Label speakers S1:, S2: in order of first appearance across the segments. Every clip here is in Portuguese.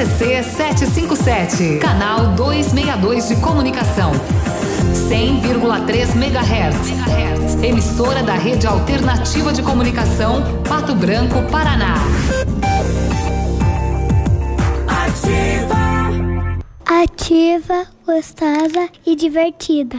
S1: CZC 757, canal 262 de comunicação. 100,3 MHz. Emissora da Rede Alternativa de Comunicação, Pato Branco, Paraná.
S2: Ativa. Ativa, gostosa e divertida.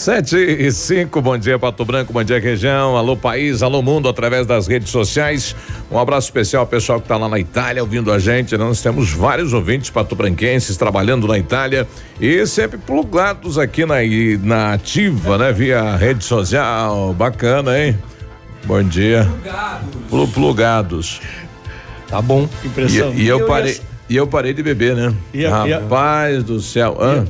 S3: Sete e cinco, bom dia Pato Branco, bom dia região, alô país, alô mundo, através das redes sociais. Um abraço especial ao pessoal que está lá na Itália ouvindo a gente. Nós temos vários ouvintes patobranquenses trabalhando na Itália e sempre plugados aqui na, na ativa, né? Via rede social, bacana, hein? Bom dia. Plugados. Plugados.
S4: Tá bom.
S3: Impressão. E, e eu, parei, e eu parei de beber, né? Rapaz do céu. Hã?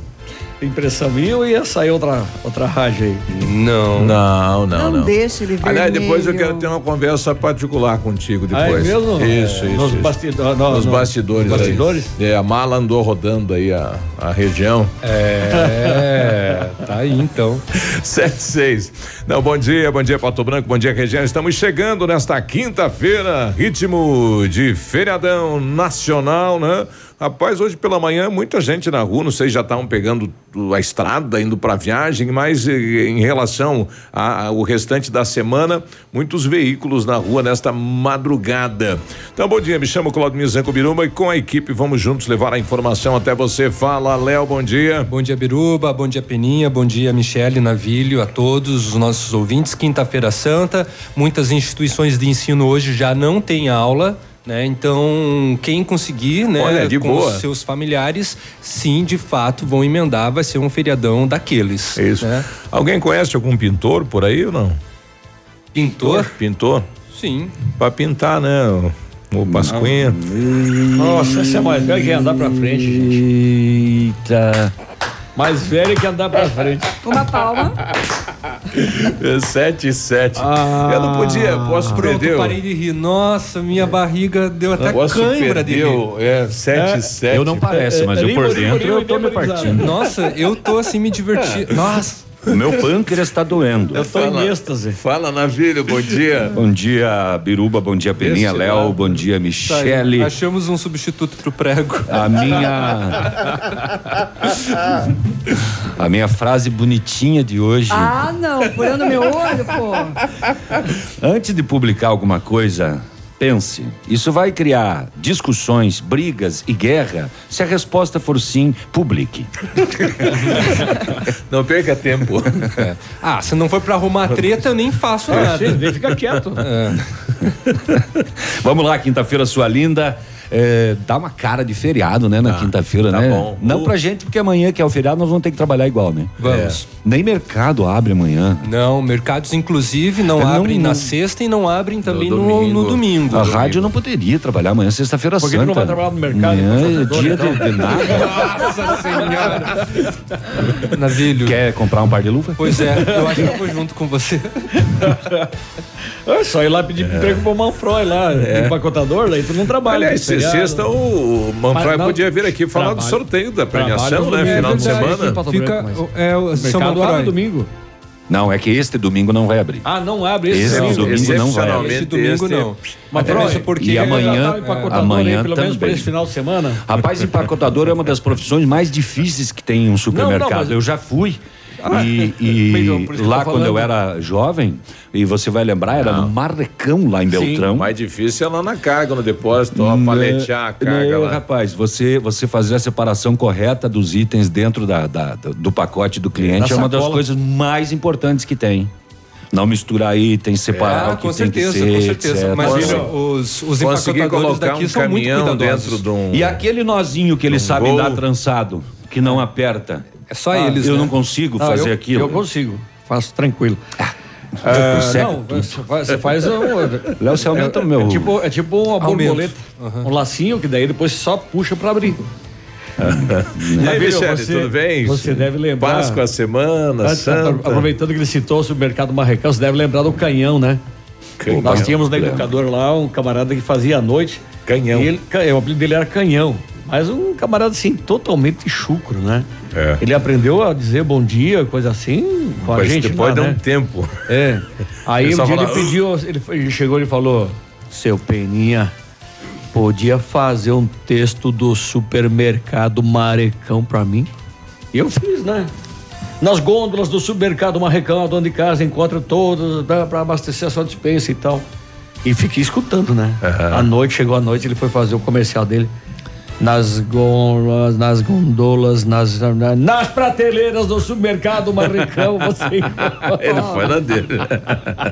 S4: Impressão minha ou ia sair outra, outra rádio aí?
S3: Não. Não, não, não.
S5: Não deixa ele ver.
S3: Aliás, depois eu quero ter uma conversa particular contigo depois.
S4: Ah, é mesmo?
S3: Isso, isso.
S4: Nos,
S3: isso.
S4: Bastido, no,
S3: nos
S4: no,
S3: bastidores.
S4: Nos bastidores?
S3: Aí. É, a mala andou rodando aí a, a região.
S4: É, tá aí então.
S3: 76. Não, bom dia, bom dia Pato Branco, bom dia região. Estamos chegando nesta quinta-feira, ritmo de feriadão nacional, né? Rapaz, hoje pela manhã muita gente na rua, não sei, já estavam pegando a estrada, indo para viagem, mas eh, em relação ao restante da semana, muitos veículos na rua nesta madrugada. Então, bom dia, me chamo Claudio Mizanco Biruba e com a equipe vamos juntos levar a informação até você. Fala, Léo, bom dia.
S6: Bom dia, Biruba, bom dia, Peninha, bom dia, Michele, Navilho, a todos os nossos ouvintes. Quinta-feira Santa, muitas instituições de ensino hoje já não têm aula. Né? Então, quem conseguir, né,
S3: Olha, de
S6: com
S3: boa.
S6: os seus familiares, sim, de fato, vão emendar, vai ser um feriadão daqueles.
S3: Isso.
S6: Né?
S3: Alguém conhece algum pintor por aí ou não?
S6: Pintor?
S3: Pintor?
S6: Sim.
S3: Pra pintar, né? O, o Pasquinha.
S4: Nossa, esse é mais velho que andar pra frente, gente.
S7: Eita.
S4: Mais velho que andar pra frente.
S5: Uma palma.
S3: Sete e sete.
S4: Ah,
S3: eu não podia, posso
S6: Pronto,
S3: perder.
S6: parei de rir. Nossa, minha barriga deu até
S3: Posso
S6: cãibra de rir.
S3: perdeu, é, sete e sete.
S7: Eu não parece, mas
S4: É,
S7: eu por dentro eu tô me partindo.
S6: Nossa, eu tô assim me divertindo. Nossa.
S7: O meu pâncreas está doendo.
S4: Eu tô
S3: Fala.
S4: em êxtase.
S3: Fala, Navilho, bom dia.
S7: Bom dia, Biruba, bom dia, Peninha, Léo, bom dia,
S6: Tá.
S7: Michele.
S6: Achamos um substituto pro prego.
S7: A minha. A minha frase bonitinha de hoje.
S5: Ah, não, furando meu olho, pô.
S7: Antes de publicar alguma coisa, pense. Isso vai criar discussões, brigas e guerra? Se a resposta for sim, publique.
S3: Não perca tempo.
S6: Ah, se não for pra arrumar treta, eu nem faço nada.
S4: Sim, fica quieto.
S7: Vamos lá, quinta-feira, sua linda. É, dá uma cara de feriado, né, na quinta-feira,
S3: tá
S7: né?
S3: bom.
S7: Não
S3: O-
S7: pra gente, porque amanhã, que é o feriado, nós vamos ter que trabalhar igual, né?
S6: Vamos.
S7: Nem mercado abre amanhã.
S6: Não, mercados inclusive não,
S7: É, não-
S6: abrem
S7: não-
S6: na sexta e não abrem também
S3: No
S6: no,
S3: domingo.
S6: no domingo.
S7: A rádio não poderia trabalhar amanhã, sexta-feira
S4: Por que
S7: santa.
S4: tu não vai trabalhar no mercado,
S7: Amanhã é dia
S4: então?
S7: de, de nada.
S6: Nossa senhora. Navilho.
S7: Quer comprar um par de luva?
S6: Pois é, eu acho que eu vou junto com você.
S4: É só ir lá pedir emprego pro Manfroy lá, empacotador, daí tu não trabalha.
S3: Aliás,
S4: feriado.
S3: sexta o Manfroy podia vir aqui falar do
S4: Trabalho-
S3: sorteio da premiação, né?
S4: domingo,
S3: Final de
S4: é
S3: semana.
S6: Fica
S4: Branco, mas-
S6: é São
S4: mercado abre
S6: Manfroy.
S4: domingo.
S7: Não, é que este domingo não vai abrir.
S4: Ah, não abre esse,
S7: Esse
S4: domingo.
S7: domingo não vai abrir.
S6: Esse domingo
S3: este-
S6: não.
S4: Mas
S6: Até mesmo porque
S7: e amanhã-
S4: tá o empacotador
S7: amanhã
S4: aí, pelo menos
S7: também.
S4: para esse final de semana.
S7: Rapaz, empacotador é uma das profissões mais difíceis que tem em um supermercado.
S4: Não, não, mas-
S7: Eu já fui. E e
S4: eu
S7: lá
S4: tô
S7: quando eu era jovem, e você vai lembrar, era no Marrecão lá em
S3: Sim,
S7: Beltrão.
S3: o mais difícil é lá na carga, no depósito, ó, paletear a carga
S7: Não,
S3: lá.
S7: rapaz, você, você fazer a separação correta dos itens dentro da, da- do pacote do cliente é uma das coisas mais importantes que tem. Não misturar itens, separar
S6: Ah,
S7: o que
S6: com
S7: tem
S6: certeza,
S7: que ser,
S6: com certeza.
S7: etc.
S6: Mas os, os empacotadores daqui
S3: um
S6: são muito cuidadosos.
S3: dentro de um-
S7: E aquele nozinho que eles
S3: Um
S7: sabem dar trançado, que não aperta.
S6: É só
S4: Ah,
S6: eles,
S7: Eu
S6: né?
S7: não consigo
S4: Não,
S7: fazer
S4: eu,
S7: aquilo.
S4: Eu consigo, faço tranquilo. Ah,
S7: seco
S4: não, você faz, você faz um,
S7: Léo, você aumenta
S4: é,
S7: o meu.
S4: É tipo, é tipo uma
S6: Aumento.
S4: borboleta, um lacinho que daí depois só puxa pra abrir.
S3: E aí, Michele,
S4: você-
S3: tudo bem?
S4: você deve lembrar-
S3: Páscoa, semana,
S4: Antes,
S3: santa.
S4: Aproveitando que ele citou o supermercado Marrecão, você deve lembrar do canhão, né?
S3: Canhão.
S4: Nós tínhamos na educadora lá um camarada que fazia à noite.
S3: Canhão.
S4: E ele, o apelido dele era Canhão. Mas um camarada assim, totalmente chucro, né?
S3: É.
S4: Ele aprendeu a dizer bom dia, coisa assim, com a
S3: Mas
S4: gente
S3: depois
S4: lá, né?
S3: um tempo.
S4: É. Aí
S3: Ele
S4: um dia ele
S3: fala,
S4: pediu, ele, foi- ele chegou e falou: Seu Peninha, podia fazer um texto do supermercado Marecão pra mim? E eu fiz, né? Nas gôndolas do supermercado Marrecão, a dona de casa encontra todas dá pra abastecer a sua dispensa e tal. E fiquei escutando, né? À noite, chegou a noite, ele foi fazer o comercial dele. Nas gôndolas, nas gondolas, nas, na- nas prateleiras do supermercado Marrecão, você.
S3: Ele foi na dele.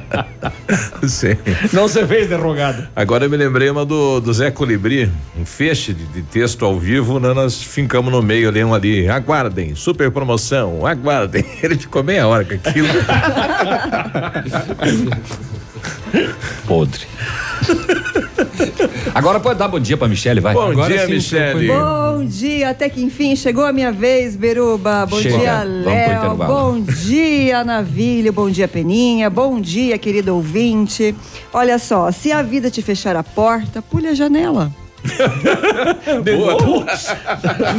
S3: Sim.
S4: Não você fez derrogado.
S3: Agora eu me lembrei uma do, do Zé Colibri, um feixe de, de texto ao vivo, né? nós fincamos no meio ali, um ali, aguardem, super promoção, aguardem. Ele ficou meia hora com aquilo.
S7: Podre. Agora pode dar bom dia pra Michelle, vai.
S3: Bom
S6: Agora
S3: dia,
S6: sim,
S3: Michele.
S5: Bom dia, até que enfim chegou a minha vez, Beruba. Bom
S7: Chega,
S5: dia, Léo. Bom dia, Navilho. Bom dia, Peninha. Bom dia, querido ouvinte. Olha só, se a vida te fechar a porta, pule a janela.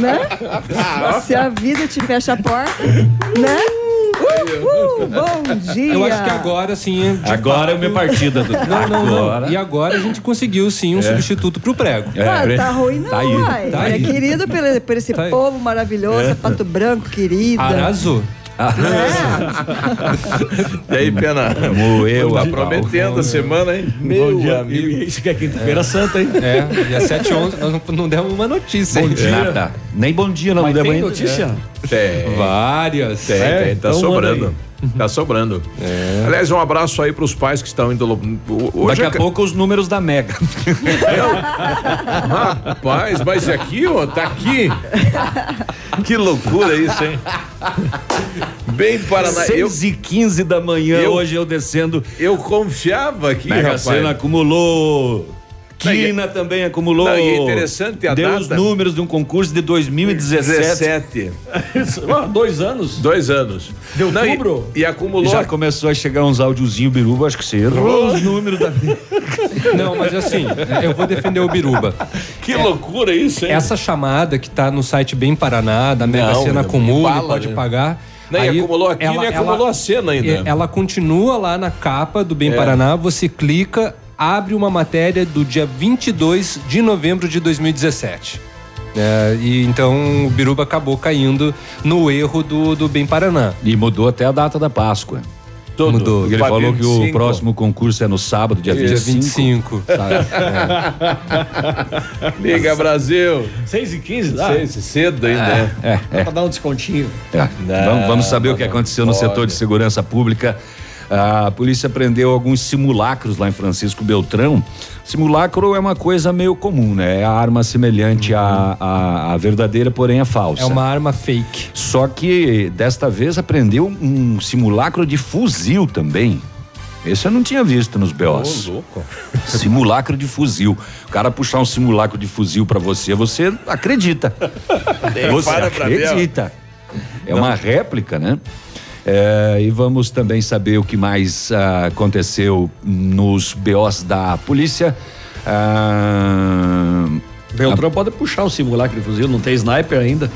S5: né? Se a vida te fecha a porta, né? Uhul, bom dia.
S6: Eu acho que agora sim.
S7: Agora é
S6: fato-
S7: a minha partida. Do...
S6: Não, não,
S7: Agora.
S6: não. E agora a gente conseguiu sim um substituto pro prego.
S5: Ah, tá ruim não,
S7: Tá aí,
S5: uai.
S6: tá
S5: é
S6: aí.
S5: querido por, por esse
S6: Tá aí.
S5: povo maravilhoso, Pato Branco, querida.
S6: Arrasou.
S3: E aí, Pena?
S7: Moeu
S3: tá prometendo a semana, hein?
S4: Bom dia.
S3: amigo.
S4: E Isso que é quinta-feira santa, hein?
S6: É, dia 7 11 nós não, não demos uma notícia.
S4: Bom dia.
S7: Nada. Nem bom dia não
S4: Mas
S7: demos
S4: notícia?
S3: Tem,
S6: Várias.
S3: tem,
S4: É,
S3: tem, tá
S4: então manda
S3: sobrando. Tá sobrando. Aliás, um abraço aí pros pais que estão indo. Hoje
S7: Daqui a
S3: é
S7: pouco os números da Mega.
S3: Rapaz, mas aqui, ó, tá aqui. Que loucura isso, hein? Bem Paraná. Eu,
S7: 6 e 15 da manhã,
S3: Eu-
S7: hoje eu descendo.
S3: eu confiava aqui,
S7: Mega
S3: rapaz.
S7: Sena acumulou.
S3: Não, e-
S7: Quina também acumulou.
S3: Não, e é interessante a
S7: Deu os
S3: data.
S7: números de um concurso de 2017.
S3: 17.
S4: Ah, Dois anos.
S3: Dois anos.
S4: Deu
S3: Não, e-
S4: outubro?
S3: E, acumulou.
S7: Já começou a chegar uns áudiozinhos, Biruba, acho que você errou os números da.
S6: Não, mas assim, eu vou defender o Biruba.
S3: Que loucura isso, hein?
S6: Essa chamada que tá no site Bem Paraná, da Mega
S3: Não,
S6: Sena
S3: é
S6: acumula,
S3: bala,
S6: pode
S3: né?
S6: pagar.
S3: Não, e acumulou aqui e acumulou a cena ainda.
S6: é, Ela continua lá na capa do Bem
S3: É.
S6: Paraná, você clica, abre uma matéria do dia 22 de novembro de 2017. É, e então o Biruba acabou caindo no erro do, do Bem Paraná.
S7: E mudou até a data da Páscoa.
S3: Tudo.
S6: mudou.
S7: Ele
S3: Pra
S7: falou que o
S3: 25.
S7: próximo concurso é no sábado, dia
S6: Dia
S7: 25.
S6: 25.
S3: Liga, Brasil.
S4: 6 e 15, dá?
S3: Sei, cedo ainda, né?
S7: É,
S4: Dá pra dar um descontinho.
S7: É.
S3: Não,
S7: vamos, vamos saber o que aconteceu no
S3: pode.
S7: setor de segurança pública. A polícia prendeu alguns simulacros lá em Francisco Beltrão. Simulacro é uma coisa meio comum, né? É a arma semelhante à, à, à verdadeira, porém é falsa.
S6: É uma arma fake.
S7: Só que desta vez apreendeu um simulacro de fuzil também. Esse eu não tinha visto nos BOs.
S3: Ô, louco.
S7: Simulacro de fuzil. O cara puxar um simulacro de fuzil pra você, você acredita. Você
S3: para
S7: acredita. É uma réplica, né? É, e vamos também saber o que mais ah, aconteceu nos BOs da polícia. Ah,
S4: Beltrão pode puxar o simulacro de fuzil, não tem sniper ainda.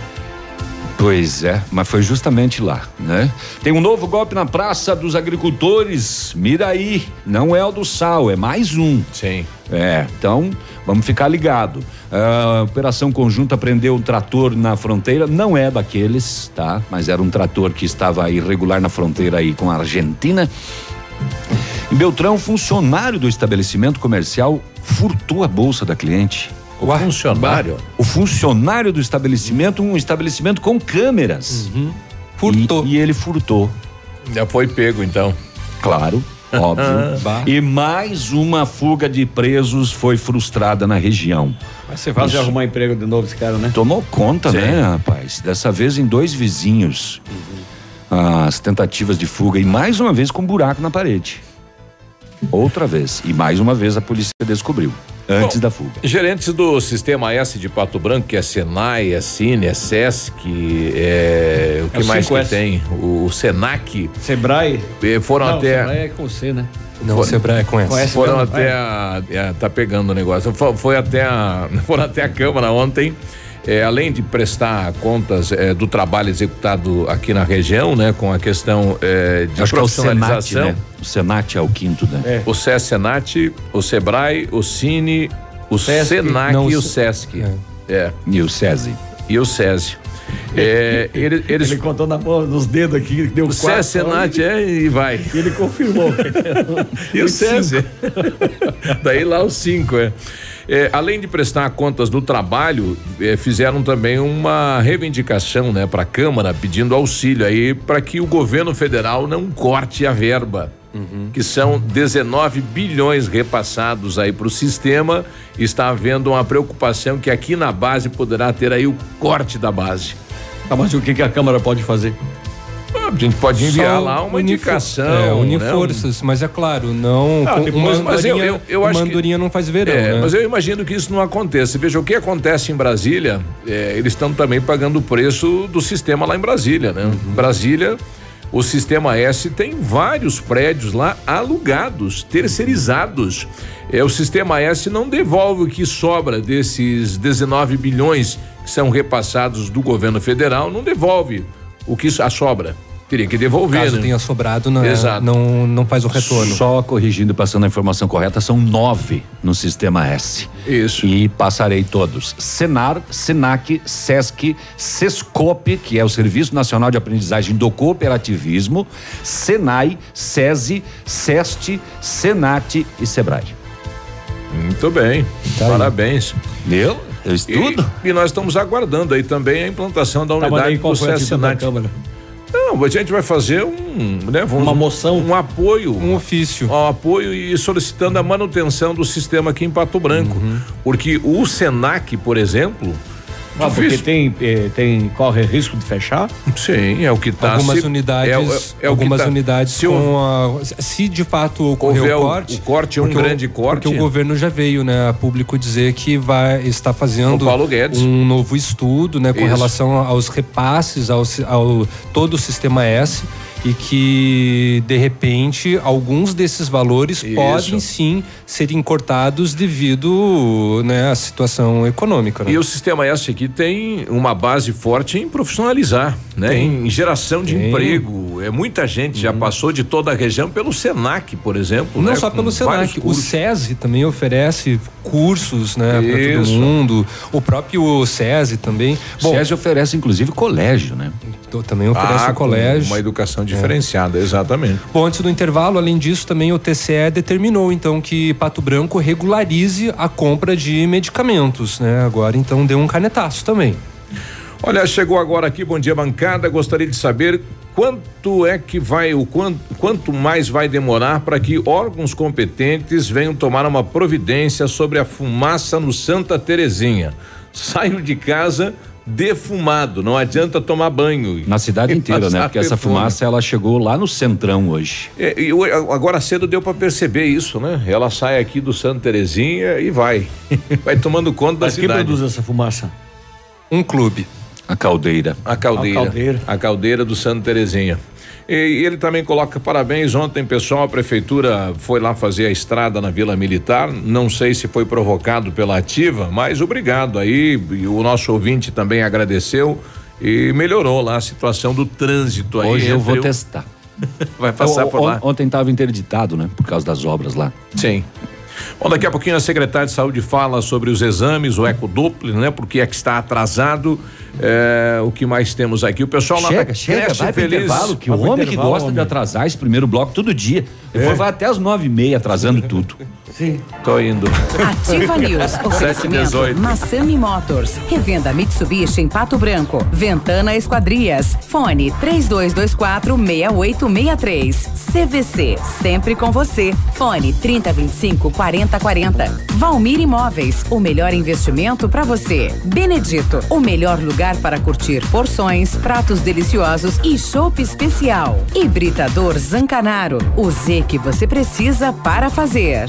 S7: Pois é, mas foi justamente lá, né? Tem um novo golpe na Praça dos Agricultores, Miraí, não é o do Sal, é mais um.
S3: Sim.
S7: É, então vamos ficar ligado. A operação conjunta prendeu um trator na fronteira, não é daqueles, tá? Mas era um trator que estava irregular na fronteira aí com a Argentina. Em Beltrão, funcionário do estabelecimento comercial furtou a bolsa da cliente.
S3: O funcionário.
S7: O funcionário do estabelecimento, um estabelecimento com câmeras.
S6: Furtou.
S7: E, e ele furtou.
S3: Já foi pego, então.
S7: Claro, óbvio. e mais uma fuga de presos foi frustrada na região.
S4: Mas você
S7: Isso.
S4: arrumar emprego de novo esse cara, né?
S7: Tomou conta,
S4: Sim.
S7: né, rapaz? Dessa vez em dois vizinhos. As tentativas de fuga e mais uma vez com buraco na parede. Outra vez. E mais uma vez a polícia descobriu. Antes
S3: Bom,
S7: da fuga.
S3: Gerentes do Sistema S de Pato Branco, que é Senai, é Cine, é Sesc, é, o que
S4: É o
S3: mais que
S4: 5S.
S3: tem? O, Senac.
S4: Sebrae.
S3: Foram
S4: Não,
S3: até.
S4: Sebrae é com C, né?
S6: Não,
S3: Foram-
S6: Sebrae é com S.
S4: Conhece
S3: Foram
S4: mesmo?
S3: até
S4: É.
S3: a, é, tá pegando o negócio. Foi, foi até a, foram até a Câmara ontem. É, além de prestar contas é, do trabalho executado aqui na região, né, com a questão é, de
S7: Acho que é o Senat,
S3: profissionalização,
S7: né? O Senat é o quinto, né?
S3: o SES Senat, o Sebrae, o Cine, o
S6: Sesc,
S3: Senac
S6: não,
S3: e
S6: o
S3: o
S6: Se-
S3: Sesc. É.
S7: E o SESI.
S3: E o SESI. É, ele- eles.
S4: Ele contou na mão, nos dedos aqui, deu
S3: o
S4: quatro.
S3: SES, Senat, é, e vai.
S4: E ele confirmou.
S3: E o SESI. Daí lá os cinco, é. É, além de prestar contas do trabalho, é, fizeram também uma reivindicação, né, para a Câmara pedindo auxílio aí para que o governo federal não corte a verba, que são 19 bilhões repassados aí para o sistema. Está havendo uma preocupação que aqui na base poderá ter aí o corte da base.
S4: Tá, mas o que, que a Câmara pode fazer?
S3: A gente pode enviar
S6: Só
S3: lá uma
S6: unir
S3: indicação.
S6: É, unir
S3: né, um-
S6: forças, mas é claro, não.
S3: Ah, depois-
S6: uma
S3: mas eu- eu- eu acho que-
S6: não faz verão,
S3: É,
S6: né?
S3: mas eu imagino que isso não aconteça. Veja, o que acontece em Brasília, é, eles estão também pagando o preço do sistema lá em Brasília, né?
S6: Uhum.
S3: Brasília, o sistema S tem vários prédios lá alugados, terceirizados. É, o sistema S não devolve o que sobra desses 19 bilhões que são repassados do governo federal, não devolve o que a sobra. Teria que devolver,
S6: Caso
S3: né?
S6: tenha sobrado, não, é-
S3: Exato.
S6: não, não faz o retorno.
S7: Só corrigindo e passando a informação correta, são nove no sistema S.
S3: Isso.
S7: E passarei todos. Senar, Senac, Sesc, Sescope, que é o Serviço Nacional de Aprendizagem do Cooperativismo, Senai, SESI, SEST, Senat e Sebrae.
S3: Muito bem.
S6: Tá
S3: Parabéns.
S7: Viu? Eu estudo.
S3: E, e nós estamos aguardando aí também a implantação da
S4: Tá,
S3: unidade do
S4: foi
S3: Não, a gente vai fazer um, né, vamos-
S4: Uma moção?
S3: um apoio,
S6: Um ofício.
S3: um apoio e solicitando a manutenção do sistema aqui em Pato Branco,
S4: Uhum.
S3: porque o Senac, por exemplo,
S4: Ah, porque tem, eh, tem, corre risco de fechar?
S3: sim, é o que está
S6: algumas unidades, algumas unidades
S3: se,
S6: com a, se de fato ocorrer
S3: houver
S6: o corte,
S3: o corte, um
S6: porque o-
S3: grande corte.
S6: porque o governo já veio, né, a público dizer que vai está fazendo um novo estudo, né, com
S3: Isso.
S6: relação aos repasses ao, ao todo o sistema S e que de repente alguns desses valores
S3: Isso.
S6: podem sim serem cortados devido, né, à situação econômica. Né?
S3: E o sistema S aqui tem uma base forte em profissionalizar, né? Em geração de
S6: Tem.
S3: emprego. É muita gente já passou de toda a região pelo Senac, por exemplo.
S6: Não
S3: né?
S6: só
S3: Com
S6: pelo
S3: vários
S6: Senac, o. SESI também oferece cursos, né, para todo mundo. O próprio SESI também.
S7: O SESI oferece, inclusive, colégio, né?
S6: to- também oferece
S3: Ah,
S6: um colégio.
S3: Uma educação diferenciada, exatamente.
S6: Bom, antes do intervalo, além disso, também o TCE determinou então que Pato Branco regularize a compra de medicamentos, né? Agora então deu um canetaço também.
S3: Olha, chegou agora aqui, bom dia bancada. Gostaria de saber quanto é que vai, o quanto, quanto mais vai demorar para que órgãos competentes venham tomar uma providência sobre a fumaça no Santa Terezinha. Saio de casa defumado, não adianta tomar banho.
S7: Na cidade inteira, né? Porque essa
S3: perfume.
S7: fumaça, ela chegou lá no centrão hoje.
S3: É, e agora cedo deu para perceber isso, né? Ela sai aqui do Santa Terezinha e vai. Vai tomando conta da
S4: Mas quem
S3: cidade.
S4: produz essa fumaça?
S6: Um clube.
S7: A caldeira.
S3: A caldeira.
S4: A caldeira.
S3: A caldeira do Santa Terezinha. E, e ele também coloca parabéns. Ontem, pessoal, a prefeitura foi lá fazer a estrada na Vila Militar. Não sei se foi provocado pela ativa, mas obrigado aí. E o nosso ouvinte também agradeceu e melhorou lá a situação do trânsito aí.
S7: Hoje eu vou
S3: o-
S7: testar.
S3: Vai passar
S7: O-
S3: por lá.
S7: on- Ontem estava interditado, né? Por causa das obras lá.
S3: Sim. Bom, daqui a pouquinho a secretária de saúde fala sobre os exames, o ecodoppler, né? Porque é que está atrasado. É, o que mais temos aqui? O pessoal lá
S7: chega,
S3: da
S7: chega, vai pro
S3: Feliz.
S7: intervalo, que o
S4: Vai pro
S7: homem que gosta de
S4: homem.
S7: atrasar esse primeiro bloco todo dia. Depois vai até as nove e meia, atrasando tudo.
S4: Sim.
S7: Tô indo.
S8: Ativa News. Oferecimento. Massami Motors. Revenda Mitsubishi em Pato Branco. Ventana Esquadrias. Fone 3224 6863. CVC. Sempre com você. Fone 3025 4040. Valmir Imóveis. O melhor investimento para você. Benedito. O melhor lugar para curtir porções, pratos deliciosos e chopp especial. Hibridador Zancanaro. O Z que você precisa para fazer.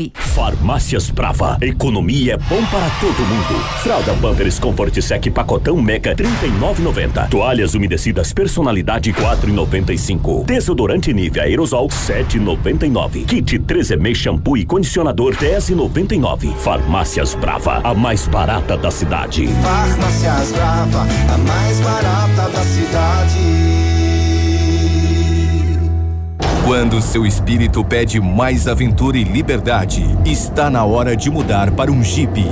S9: Farmácias Brava. Economia é bom para todo mundo. Fralda Pampers Comfort Sec pacotão Mega 39,90. Toalhas umedecidas personalidade 4,95. Desodorante Nivea Aerosol 7,99. Kit 3M shampoo e condicionador 10,99. Farmácias Brava, a mais barata da cidade.
S10: Farmácias Brava, a mais barata da cidade.
S11: Quando seu espírito pede mais aventura e liberdade, está na hora de mudar para um Jeep.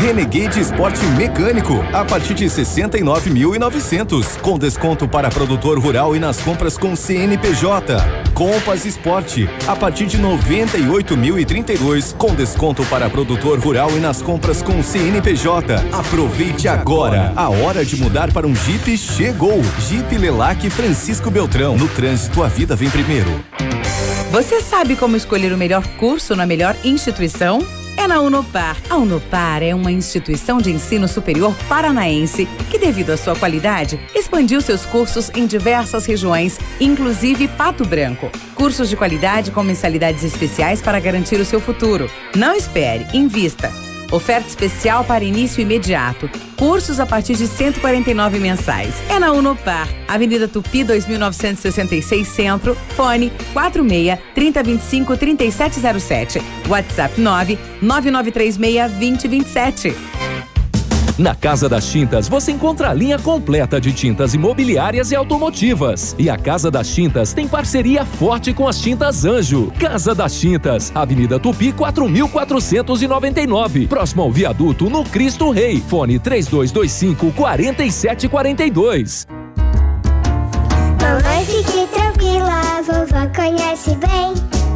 S11: Renegade Esporte Mecânico, a partir de 69.900, com desconto para produtor rural e nas compras com CNPJ. Compass Esporte, a partir de 98.032, com desconto para produtor rural e nas compras com CNPJ. Aproveite agora. A hora de mudar para um Jeep chegou. Jeep Lelac Francisco Beltrão. No trânsito, a vida vem primeiro.
S8: Você sabe como escolher o melhor curso na melhor instituição? É na Unopar. A Unopar é uma instituição de ensino superior paranaense que, devido à sua qualidade, expandiu seus cursos em diversas regiões, inclusive Pato Branco. Cursos de qualidade com mensalidades especiais para garantir o seu futuro. Não espere, invista. Oferta especial para início imediato. Cursos a partir de 149 mensais. É na Unopar, Avenida Tupi 2966 Centro, fone 46 3025 3707. WhatsApp 9 9936 2027.
S12: Na Casa das Tintas você encontra a linha completa de tintas imobiliárias e automotivas. E a Casa das Tintas tem parceria forte com as Tintas Anjo. Casa das Tintas, Avenida Tupi 4499, próximo ao viaduto no Cristo Rei. Fone 3225 4742.
S2: Mamãe, fique tranquila, vovó conhece bem.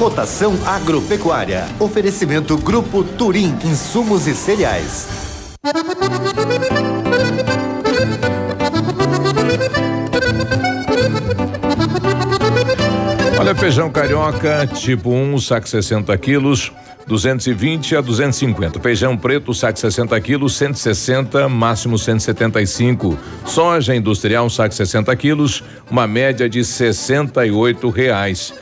S13: Cotação agropecuária. Oferecimento Grupo Turim, insumos e cereais.
S3: Olha, feijão carioca, tipo 1, saco 60 quilos, 220 a 250. Feijão preto, saco 60 quilos, 160, máximo 175. Soja industrial, saco 60 quilos, uma média de 68 reais.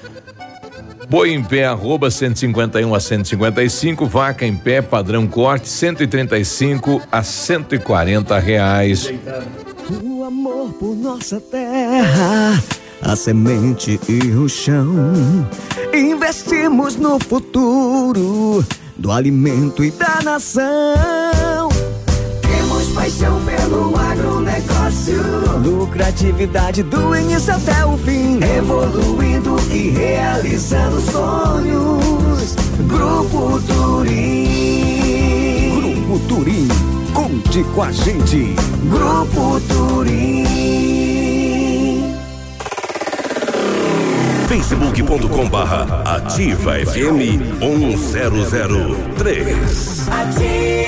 S3: Boi em pé, arroba 151 a 155. Vaca em pé, padrão corte, 135 a 140 reais.
S14: O amor por nossa terra, a semente e o chão. Investimos no futuro do alimento e da nação. Temos paixão pelo agronegócio. Lucratividade do início até o fim. Evoluindo e realizando sonhos. Grupo Turim.
S15: Grupo Turim, com
S14: Junte com a gente. Grupo Turim.
S9: facebook.com barra ativa FM 1003.
S16: Ativa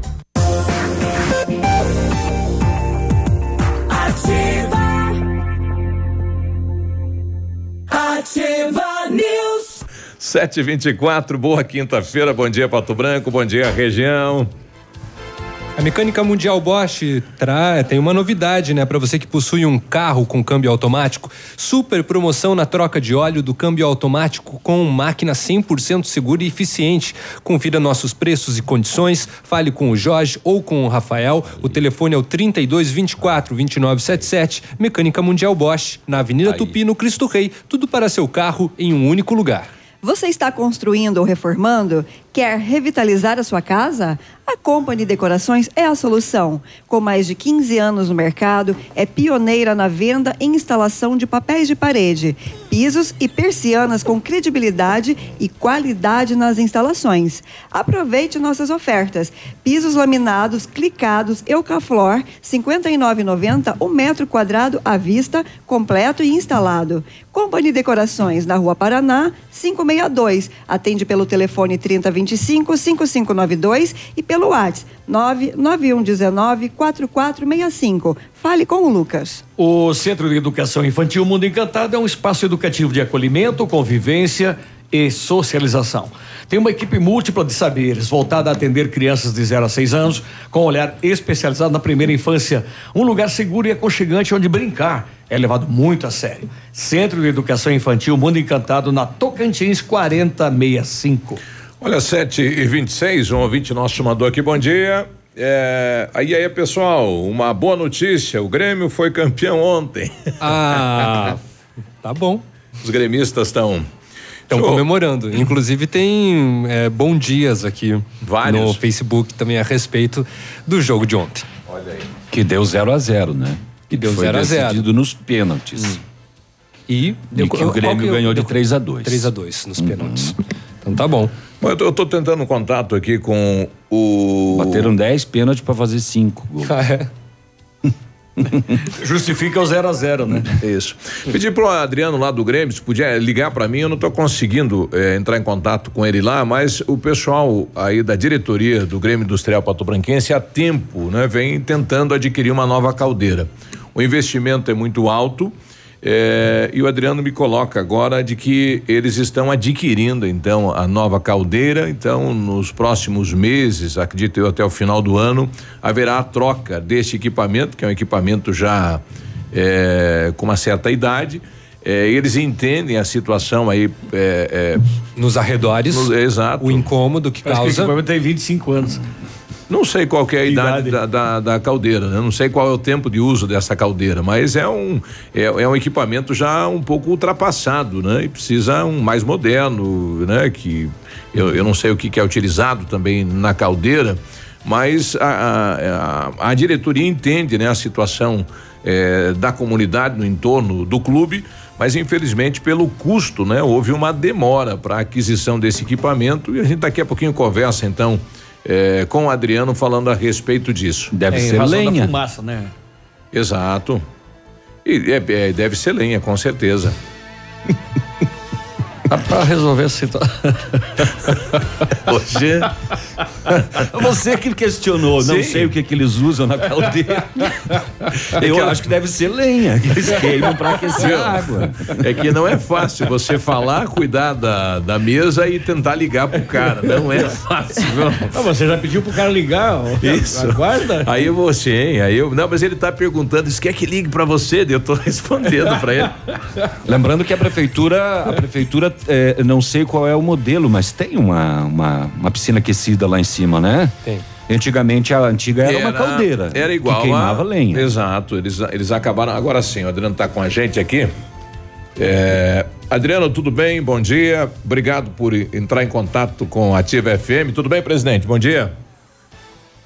S17: Ativa News.
S3: 724, boa quinta-feira, bom dia Pato Branco, bom dia região.
S6: A Mecânica Mundial Bosch tra... tem uma novidade, né? Para você que possui um carro com câmbio automático, super promoção na troca de óleo do câmbio automático com máquina 100% segura e eficiente. Confira nossos preços e condições, fale com o Jorge ou com o Rafael. O telefone é o 32 24 29 77. Mecânica Mundial Bosch, na Avenida Tupi, no Cristo Rei. Tudo para seu carro em um único lugar.
S5: Você está construindo ou reformando? Quer revitalizar a sua casa? A Company Decorações é a solução. Com mais de 15 anos no mercado, é pioneira na venda e instalação de papéis de parede, pisos e persianas com credibilidade e qualidade nas instalações. Aproveite nossas ofertas. Pisos laminados, clicados, Eucaflor, R$ 59,90 o metro quadrado à vista, completo e instalado. Company Decorações, na Rua Paraná, 562. Atende pelo telefone 3025 5592 e pelo WhatsApp 99119 4465. Fale com o Lucas.
S4: O Centro de Educação Infantil Mundo Encantado é um espaço educativo de acolhimento, convivência e socialização. Tem uma equipe múltipla de saberes voltada a atender crianças de 0 a 6 anos, com um olhar especializado na primeira infância. Um lugar seguro e aconchegante onde brincar é levado muito a sério. Centro de Educação Infantil Mundo Encantado, na Tocantins 4065.
S3: Olha, 7 e 26 um ouvinte nosso mandou aqui, bom dia. É, aí aí, pessoal, uma boa notícia: o Grêmio foi campeão ontem.
S6: Ah, tá bom.
S3: Os gremistas estão.
S6: Estão comemorando. Inclusive tem é, bom dias aqui
S3: Vários.
S6: no Facebook também a respeito do jogo de ontem.
S3: Olha aí.
S7: Que deu 0 a 0 né?
S6: Que deu
S7: Foi
S6: 0 a 0
S7: decidido nos pênaltis.
S6: E,
S7: E que o Grêmio ganhou de 3 a 2
S6: 3 a 2 nos pênaltis. Então tá bom.
S3: Bom, Eu tô tentando contato aqui com o.
S7: Bateram 10 pênaltis para fazer 5 gols.
S6: Ah, é?
S4: Justifica o 0 a 0 né?
S3: Isso. Pedi pro Adriano lá do Grêmio, se podia ligar para mim, eu não tô conseguindo eh, entrar em contato com ele lá, mas o pessoal aí da diretoria do Grêmio Industrial Pato Branquense há tempo, né, vem tentando adquirir uma nova caldeira. O investimento é muito alto. Eh, e o Adriano me coloca agora de que eles estão adquirindo então a nova caldeira. Então, nos próximos meses, acredito eu até o final do ano, haverá a troca desse equipamento, que é um equipamento já eh, com uma certa idade. Eh, eles entendem a situação aí. eh, eh,
S6: Nos arredores.
S3: no- exato.
S6: O incômodo que
S4: Parece que o
S6: causa.
S4: equipamento tem 25 anos.
S3: Não sei qual é a idade,
S4: idade?
S3: Da, da, da caldeira, né? Não sei qual é o tempo de uso dessa caldeira, mas é um é, é um equipamento já um pouco ultrapassado, né? E precisa um mais moderno, né? Que eu, eu não sei o que, que é utilizado também na caldeira, mas a, a, a- diretoria entende, né? A situação eh, da comunidade no entorno do clube, mas infelizmente pelo custo, né? Houve uma demora para a aquisição desse equipamento e a gente daqui a pouquinho conversa então eh, com o Adriano falando a respeito disso.
S7: Deve
S4: É, em
S7: ser lenha.
S4: fumaça, né?
S3: Exato. E é- é, deve ser lenha, com certeza.
S4: Dá pra resolver a situação.
S7: Hoje. Você que questionou, não
S3: Sim.
S7: sei o que, que eles usam na caldeira. Eu acho que deve ser lenha, que eles queimam para aquecer a água.
S3: É que não é fácil você falar, cuidar da, da mesa e tentar ligar pro cara. Não é fácil, não.
S4: Ah, você já pediu pro cara ligar? ó.
S3: Isso.
S4: Aguarda.
S3: Aí você, hein? Aí eu, não, mas ele tá perguntando, isso quer que ligue pra você? Eu tô respondendo pra ele.
S7: Lembrando que a prefeitura, a prefeitura, eh, não sei qual é o modelo, mas tem uma, uma, uma piscina aquecida lá em cima, né?
S6: Tem.
S7: Antigamente a antiga era, uma caldeira.
S3: Era igual.
S7: Que queimava
S3: a,
S7: lenha.
S3: Exato. Eles, eles acabaram. Agora sim, o Adriano está com a gente aqui. É, Adriano, tudo bem? Bom dia. Obrigado por entrar em contato com a Ativa FM. Tudo bem, presidente? Bom dia.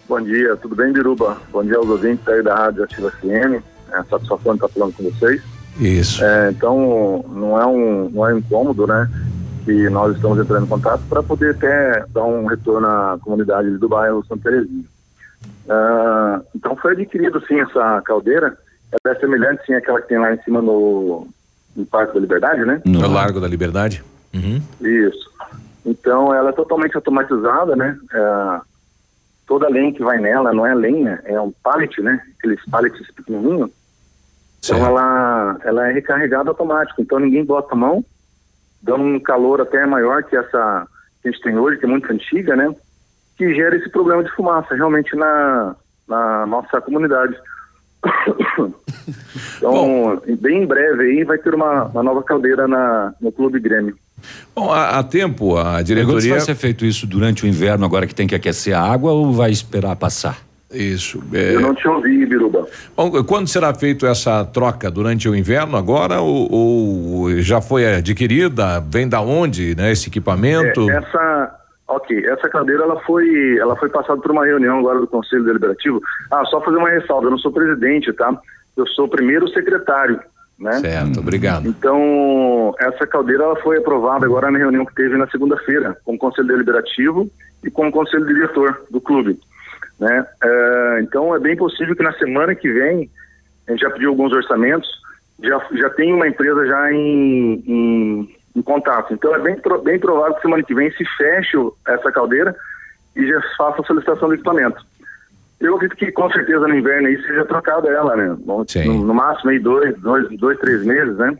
S18: Bom dia, tudo bem, Biruba? Bom dia aos ouvintes aí da Rádio Ativa FM. É satisfação estar falando com vocês.
S3: Isso.
S18: É, então, não é um não é um incômodo, né? Que nós estamos entrando em contato para poder até dar um retorno à comunidade do bairro Santa Terezinha. Ah, então, foi adquirido, sim, essa caldeira. Ela é semelhante, sim, àquela que tem lá em cima no, no Parque da Liberdade, né?
S3: No Largo da Liberdade. Uhum.
S18: Isso. Então, ela é totalmente automatizada, né? É, toda a lenha que vai nela não é lenha, é um pallet, né? Aqueles pallets pequenininhos. Então ela, ela é recarregada automático, então ninguém bota a mão, dando um calor até maior que essa que a gente tem hoje, que é muito antiga, né? Que gera esse problema de fumaça realmente na, na nossa comunidade. então, bem em breve aí vai ter uma, uma nova caldeira na, no Clube Grêmio.
S3: Bom, há, há tempo a diretoria.
S7: Se vai ser feito isso durante o inverno, agora que tem que aquecer a água, ou vai esperar passar?
S3: Isso. é-
S18: Eu não te ouvi, Biruba.
S3: Bom, quando será feita essa troca? Durante o inverno agora ou, ou já foi adquirida? Vem da onde, né? Esse equipamento?
S18: É, essa, ok, essa cadeira ela foi, ela foi passada por uma reunião agora do Conselho Deliberativo. Ah, só fazer uma ressalva, eu não sou presidente, tá? Eu sou primeiro secretário, né?
S3: Certo, obrigado.
S18: Então, essa caldeira ela foi aprovada agora na reunião que teve na segunda-feira com o Conselho Deliberativo e com o Conselho Diretor do clube, né? É, então, é bem possível que na semana que vem a gente já pediu alguns orçamentos, já, já tem uma empresa já em, em, em contato. Então, é bem, bem provável que semana que vem se feche essa caldeira e já faça a solicitação do equipamento. Eu acredito que com certeza no inverno aí seja trocada ela, né? Bom, No, no máximo aí dois, dois, dois, três meses, né?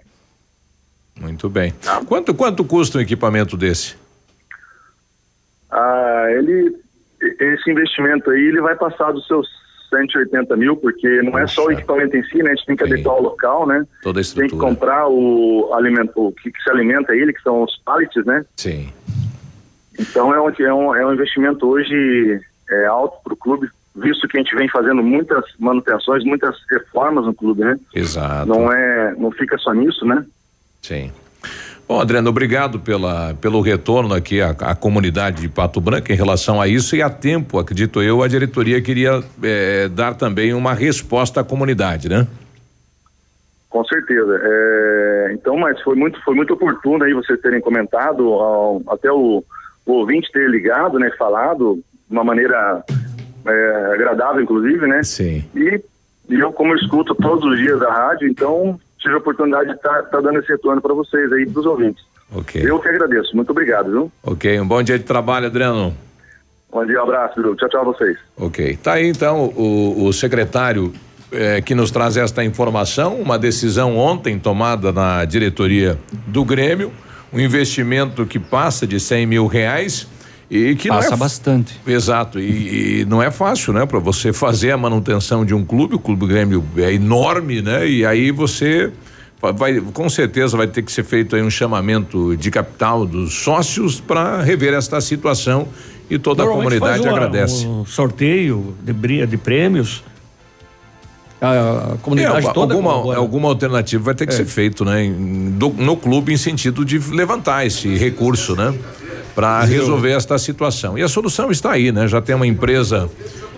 S3: Muito bem. Quanto, quanto custa um equipamento desse?
S18: Ah, ele, esse investimento aí, ele vai passar dos seus 180 mil, porque não é só o equipamento em si, né? A gente tem que adequar o local, né?
S3: Toda a
S18: Tem que
S3: estrutura.
S18: comprar o alimento, o que, que se alimenta ele, que são os pallets, né?
S3: Sim.
S18: Então é um, é um, é um investimento hoje é, alto para o clube, visto que a gente vem fazendo muitas manutenções, muitas reformas no clube, né?
S3: Exato.
S18: Não é, não fica só nisso, né?
S3: Sim. Bom, Adriano, obrigado pela, pelo retorno aqui à, à comunidade de Pato Branco em relação a isso e a tempo, acredito eu, a diretoria queria eh, dar também uma resposta à comunidade, né?
S18: Com certeza. É, então, mas foi muito, foi muito oportuno aí vocês terem comentado, ao- até o, o ouvinte ter ligado, né, falado de uma maneira é, agradável, inclusive, né?
S3: Sim.
S18: E, e eu, como eu escuto todos os dias a rádio, então tive a oportunidade de estar dando esse retorno para vocês aí, para os ouvintes.
S3: Ok.
S18: Eu que agradeço. Muito obrigado, viu?
S3: Ok, um bom dia de trabalho, Adriano.
S18: Bom dia, um abraço, Biru. Tchau, tchau a vocês.
S3: Ok. Tá aí então o, o secretário eh, que nos traz esta informação, uma decisão ontem tomada na diretoria do Grêmio, um investimento que passa de 100 mil reais e que
S7: Passa
S3: não é
S7: bastante.
S3: Exato, e, e não é fácil, né? Para você fazer a manutenção de um clube, o Clube Grêmio é enorme, né? E aí você va- vai, com certeza vai ter que ser feito aí um chamamento de capital dos sócios para rever esta situação e toda a comunidade
S4: faz uma-
S3: agradece.
S4: Um sorteio de, de prêmios. A, a comunidade
S3: É,
S4: toda
S3: alguma, alguma alternativa vai ter que
S4: É.
S3: ser feito, né? em- do- no clube em sentido de levantar esse recurso, né? Para resolver esta situação. E a solução está aí, né? Já tem uma empresa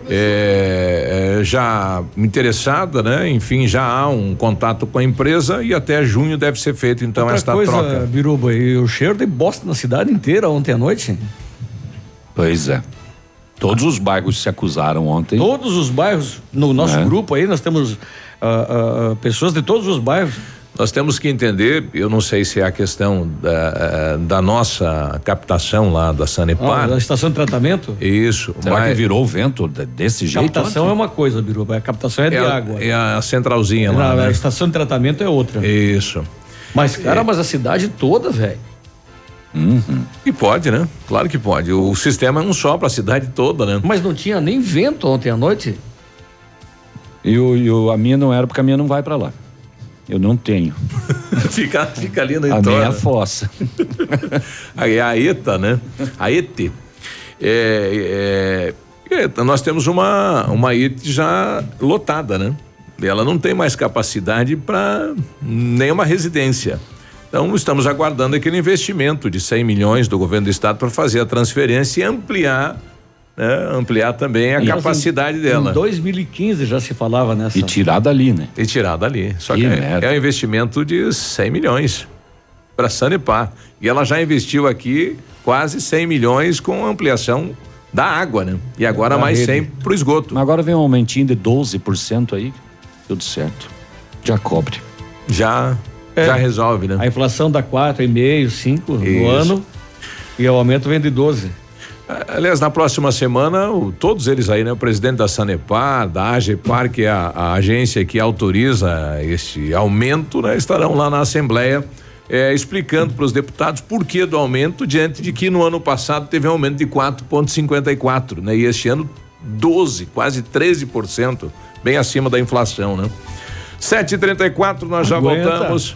S3: é, é, já interessada, né? Enfim, já há um contato com a empresa e até junho deve ser feito então
S4: Outra
S3: esta
S4: coisa,
S3: troca.
S4: Biruba, e o cheiro de bosta na cidade inteira ontem à noite.
S7: Pois é. Todos os bairros se acusaram ontem.
S4: Todos os bairros, no nosso
S7: É.
S4: grupo aí, nós temos ah, ah, pessoas de todos os bairros.
S3: Nós temos que entender, eu não sei se é a questão da, eh, da nossa captação lá da Sanepar.
S4: Ah, a estação de tratamento.
S3: Isso.
S7: Será
S3: mas-
S7: que virou o vento de- desse jeito?
S4: Captação é uma coisa, Biruba. A captação é de
S3: É a-
S4: água.
S3: é a centralzinha
S4: Não,
S3: lá, né?
S4: A estação de tratamento é outra.
S3: Isso.
S4: Mas, cara, mas a cidade toda, velho.
S3: E pode, né? Claro que pode. O sistema é um só para a cidade toda, né?
S4: Mas não tinha nem vento ontem à noite.
S7: E, o, e o- a minha não era porque a minha não vai para lá. Eu não tenho.
S3: fica, fica ali no
S7: A minha fossa.
S3: Aí a ETA, né? A ET. É, é, É, nós temos uma, uma IT já lotada, né? Ela não tem mais capacidade para nenhuma residência. Então, estamos aguardando aquele investimento de 100 milhões do governo do estado para fazer a transferência e ampliar né, ampliar também a
S4: E
S3: capacidade
S4: em,
S3: dela.
S4: Em 2015 já se falava nessa.
S7: E tirar dali, né?
S3: E tirar dali. Só
S7: Que
S3: que, é, é um investimento de 100 milhões para Sanepar. E ela já investiu aqui quase 100 milhões com ampliação da água, né? E agora
S7: Da
S3: mais
S7: rede.
S3: 100 para o esgoto.
S7: Mas agora vem um aumentinho de 12% aí, tudo certo. Já cobre.
S3: Já, já resolve, né?
S4: A inflação dá 4,5, 5
S3: Isso.
S4: no ano e o aumento vem de 12.
S3: Aliás, na próxima semana, o- todos eles aí, né? O presidente da Sanepar, da AGEPAR, que é a, a agência que autoriza este aumento, né? Estarão lá na Assembleia eh, explicando para os deputados por que do aumento, diante de que no ano passado teve um aumento de 4,54, né? E este ano 12, quase 13%, bem acima da inflação, né? 7h34, nós já
S4: Aguenta.
S3: voltamos.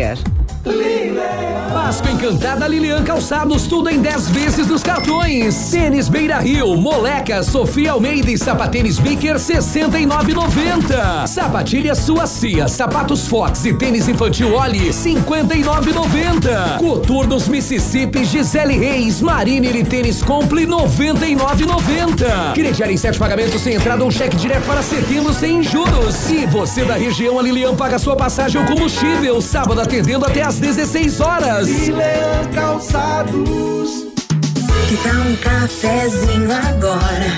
S16: dies.
S19: Páscoa Encantada Lilian Calçados, tudo em 10 vezes nos cartões. Tênis Beira Rio, Moleca, Sofia Almeida e Sapatênis Biker 69,90. Sapatilha Suacia, sapatos Fox e tênis infantil Oli 59,90. Coturnos Mississippi, Gisele Reis, Marine e tênis Compli 99,90. Crediário em sete pagamentos sem entrada ou cheque direto para setembro sem juros. Se você da região, a Lilian paga sua passagem ou combustível. Sábado atendendo até às 16 horas.
S17: Lilian Calçados. Que tal um cafezinho agora?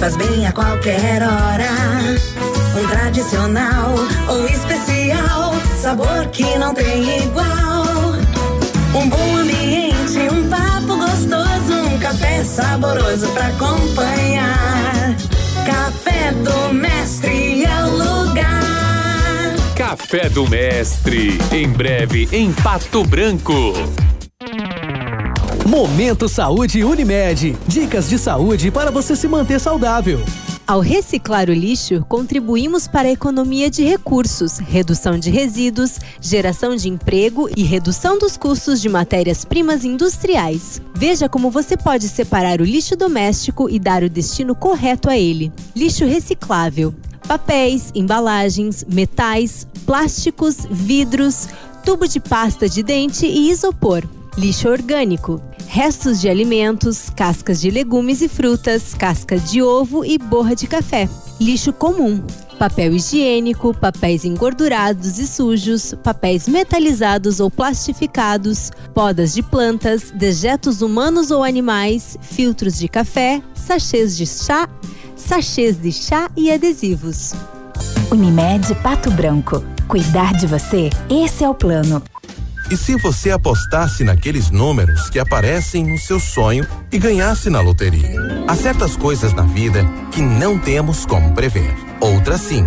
S17: Faz bem a qualquer hora. Um tradicional ou especial, sabor que não tem igual. Um bom ambiente, um papo gostoso, um café saboroso pra acompanhar. Café do Mestre.
S12: Café do Mestre, em breve em Pato Branco.
S20: Momento Saúde Unimed. Dicas de saúde para você se manter saudável.
S21: Ao reciclar o lixo, contribuímos para a economia de recursos, redução de resíduos, geração de emprego e redução dos custos de matérias-primas industriais. Veja como você pode separar o lixo doméstico e dar o destino correto a ele. Lixo reciclável: papéis, embalagens, metais, plásticos, vidros, tubo de pasta de dente e isopor. Lixo orgânico: restos de alimentos, cascas de legumes e frutas, casca de ovo e borra de café. Lixo comum: papel higiênico, papéis engordurados e sujos, papéis metalizados ou plastificados, podas de plantas, dejetos humanos ou animais, filtros de café, sachês de chá, sachês de chá e adesivos.
S22: Unimed Pato Branco. Cuidar de você, esse é o plano.
S23: E se você apostasse naqueles números que aparecem no seu sonho e ganhasse na loteria? Há certas coisas na vida que não temos como prever. Outras sim.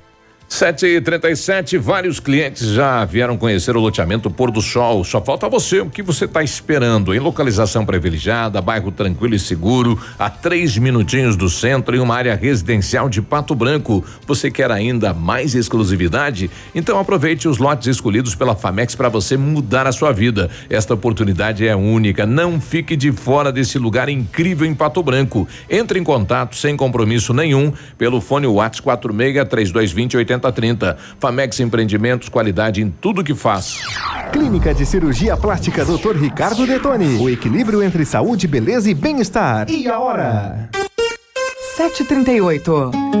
S3: 7 e 37 vários clientes já vieram conhecer o loteamento Pôr do Sol. Só falta você. O que você está esperando? Em localização privilegiada, bairro tranquilo e seguro, a três minutinhos do centro, em uma área residencial de Pato Branco. Você quer ainda mais exclusividade? Então aproveite os lotes escolhidos pela Famex para você mudar a sua vida. Esta oportunidade é única. Não fique de fora desse lugar incrível em Pato Branco. Entre em contato sem compromisso nenhum pelo fone WhatsApp 46 3220 8030. Famex Empreendimentos, qualidade em tudo que faz.
S13: Clínica de Cirurgia Plástica Dr. Ricardo Detoni. O equilíbrio entre saúde, beleza e bem-estar. E a hora?
S8: 738.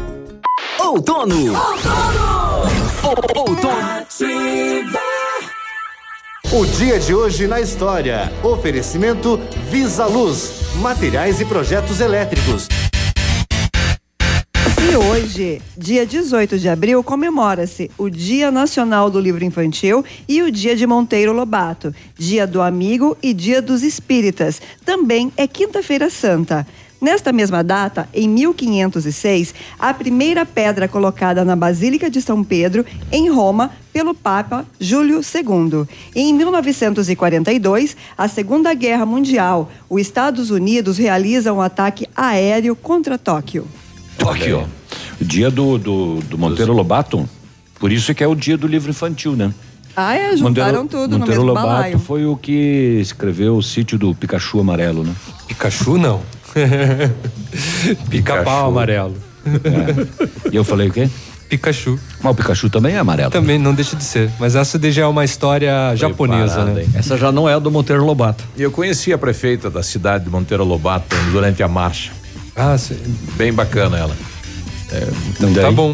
S14: Outono. Outono.
S24: O dia de hoje na história. Oferecimento Visa Luz, materiais e projetos elétricos.
S5: E hoje, dia 18 de abril, comemora-se o Dia Nacional do Livro Infantil e o Dia de Monteiro Lobato, Dia do Amigo e Dia dos Espíritas. Também é Quinta-feira Santa. Nesta mesma data, em 1506, a primeira pedra colocada na Basílica de São Pedro, em Roma, pelo Papa Júlio II. Em 1942, a Segunda Guerra Mundial, os Estados Unidos realizam um ataque aéreo contra Tóquio.
S7: Tóquio. O dia do, do, do Monteiro Lobato. Por isso que é o dia do livro infantil, né?
S5: Ah, é, juntaram tudo no
S7: Monteiro
S5: mesmo
S7: Lobato
S5: balaio.
S7: foi o que escreveu o sítio do Pikachu amarelo, né?
S6: Pikachu não. Pica-pau amarelo.
S7: É. E eu falei o quê?
S6: Pikachu.
S7: Mas o Pikachu também é amarelo.
S6: Também não deixa de ser. Mas essa já é uma história japonesa,
S3: parada,
S6: né?
S3: hein?
S4: Essa já não é a do Monteiro Lobato.
S3: E eu conheci a prefeita da cidade de Monteiro Lobato durante a marcha.
S6: Ah, sim.
S3: Bem bacana ela. É,
S6: Então tá bom.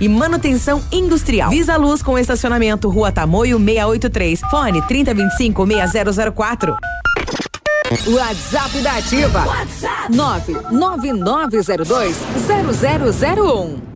S16: e manutenção industrial. Visa Luz com estacionamento Rua Tamoio 683. Fone 3025 6004.
S25: WhatsApp da Ativa. WhatsApp 999020001.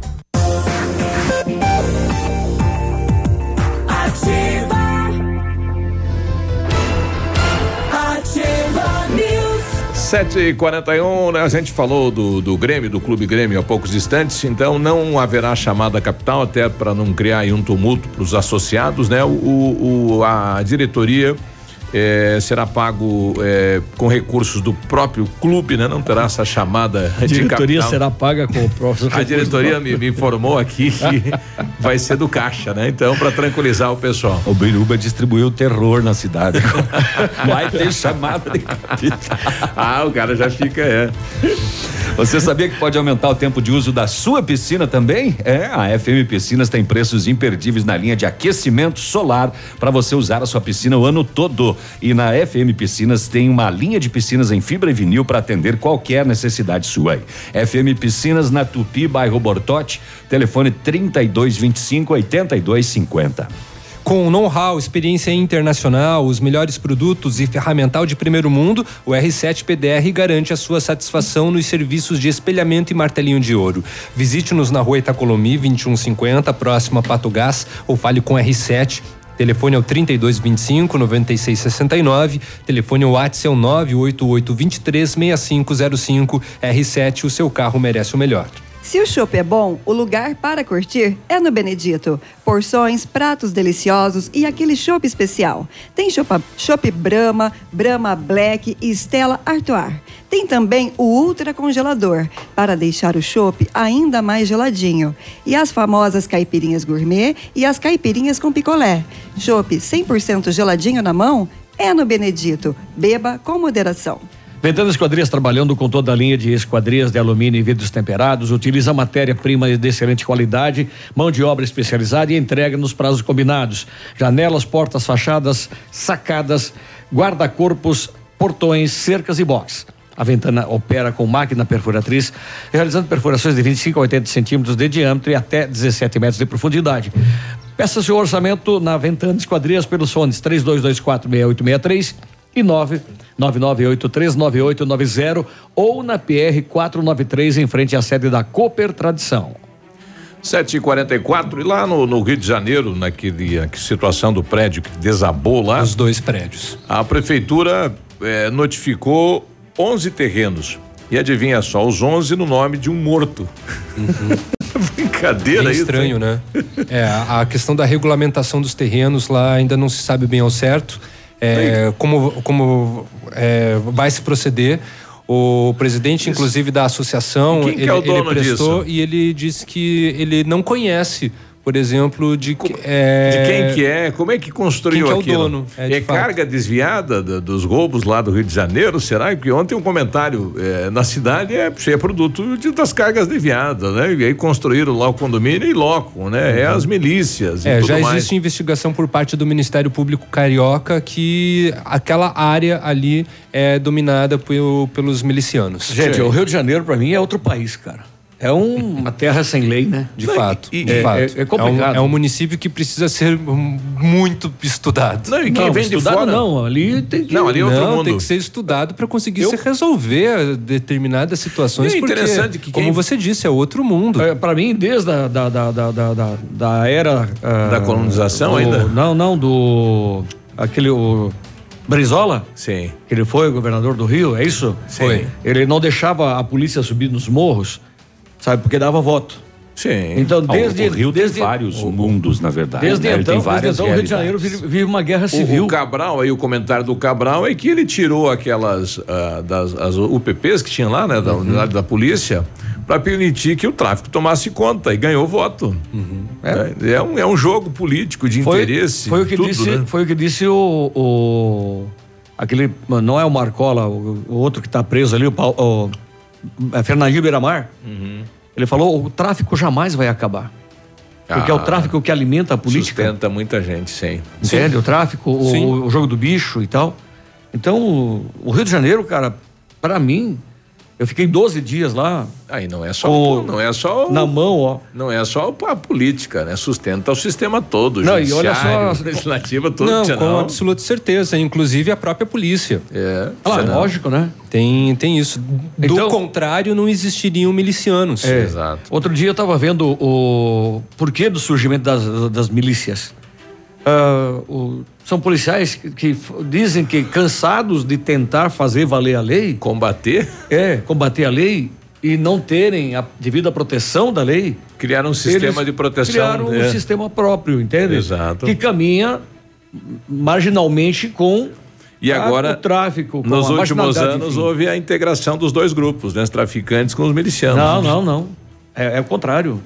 S14: Ativa. Ativa News.
S3: 7h41, né? A gente falou do, do Grêmio, do Clube Grêmio há poucos instantes, então não haverá chamada capital, até para não criar um tumulto para os associados, né? O, o- a diretoria eh, será pago eh, com recursos do próprio clube, né? Não terá essa chamada
S4: A diretoria será paga com o próximo.
S3: A diretoria me, me informou aqui que vai ser do caixa, né? Então, para tranquilizar o pessoal.
S7: O Biruba distribuiu terror na cidade. Vai ter chamada de capital.
S3: Ah, o cara já fica, é.
S7: Você sabia que pode aumentar o tempo de uso da sua piscina também? É, a FM Piscinas tem preços imperdíveis na linha de aquecimento solar para você usar a sua piscina o ano todo. E na FM Piscinas tem uma linha de piscinas em fibra e vinil para atender qualquer necessidade sua. FM Piscinas na Tupi, bairro Bortote, telefone 3225 8250.
S6: Com know-how, experiência internacional, os melhores produtos e ferramental de primeiro mundo, o R7 PDR garante a sua satisfação nos serviços de espelhamento e martelinho de ouro. Visite-nos na rua Itacolomi 2150, próximo a Pato Gás, ou fale com R7. Telefone é o 3225 9669, telefone é o WhatsApp é o 988 23 6505. R7, o seu carro merece o melhor.
S5: Se o chopp é bom, o lugar para curtir é no Benedito. Porções, pratos deliciosos e aquele chopp especial. Tem chopp Brahma, Brahma Black e Stella Artois. Tem também o ultra congelador para deixar o chopp ainda mais geladinho. E as famosas caipirinhas gourmet e as caipirinhas com picolé. Chopp 100% geladinho na mão é no Benedito. Beba com moderação.
S4: Ventana Esquadrias trabalhando com toda a linha de esquadrias de alumínio e vidros temperados, utiliza matéria-prima de excelente qualidade, mão de obra especializada e entrega nos prazos combinados. Janelas, portas, fachadas, sacadas, guarda-corpos, portões, cercas e box. A Ventana opera com máquina perfuratriz, realizando perfurações de 25 a 80 centímetros de diâmetro e até 17 metros de profundidade. Peça seu orçamento na Ventana Esquadrias pelos fones 32246863 e 999839890 ou na PR 493 em frente à sede da Cooper Tradição.
S3: 7 e 44 e lá no, no Rio de Janeiro, naquele a situação do prédio que desabou lá.
S6: Os dois prédios.
S3: A prefeitura eh, notificou 11 terrenos. E adivinha só, os 11 no nome de um morto. Brincadeira
S6: Bem
S3: isso.
S6: estranho, né? É, a a questão da regulamentação dos terrenos lá ainda não se sabe bem ao certo. É, como como é, vai se proceder. O presidente, inclusive, da associação,
S3: que
S6: ele,
S3: é
S6: ele prestou
S3: disso?
S6: e ele disse que ele não conhece, por exemplo, de, é,
S3: De quem que é? Como é que construiu
S6: Quem que é o
S3: aquilo?
S6: dono, é, de
S3: É,
S6: fato.
S3: carga desviada do- dos roubos lá do Rio de Janeiro, será? Porque ontem um comentário eh, na cidade é, é produto de- das cargas desviadas, né? E aí construíram lá o condomínio e loco, né? É as milícias e
S6: É,
S3: tudo
S6: já
S3: mais.
S6: existe investigação por parte do Ministério Público Carioca que aquela área ali é dominada pel- pelos milicianos.
S4: Gente, o Rio de Janeiro para mim é outro país, cara. É um- uma terra sem lei, né?
S6: De fato,
S4: E-
S6: de
S4: é,
S6: fato.
S4: É, é complicado.
S6: É um, é um município que precisa ser muito estudado.
S3: Não, e quem
S4: Não,
S3: vem de fora.
S4: não, ali tem que.
S3: Não, ali é outro
S6: Não,
S3: mundo.
S6: tem que ser estudado para conseguir se resolver determinadas situações.
S3: E é
S6: porque,
S3: interessante que
S6: como
S3: quem-
S6: você disse, é outro mundo.
S4: É, para mim, desde a da, da, da, da, da, da era. ah,
S3: Da colonização
S4: do-
S3: ainda?
S4: Não, não, do. Aquele. O, Brizola?
S3: Sim.
S4: Que ele foi governador do Rio, é isso?
S3: Sim. Foi.
S4: Ele não deixava a polícia subir nos morros, sabe? Porque dava voto.
S3: Sim.
S4: Então, desde.
S7: o Rio
S4: desde
S7: tem vários mundos, na verdade.
S4: Desde
S7: né?
S4: Então, desde então o Rio de Janeiro vive, vive uma guerra
S3: O-
S4: civil.
S3: O, Cabral, aí o comentário do Cabral é que ele tirou aquelas ah, das as UPPs que tinha lá, né,
S4: Uhum.
S3: da unidade da polícia, para permitir que o tráfico tomasse conta e ganhou voto. É, é um, é um jogo político de
S4: foi,
S3: interesse.
S4: Foi o que
S3: tudo,
S4: disse,
S3: né?
S4: foi o que disse o, o- aquele não é o Marcola, o, o outro que está preso ali, o, o Fernandinho Beiramar.
S3: Uhum.
S4: Ele falou: o tráfico jamais vai acabar. Porque é o
S3: Ah,
S4: tráfico que alimenta a política.
S3: Sustenta muita gente, sim.
S4: Entende? O tráfico, o,
S3: Sim.
S4: o jogo do bicho e tal. Então, o, o Rio de Janeiro, cara, para mim, eu fiquei 12 dias lá.
S3: Aí não é só,
S4: Com-
S3: não é só o-
S4: Na mão, ó.
S3: Não é só a política, né? Sustenta o sistema todo,
S6: Não, e olha
S3: judiciário,
S6: só-
S3: legislativo, todo
S6: Não, com absoluta certeza, inclusive a própria polícia.
S3: É,
S4: Ah,
S6: senão-
S4: lógico, né?
S6: Tem, tem isso. Do
S4: Então-
S6: contrário, não existiriam milicianos.
S4: É. Outro dia eu estava vendo o porquê do surgimento das, das milícias. Ah, o- são policiais que, que dizem que cansados de tentar fazer valer a lei.
S3: Combater?
S4: É, combater a lei e não terem a devida proteção da lei.
S3: Criaram um sistema de proteção,
S4: Criaram
S3: é.
S4: um sistema próprio, entende?
S3: Exato.
S4: Que caminha marginalmente com
S3: E agora,
S4: o tráfico. Com
S3: nos
S4: a
S3: últimos anos,
S4: enfim.
S3: houve a integração dos dois grupos, né? Os traficantes com os milicianos.
S4: Não, não, não. É, é o contrário.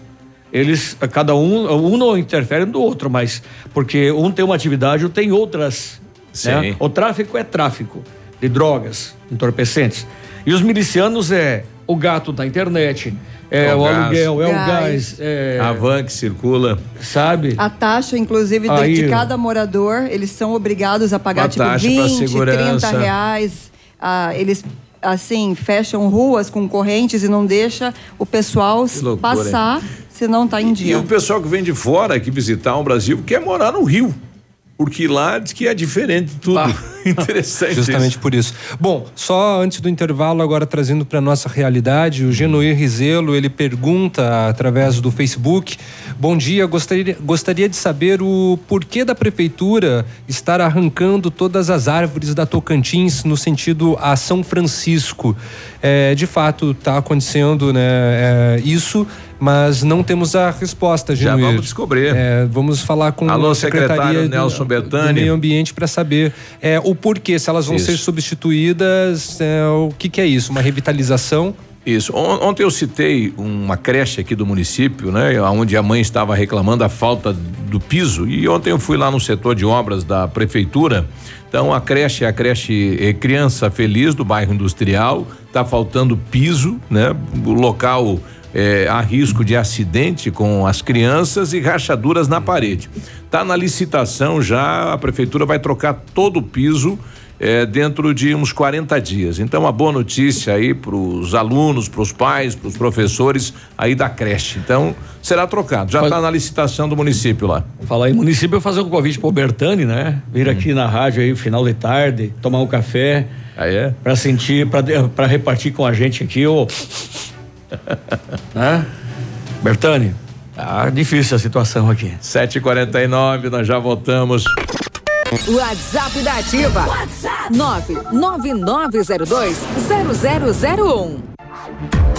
S4: Eles, cada um, um não interfere no outro, mas porque um tem uma atividade, outro tem outras. né?
S3: Sim.
S4: O tráfico é tráfico de drogas, entorpecentes. E os milicianos é o gato da internet, é,
S3: É o
S4: o,
S3: gás.
S4: aluguel, é o
S5: Gás.
S4: gás, é,
S3: A van que circula.
S4: sabe?
S5: A taxa, inclusive, de-
S4: Aí-
S5: de cada morador, eles são obrigados a pagar tipo
S3: taxa pra
S5: 20, 30
S3: segurança.
S5: reais. Ah, eles assim fecham ruas com correntes e não deixa o pessoal
S3: loucura,
S5: passar se não está em
S3: E
S5: dia.
S3: o pessoal que vem de fora aqui visitar o Brasil quer morar no Rio. Porque lá diz que é diferente de tudo. Interessante.
S6: Justamente
S3: isso.
S6: por isso. Bom, só antes do intervalo, agora trazendo para nossa realidade, o Genoir Rizelo, ele pergunta através do Facebook: Bom dia, gostaria, gostaria de saber o porquê da prefeitura estar arrancando todas as árvores da Tocantins no sentido a São Francisco. É, de fato, está acontecendo né, é, isso. Mas não temos a resposta,
S3: Já
S6: Genoir.
S3: vamos descobrir.
S6: É, vamos falar com
S3: Alô,
S6: a Secretaria
S3: secretário
S6: do-
S3: Nelson
S6: do
S3: Betani.
S6: Meio Ambiente para saber é, o porquê, se elas vão
S3: Isso.
S6: ser substituídas, é, o que, que é isso? Uma revitalização?
S3: Isso. On- Ontem eu citei uma creche aqui do município, né? Onde a mãe estava reclamando a falta do piso. E ontem eu fui lá no setor de obras da prefeitura. Então a creche é a creche eh, Criança Feliz do bairro Industrial. Tá faltando piso, né? O local eh, há risco de acidente com as crianças e rachaduras na parede. Tá na licitação já, a prefeitura vai trocar todo o piso é, dentro de uns 40 dias. Então, uma boa notícia aí para os alunos, para os pais, para os professores aí da creche. Então, será trocado. Já está na licitação do município lá.
S4: Falar em município, eu fazer um convite pro Bertani, né? Vir aqui na rádio aí, final de tarde, tomar um café.
S3: Aí é?
S4: Pra sentir, de- pra repartir com a gente aqui, ô. né? Bertani, tá difícil a situação aqui.
S3: 7h49, nós já voltamos.
S25: WhatsApp da Ativa. WhatsApp 999020001.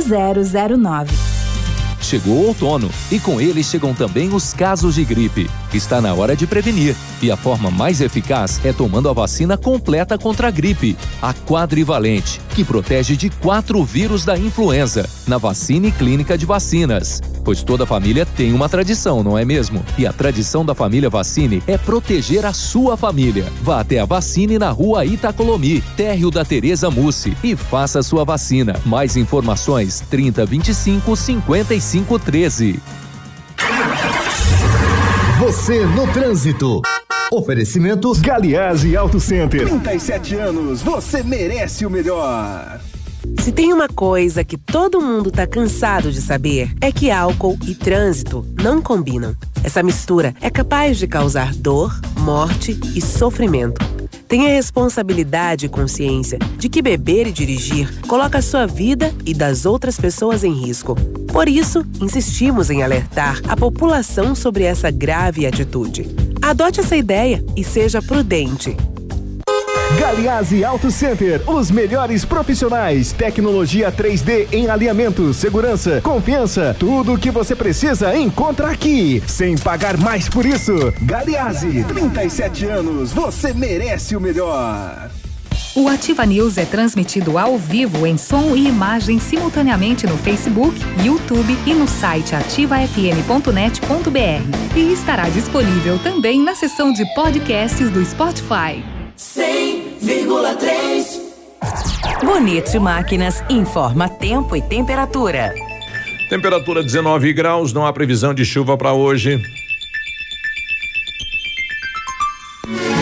S22: 0009.
S12: Chegou o outono e com ele chegam também os casos de gripe. Está na hora de prevenir e a forma mais eficaz é tomando a vacina completa contra a gripe, a quadrivalente, que protege de quatro vírus da influenza, na vacina clínica de vacinas. Pois toda família tem uma tradição, não é mesmo? E a tradição da família Vacine é proteger a sua família. Vá até a Vacine na rua Itacolomi, térreo da Tereza Mussi e faça a sua vacina. Mais informações 3025 5513.
S13: Você no trânsito. Oferecimento Galiase Auto Center. 37 anos, você merece o melhor.
S26: Se tem uma coisa que todo mundo tá cansado de saber, é que álcool e trânsito não combinam. Essa mistura é capaz de causar dor, morte e sofrimento. Tenha responsabilidade e consciência de que beber e dirigir coloca a sua vida e das outras pessoas em risco. Por isso, insistimos em alertar a população sobre essa grave atitude. Adote essa ideia e seja prudente.
S13: Galiase Auto Center, os melhores profissionais, tecnologia 3D em alinhamento, segurança, confiança, tudo o que você precisa encontra aqui, sem pagar mais por isso. Galiase, 37 anos, você merece o melhor.
S27: O Ativa News é transmitido ao vivo em som e imagem simultaneamente no Facebook, YouTube e no site ativafm.net.br. E estará disponível também na seção de podcasts do Spotify.
S14: 100,3.
S16: Bonito Máquinas informa tempo e temperatura.
S3: Temperatura 19 graus, não há previsão de chuva para hoje.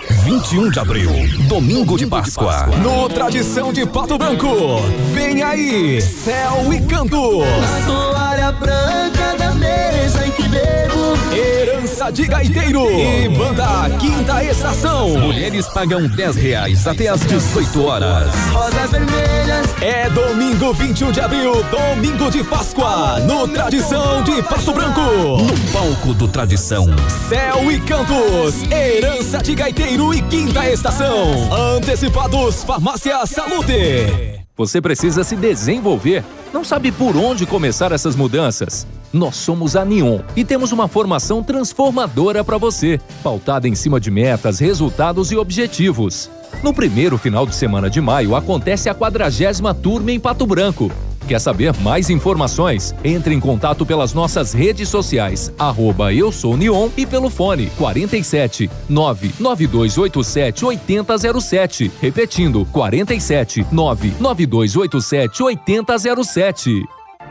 S11: 21 de abril, domingo de Páscoa. No Tradição de Pato Branco. Vem aí, Céu e Canto.
S14: toalha branca da mesa em que bebo.
S11: Herança de Gaiteiro e banda Quinta Estação. Mulheres pagam 10 reais até às 18 horas.
S14: Rosas vermelhas.
S11: É domingo 21 de abril, domingo de Páscoa, no Tradição de Pato Branco. No palco do Tradição. Céu e Cantos, Herança de Gaiteiro e Quinta Estação. Antecipados Farmácia Salute.
S12: Você precisa se desenvolver. Não sabe por onde começar essas mudanças? Nós somos a Neon e temos uma formação transformadora para você, pautada em cima de metas, resultados e objetivos. No primeiro final de semana de maio acontece a quadragésima turma em Pato Branco. Quer saber mais informações? Entre em contato pelas nossas redes sociais, arroba eu sou Neon e pelo fone 47 99287 8007. Repetindo, 47 99287 8007.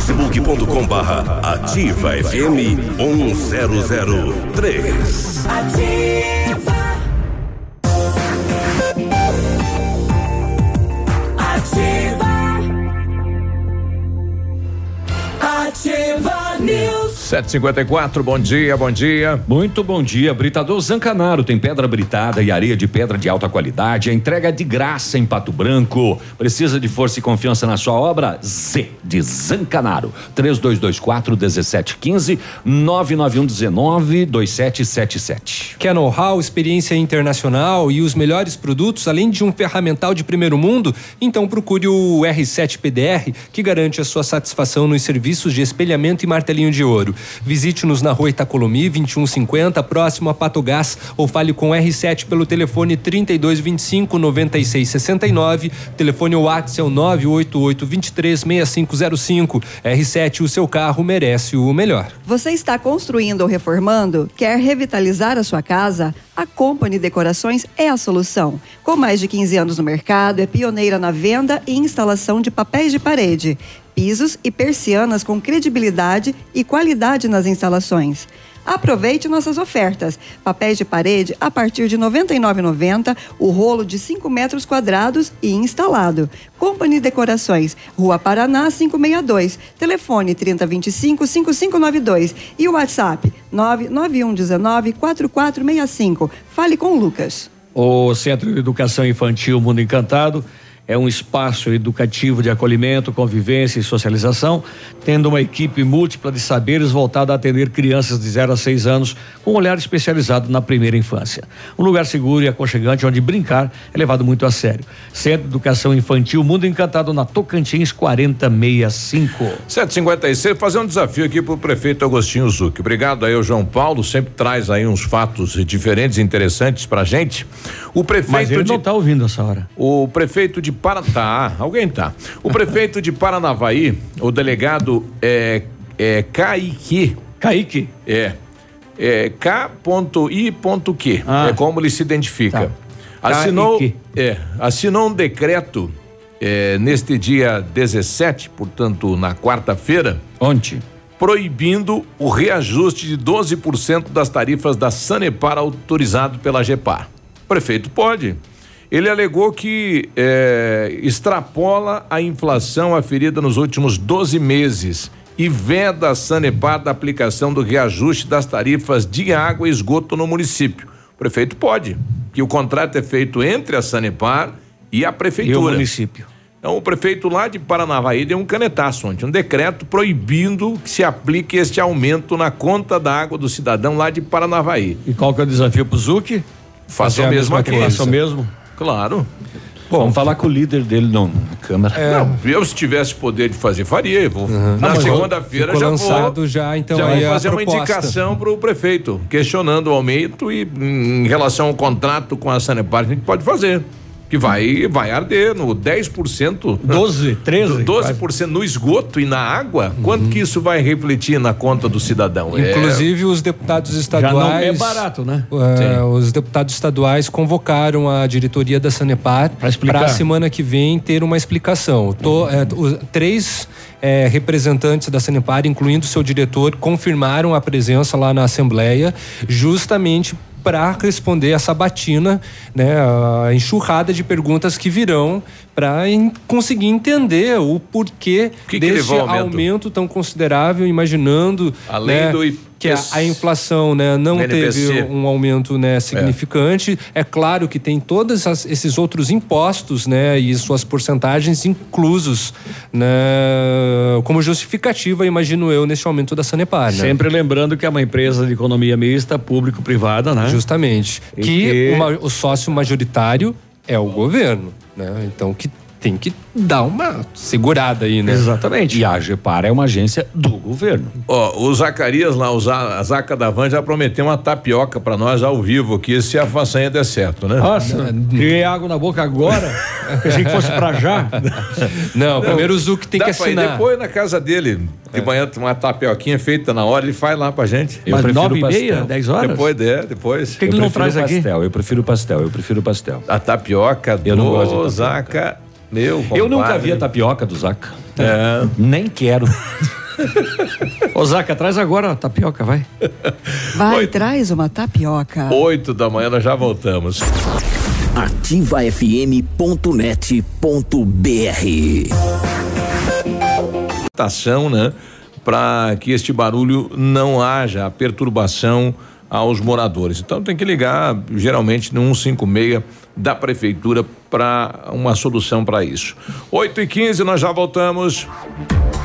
S28: facebook.com barra ativa FM 1003.
S29: Ativa. Ativa. Ativa News.
S3: 754, bom dia, bom dia.
S7: Muito bom dia. Britador Zancanaro tem pedra britada e areia de pedra de alta qualidade. A entrega é de graça em Pato Branco. Precisa de força e confiança na sua obra? Z de Zancanaro. 3224 1715 991 19 2777.
S6: Quer know-how, experiência internacional e os melhores produtos, além de um ferramental de primeiro mundo? Então procure o R7 PDR, que garante a sua satisfação nos serviços de espelhamento e martelinho de ouro. Visite-nos na rua Itacolomi, 2150, próximo a Patogás, ou fale com o R7 pelo telefone 3225 9669. Telefone WhatsApp é o 988 23 6505. R7, o seu carro merece o melhor.
S5: Você está construindo ou reformando? Quer revitalizar a sua casa? A Company Decorações é a solução. Com mais de 15 anos no mercado, é pioneira na venda e instalação de papéis de parede, pisos e persianas com credibilidade e qualidade nas instalações. Aproveite nossas ofertas. Papéis de parede a partir de R$ 99,90, o rolo de 5 metros quadrados e instalado. Company Decorações, Rua Paraná 562, telefone 3025-5592 e o WhatsApp 99119-4465. Fale com o Lucas.
S4: O Centro de Educação Infantil Mundo Encantado é um espaço educativo de acolhimento, convivência e socialização, tendo uma equipe múltipla de saberes voltada a atender crianças de 0 a 6 anos com um olhar especializado na primeira infância. Um lugar seguro e aconchegante onde brincar é levado muito a sério. Centro de Educação Infantil Mundo Encantado na Tocantins 4065.
S3: 756, fazer um desafio aqui pro prefeito Agostinho Zucchi. Obrigado aí, o João Paulo, sempre traz aí uns fatos diferentes e interessantes pra gente. O prefeito
S4: Mas ele
S3: de...
S4: não tá ouvindo essa hora.
S3: O prefeito de Paratá, alguém tá. O prefeito de Paranavaí, o delegado é, é Kaique.
S4: Kaique?
S3: É. É K.I.Q.
S4: Ah.
S3: É como ele se identifica.
S4: Tá.
S3: Assinou,
S4: Kaique.
S3: é, assinou um decreto é, neste dia 17, portanto, na quarta-feira.
S7: Ontem.
S3: Proibindo o reajuste de 12% das tarifas da Sanepar autorizado pela GEPAR. O prefeito pode. Ele alegou que é, extrapola a inflação aferida nos últimos 12 meses e veda a Sanepar da aplicação do reajuste das tarifas de água e esgoto no município. O prefeito pode, que o contrato é feito entre a Sanepar e a prefeitura.
S4: E o município.
S3: Então, o prefeito lá de Paranavaí deu um canetaço ontem, um decreto proibindo que se aplique este aumento na conta da água do cidadão lá de Paranavaí.
S4: E qual que é o desafio pro Zuc?
S3: Faça a mesma coisa.
S4: Faça o mesmo?
S3: Claro.
S7: Bom, vamos falar com o líder dele não, na Câmara.
S3: Não, eu se tivesse poder de fazer, faria. Vou, Na
S6: mas
S3: segunda-feira já
S6: lançado
S3: vou,
S6: já, então,
S3: já vou fazer uma indicação para o prefeito, questionando o aumento e em relação ao contrato com a Sanepar, a gente pode fazer. Que vai, vai arder no 10%.
S4: 12, 13?
S3: 12% no esgoto e na água. Quanto que isso vai refletir na conta do cidadão? É-
S6: Inclusive os deputados estaduais.
S4: não é barato, né?
S6: eh, os deputados estaduais convocaram a diretoria da Sanepar
S4: explicar.
S6: para a semana que vem ter uma explicação. Tô, eh, os- três eh, representantes da Sanepar, incluindo seu diretor, confirmaram a presença lá na Assembleia, justamente para responder essa batina, né, a enxurrada de perguntas que virão para conseguir entender o porquê
S3: que
S6: desse
S3: levou ao aumento?
S6: aumento tão considerável, imaginando
S3: Além
S6: né,
S3: do
S6: que a, a inflação né, não teve um aumento né, significante. É. claro que tem todos esses outros impostos né, e suas porcentagens inclusos né, como justificativa, imagino eu, nesse aumento da Sanepar. Né?
S4: Sempre lembrando que é uma empresa de economia mista, público-privada, né?
S6: Justamente.
S4: E
S6: que,
S4: que-
S6: uma- o sócio majoritário é o governo. Né? Então que tem que dar uma segurada aí, né?
S4: Exatamente.
S7: E a AGEPAR é uma agência do governo.
S3: Ó, o Zacarias lá, o Za- Zaca da Van já prometeu uma tapioca pra nós ao vivo aqui, se a façanha der certo, né?
S4: Nossa, criei água na boca agora. Pensei que fosse pra já.
S6: Não, primeiro o Zuc tem que
S3: ir
S6: assinar.
S3: depois na casa dele. De manhã tem uma tapioquinha feita na hora, ele faz lá pra gente.
S7: Eu
S4: Mas nove e meia, dez horas?
S3: Depois, é, depois.
S4: que que
S7: eu
S4: ele não traz aqui?
S7: pastel, eu prefiro pastel, eu prefiro pastel.
S3: A tapioca
S7: Eu não
S3: do
S7: gosto de tapioca.
S3: Zaca, meu
S7: Eu nunca vi a tapioca do Zaca.
S3: É.
S7: Nem quero.
S4: Ô, Zaca, traz agora a tapioca, vai.
S5: Vai, traz uma tapioca.
S3: Oito da manhã, nós já voltamos.
S28: ativafm.net.br
S3: Estação, né? Para que este barulho não haja perturbação aos moradores. Então tem que ligar geralmente no 156 da prefeitura para uma solução para isso. 8 e 15 nós já voltamos.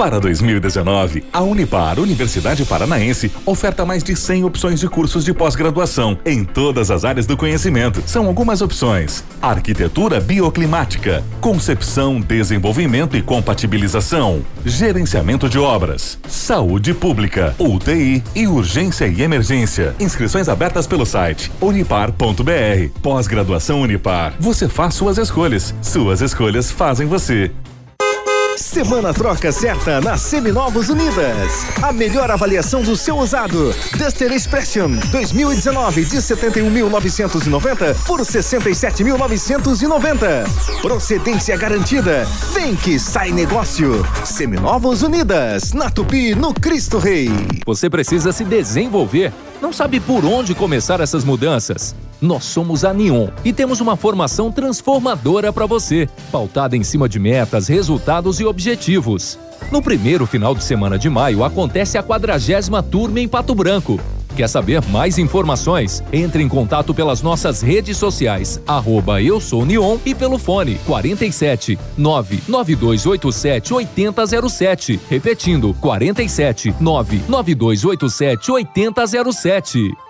S30: Para 2019, a Unipar, Universidade Paranaense, oferta mais de 100 opções de cursos de pós-graduação em todas as áreas do conhecimento. São algumas opções: arquitetura bioclimática, concepção, desenvolvimento e compatibilização, gerenciamento de obras, saúde pública, UTI e urgência e emergência. Inscrições abertas pelo site unipar.br. Pós-graduação Unipar. Você faz suas escolhas. Suas escolhas fazem você.
S13: Semana troca certa na Seminovos Unidas. A melhor avaliação do seu usado. Duster Expression 2019 de 71.990 por 67.990. Procedência garantida. Vem que sai negócio. Seminovos Unidas, na Tupi, no Cristo Rei.
S12: Você precisa se desenvolver. Não sabe por onde começar essas mudanças? Nós somos a Neon e temos uma formação transformadora para você, pautada em cima de metas, resultados e objetivos. No primeiro final de semana de maio acontece a quadragésima turma em Pato Branco. Quer saber mais informações? Entre em contato pelas nossas redes sociais, arroba eu sou Neon e pelo fone 47 99287 8007. Repetindo, 47 99287 8007.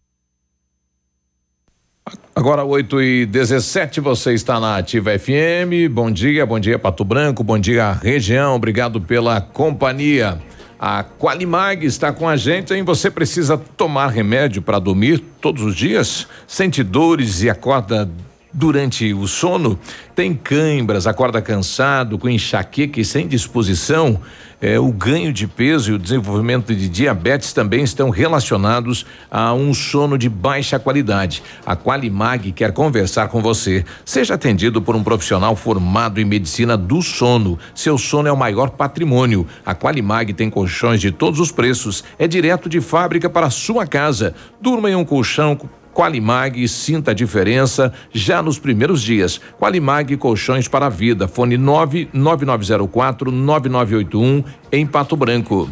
S3: Agora 8 e 17 você está na Ativa FM. Bom dia, bom dia Pato Branco, bom dia região, obrigado pela companhia. A Qualimag está com a gente, hein? Você precisa tomar remédio para dormir todos os dias? Sente dores e acorda durante o sono? Tem cãibras, acorda cansado, com enxaqueca e sem disposição? É, o ganho de peso e o desenvolvimento de diabetes também estão relacionados a um sono de baixa qualidade. A Qualimag quer conversar com você. Seja atendido por um profissional formado em medicina do sono. Seu sono é o maior patrimônio. A Qualimag tem colchões de todos os preços. É direto de fábrica para sua casa. Durma em um colchão Qualimag, sinta a diferença já nos primeiros dias. Qualimag Colchões para a Vida. Fone 99904 9981 em Pato Branco.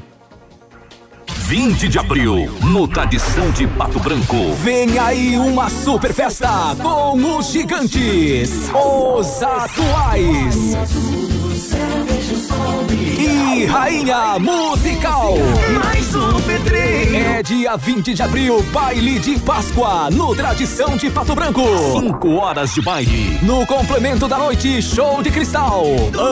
S11: 20 de abril, no Tradição de Pato Branco. Vem aí uma super festa com os gigantes, os atuais. E Rainha Musical. É dia 20 de abril, baile de Páscoa, no Tradição de Pato Branco. Cinco horas de baile. No complemento da noite, show de cristal.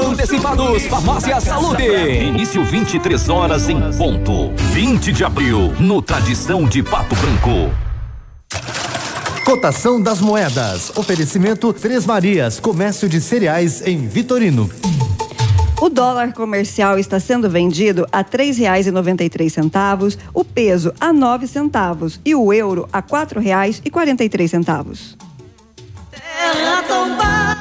S11: Antecipados, Farmácia Saúde. Início 23 horas em ponto. 20 de abril, no Tradição de Pato Branco.
S24: Cotação das moedas. Oferecimento Três Marias, comércio de cereais em Vitorino.
S5: O dólar comercial está sendo vendido a R$ 3,93, o peso a nove centavos e o euro a R$ 4,43.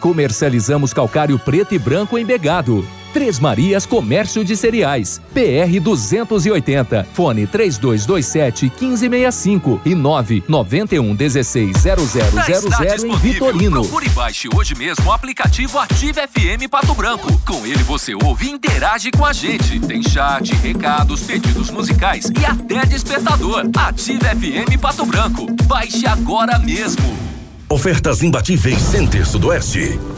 S12: Comercializamos calcário preto e branco embegado. Três Marias Comércio de Cereais. PR 280. Fone 3227 1565 e 991 16
S11: Já está
S12: 0000 em. Vitorino.
S11: Procure e baixe hoje mesmo o aplicativo Ative FM Pato Branco. Com ele você ouve e interage com a gente. Tem chat, recados, pedidos musicais e até despertador. Ative FM Pato Branco. Baixe agora mesmo.
S28: Ofertas imbatíveis Center Sudoeste.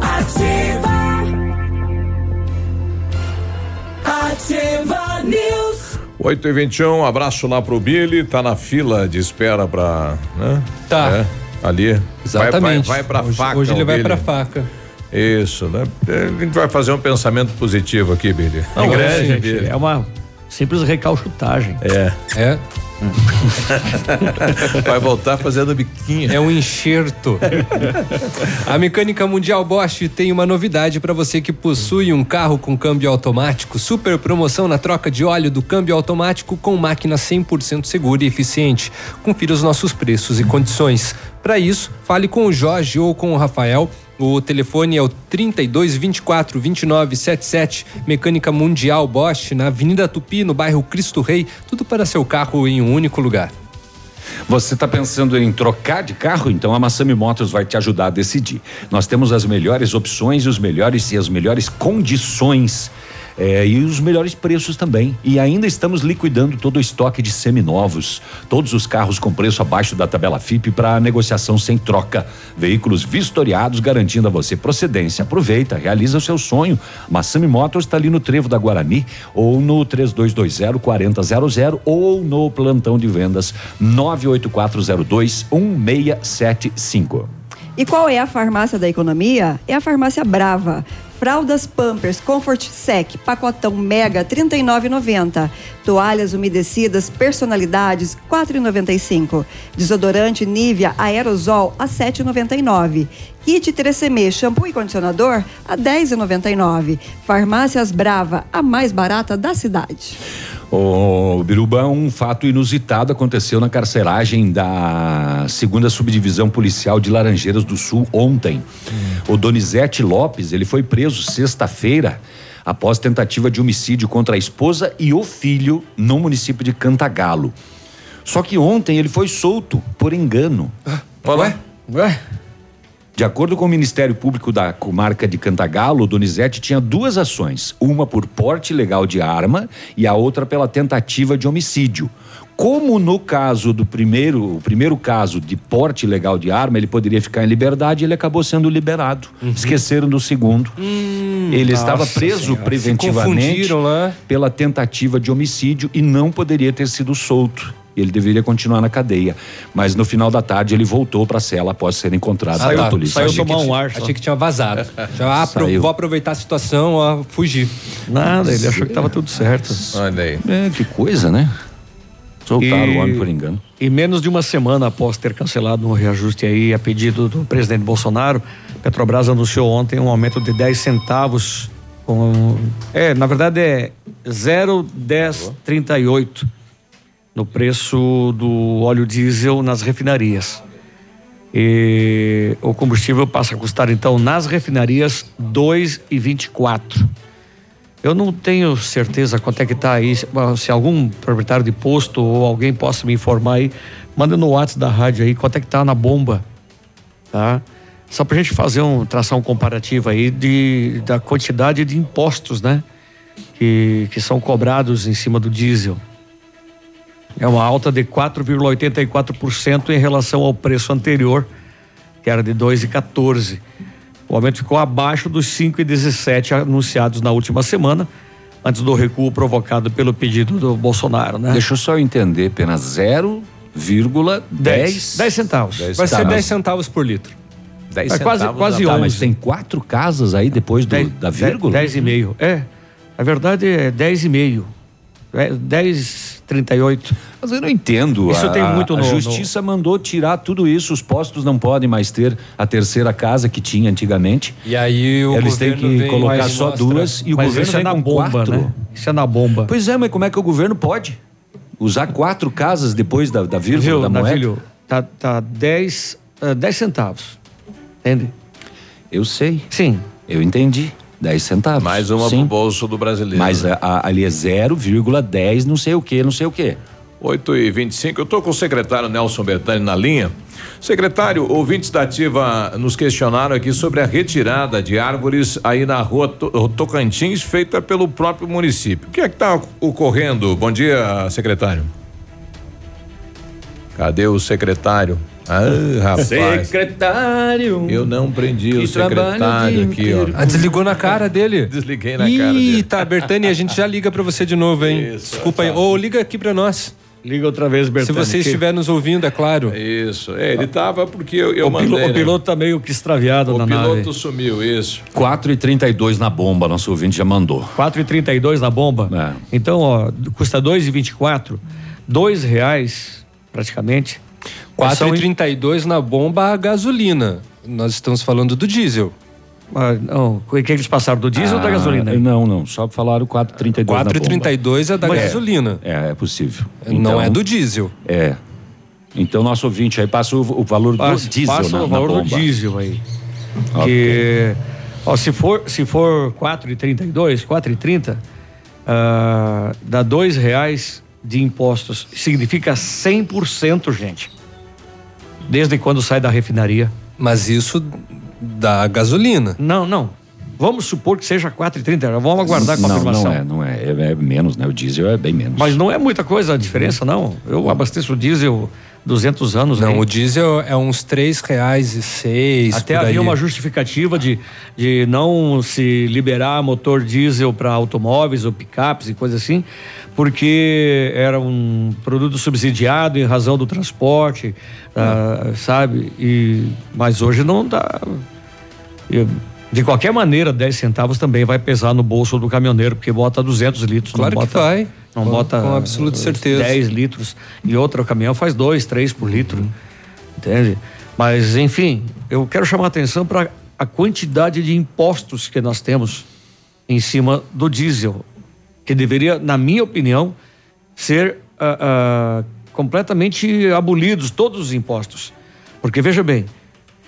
S29: Ativa. Ativa News.
S3: 8 e 21 um abraço lá pro Billy, tá na fila de espera pra. Né?
S6: Tá.
S3: É, ali.
S6: Exatamente.
S3: Vai, vai, vai pra
S6: Hoje-
S3: faca.
S6: hoje ele vai
S3: Billy.
S6: pra faca.
S3: Isso, né? A gente vai fazer um pensamento positivo aqui, Billy.
S4: Não,
S3: é
S4: é,
S3: grande,
S4: gente,
S3: Billy.
S4: é uma simples recalchutagem.
S3: É.
S6: É.
S3: Vai voltar fazendo biquinho.
S6: É um enxerto. A Mecânica Mundial Bosch tem uma novidade para você que possui um carro com câmbio automático. Super promoção na troca de óleo do câmbio automático com máquina 100% segura e eficiente. Confira os nossos preços e condições. Para isso, fale com o Jorge ou com o Rafael. O telefone é o 32 24 29 77. Mecânica Mundial Bosch na Avenida Tupi, no bairro Cristo Rei. Tudo para seu carro em um único lugar.
S7: Você está pensando em trocar de carro? Então a Massami Motors vai te ajudar a decidir. Nós temos as melhores opções os melhores e as melhores condições. É, e os melhores preços também. E ainda estamos liquidando todo o estoque de seminovos. Todos os carros com preço abaixo da tabela FIP para negociação sem troca. Veículos vistoriados garantindo a você procedência. Aproveita, realiza o seu sonho. Massami Motors está ali no Trevo da Guarani ou no 3220 4000 ou no plantão de vendas 98402 1675.
S5: E qual é a farmácia da economia? É a farmácia Brava. Fraldas Pampers Comfort Sec, pacotão Mega, R$ 39,90. Toalhas umedecidas Personalidades, R$ 4,95. Desodorante Nivea Aerosol, a R$ 7,99. Kit 3CM, shampoo e condicionador, a R$ 10,99. Farmácias Brava, a mais barata da cidade.
S7: O Biruba, um fato inusitado aconteceu na carceragem da segunda subdivisão policial de Laranjeiras do Sul ontem. O Donizete Lopes, ele foi preso sexta-feira após tentativa de homicídio contra a esposa e o filho no município de Cantagalo. Só que ontem ele foi solto por engano.
S3: Ué?
S4: Ué?
S7: De acordo com o Ministério Público da comarca de Cantagalo, o Donizete tinha duas ações, uma por porte ilegal de arma e a outra pela tentativa de homicídio. Como no caso do primeiro, o primeiro caso de porte ilegal de arma, ele poderia ficar em liberdade, ele acabou sendo liberado. Esqueceram do segundo. ele estava preso
S6: senhora, se
S7: preventivamente
S6: lá.
S7: pela tentativa de homicídio e não poderia ter sido solto. Ele deveria continuar na cadeia, mas no final da tarde ele voltou para a cela após ser encontrado
S6: Ah,
S7: pela polícia.
S6: Saiu tomar um ar. Achei que tinha vazado. Já, ah, pro-
S7: Saiu.
S6: vou aproveitar a situação, ó, fugir.
S4: Nada, ele achou que tava tudo certo.
S3: Olha aí.
S7: É, que coisa, né? Soltaram
S4: E-
S7: o homem por engano.
S4: E menos de uma semana após ter cancelado um reajuste aí a pedido do presidente Bolsonaro, Petrobras anunciou ontem um aumento de 10 centavos. Com, é, na verdade é 0,1038 no preço do óleo diesel nas refinarias. E o combustível passa a custar então nas refinarias 2,24. Eu não tenho certeza quanto é que tá aí. Se, algum proprietário de posto ou alguém possa me informar aí, manda no WhatsApp da rádio aí quanto é que tá na bomba, tá? Só pra gente fazer um traçar um comparativo aí de da quantidade de impostos, né? Que que são cobrados em cima do diesel. É uma alta de 4,84% em relação ao preço anterior, que era de 2,14. O aumento ficou abaixo dos 5,17 anunciados na última semana, antes do recuo provocado pelo pedido do Bolsonaro, né?
S7: Deixa eu só entender, apenas 0,10
S4: 10 10 centavos.
S6: Vai ser 10 centavos por litro.
S7: 10
S4: É quase-
S7: centavos
S4: quase
S7: da- tá,
S4: 11.
S7: mas tem quatro casas aí depois do- da vírgula?
S4: 10 e meio. É. A verdade é 10 e meio. É 10, 38.
S7: Mas eu não entendo.
S4: Isso
S7: a,
S4: tem muito
S7: a
S4: no-
S7: justiça mandou tirar tudo isso. Os postos não podem mais ter a terceira casa que tinha antigamente.
S6: E aí o
S7: Eles têm
S6: governo
S7: que
S6: vem
S7: colocar só
S6: mostra-
S7: duas e o
S4: Mas
S7: governo
S4: isso é na
S7: com
S4: bomba,
S7: quatro.
S4: né? Isso é na bomba.
S7: Pois é, mas como é que o governo pode usar quatro casas depois da, da vírgula
S4: Viu,
S7: da moeda?
S4: Navilho? Tá, tá 10, ah, 10 centavos. Entende?
S7: Eu sei.
S4: Sim.
S7: Eu entendi. 10 centavos.
S3: Mais uma
S7: Sim.
S3: pro bolso do brasileiro.
S7: Mas a- a- ali é 0,10 não sei o que, não sei o que.
S3: 8 e 25 eu estou com o secretário Nelson Bertani na linha. Secretário, ouvintes da Ativa nos questionaram aqui sobre a retirada de árvores aí na rua To- Tocantins, feita pelo próprio município. O que é que está ocorrendo? Bom dia, secretário. Cadê o secretário? Ah, rapaz.
S7: Secretário.
S3: Eu não prendi o secretário
S6: o
S3: aqui, ó.
S6: Ah, desligou na cara dele?
S3: Desliguei na
S6: Ih,
S3: cara dele.
S6: tá, Bertani, a gente já liga pra você de novo, hein? Desculpa aí. Ou liga aqui pra nós.
S4: Liga outra vez,
S6: Se
S4: Bertani.
S6: você
S4: que-
S6: estiver nos ouvindo, é claro.
S3: Isso. É, ele tava porque eu, eu
S4: o,
S3: mandei.
S4: pilo- o
S3: né?
S4: piloto tá meio que extraviado
S3: O
S4: na
S3: piloto
S4: nave.
S3: sumiu, isso.
S7: 4 e 32 na bomba, nosso ouvinte já mandou.
S4: 4,32 na bomba.
S7: É.
S4: Então, ó, custa 2,24, dois reais praticamente. São em-
S6: 4,32 na bomba a gasolina. Nós estamos falando do diesel.
S4: Ah, não, o que eles passaram do diesel ou da
S7: Ah,
S4: gasolina?
S7: Não, não, só falaram 4,32 na bomba.
S6: 4,32 é da
S7: Mas-
S6: gasolina.
S7: É, é possível.
S6: Não é do diesel.
S7: É. Então, nosso ouvinte aí passa o, o valor
S4: Passa,
S7: do diesel
S4: passa
S7: na,
S4: o
S7: na
S4: valor do
S7: bomba.
S4: diesel aí.
S7: Ok.
S4: Que, ó, se for, se for 4,32, 4,30, ah, dá dois reais de impostos. Significa 100%, gente. Desde quando sai da refinaria.
S6: Mas isso da gasolina.
S4: Não, não. Vamos supor que seja 4,30. Vamos aguardar a
S7: não,
S4: confirmação.
S7: não é, não é, é. é menos, né? O diesel é bem menos.
S4: Mas não é muita coisa a diferença, não. Eu abasteço diesel 200 anos.
S6: Não,
S4: aí.
S6: o diesel é uns três reais e seis.
S4: Até havia uma justificativa de, de não se liberar motor diesel para automóveis ou picapes e coisas assim, porque era um produto subsidiado em razão do transporte, ah, sabe? E, mas hoje não dá. E, de qualquer maneira, 10 centavos também vai pesar no bolso do caminhoneiro, porque bota 200 litros.
S6: Claro
S4: não
S6: que
S4: bota,
S6: vai.
S4: Não
S6: Com-
S4: bota.
S6: com absoluta certeza.
S4: 10 litros. E outro caminhão faz 2, 3 por litro.
S6: Uhum.
S4: Entende? Mas, enfim, eu quero chamar a atenção para a quantidade de impostos que nós temos em cima do diesel, que deveria, na minha opinião, ser ah, ah, completamente abolidos todos os impostos. Porque veja bem,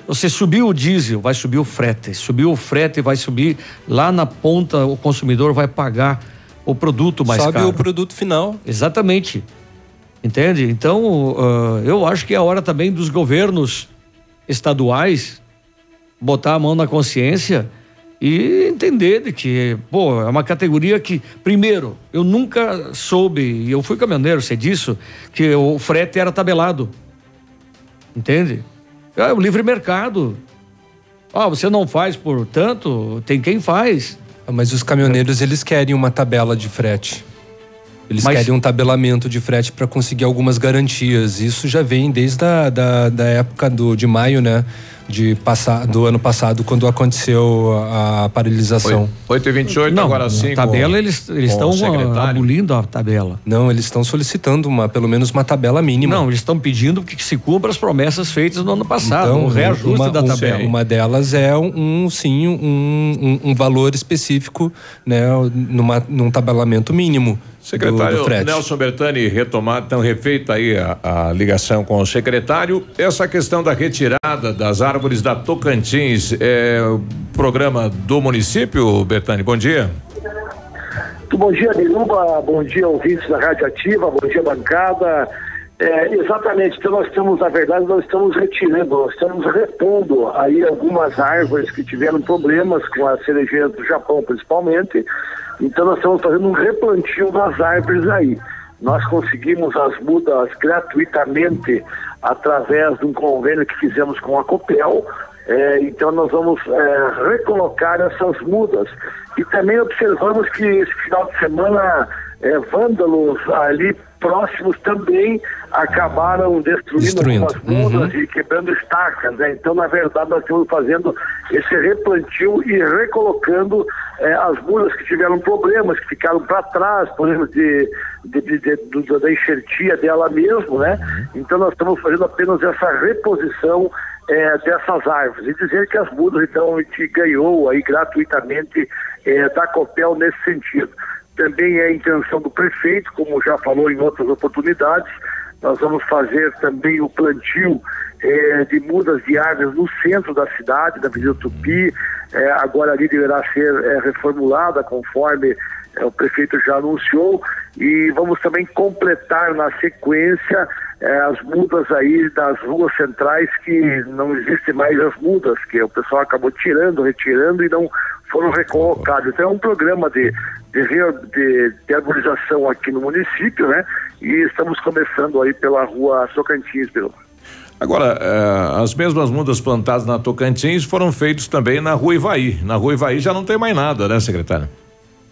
S4: você subiu o diesel, vai subir o frete. Subiu o frete, vai subir lá na ponta, o consumidor vai pagar o produto mais
S6: Sobe
S4: caro.
S6: o produto final.
S4: Exatamente. Entende? Então, ah, eu acho que é a hora também dos governos estaduais botar a mão na consciência e entender de que, pô, é uma categoria que, primeiro, eu nunca soube, e eu fui caminhoneiro, sei disso, que o frete era tabelado. Entende? É o livre mercado. Ah, você não faz por tanto, tem quem faz.
S6: Mas os caminhoneiros, eles querem uma tabela de frete. Eles
S4: Mas-
S6: querem um tabelamento de frete para conseguir algumas garantias. Isso já vem desde a da, da época do, de maio, né? De passar, do ano passado, quando aconteceu a, a paralisação.
S3: 8 e 28
S4: Não,
S3: agora
S4: a
S3: sim.
S4: tabela,
S3: com-
S4: eles estão
S3: secretário.
S4: abolindo a tabela.
S6: Não, eles estão solicitando uma, pelo menos uma tabela mínima.
S4: Não, eles estão pedindo que se cumpra as promessas feitas no ano passado,
S6: Então,
S4: o reajuste
S6: uma,
S4: da
S6: um-
S4: tabela.
S6: Uma delas é um, um, sim, um, um, um valor específico, né, numa, num tabelamento mínimo. Do-
S3: Secretário
S6: do frete.
S3: Nelson Bertani, retomado, então refeita aí a, a ligação com o secretário. Essa questão da retirada das árvores da Tocantins é o programa do município, Bertani? Bom dia.
S31: Bom dia, Biruba. Bom dia, ouvintes da Rádio Ativa. Bom dia, bancada. É, exatamente, então nós estamos, na verdade, nós estamos retirando, nós estamos repondo aí algumas árvores que tiveram problemas com a cerejeira do Japão, principalmente. Então nós estamos fazendo um replantio das árvores aí. Nós conseguimos as mudas gratuitamente através de um convênio que fizemos com a Copel. É, então nós vamos é, recolocar essas mudas. E também observamos que esse final de semana é, vândalos ali próximos também acabaram destruindo,
S6: Destruindo.
S31: algumas mudas e quebrando estacas. Né? Então, na verdade, nós estamos fazendo esse replantio e recolocando é, as mudas que tiveram problemas, que ficaram para trás, por exemplo, de, de, de- de- da enxertia dela mesmo, né? Então nós estamos fazendo apenas essa reposição é, dessas árvores e dizer que as mudas, então, a gente ganhou aí gratuitamente é, da Copel nesse sentido. Também é a intenção do prefeito, como já falou em outras oportunidades, nós vamos fazer também o plantio eh, de mudas de árvores no centro da cidade, da Avenida Tupi. Eh, agora ali deverá ser eh, reformulada conforme o prefeito já anunciou. E vamos também completar na sequência as mudas aí das ruas centrais que não existem mais as mudas, que o pessoal acabou tirando, retirando e não foram recolocados. Então é um programa de, de, de, de arborização aqui no município, né? E estamos começando aí pela rua Tocantins, pelo.
S3: Agora, eh, as mesmas mudas plantadas na Tocantins foram feitas também na Rua Ivaí. Na Rua Ivaí já não tem mais nada, né, secretário?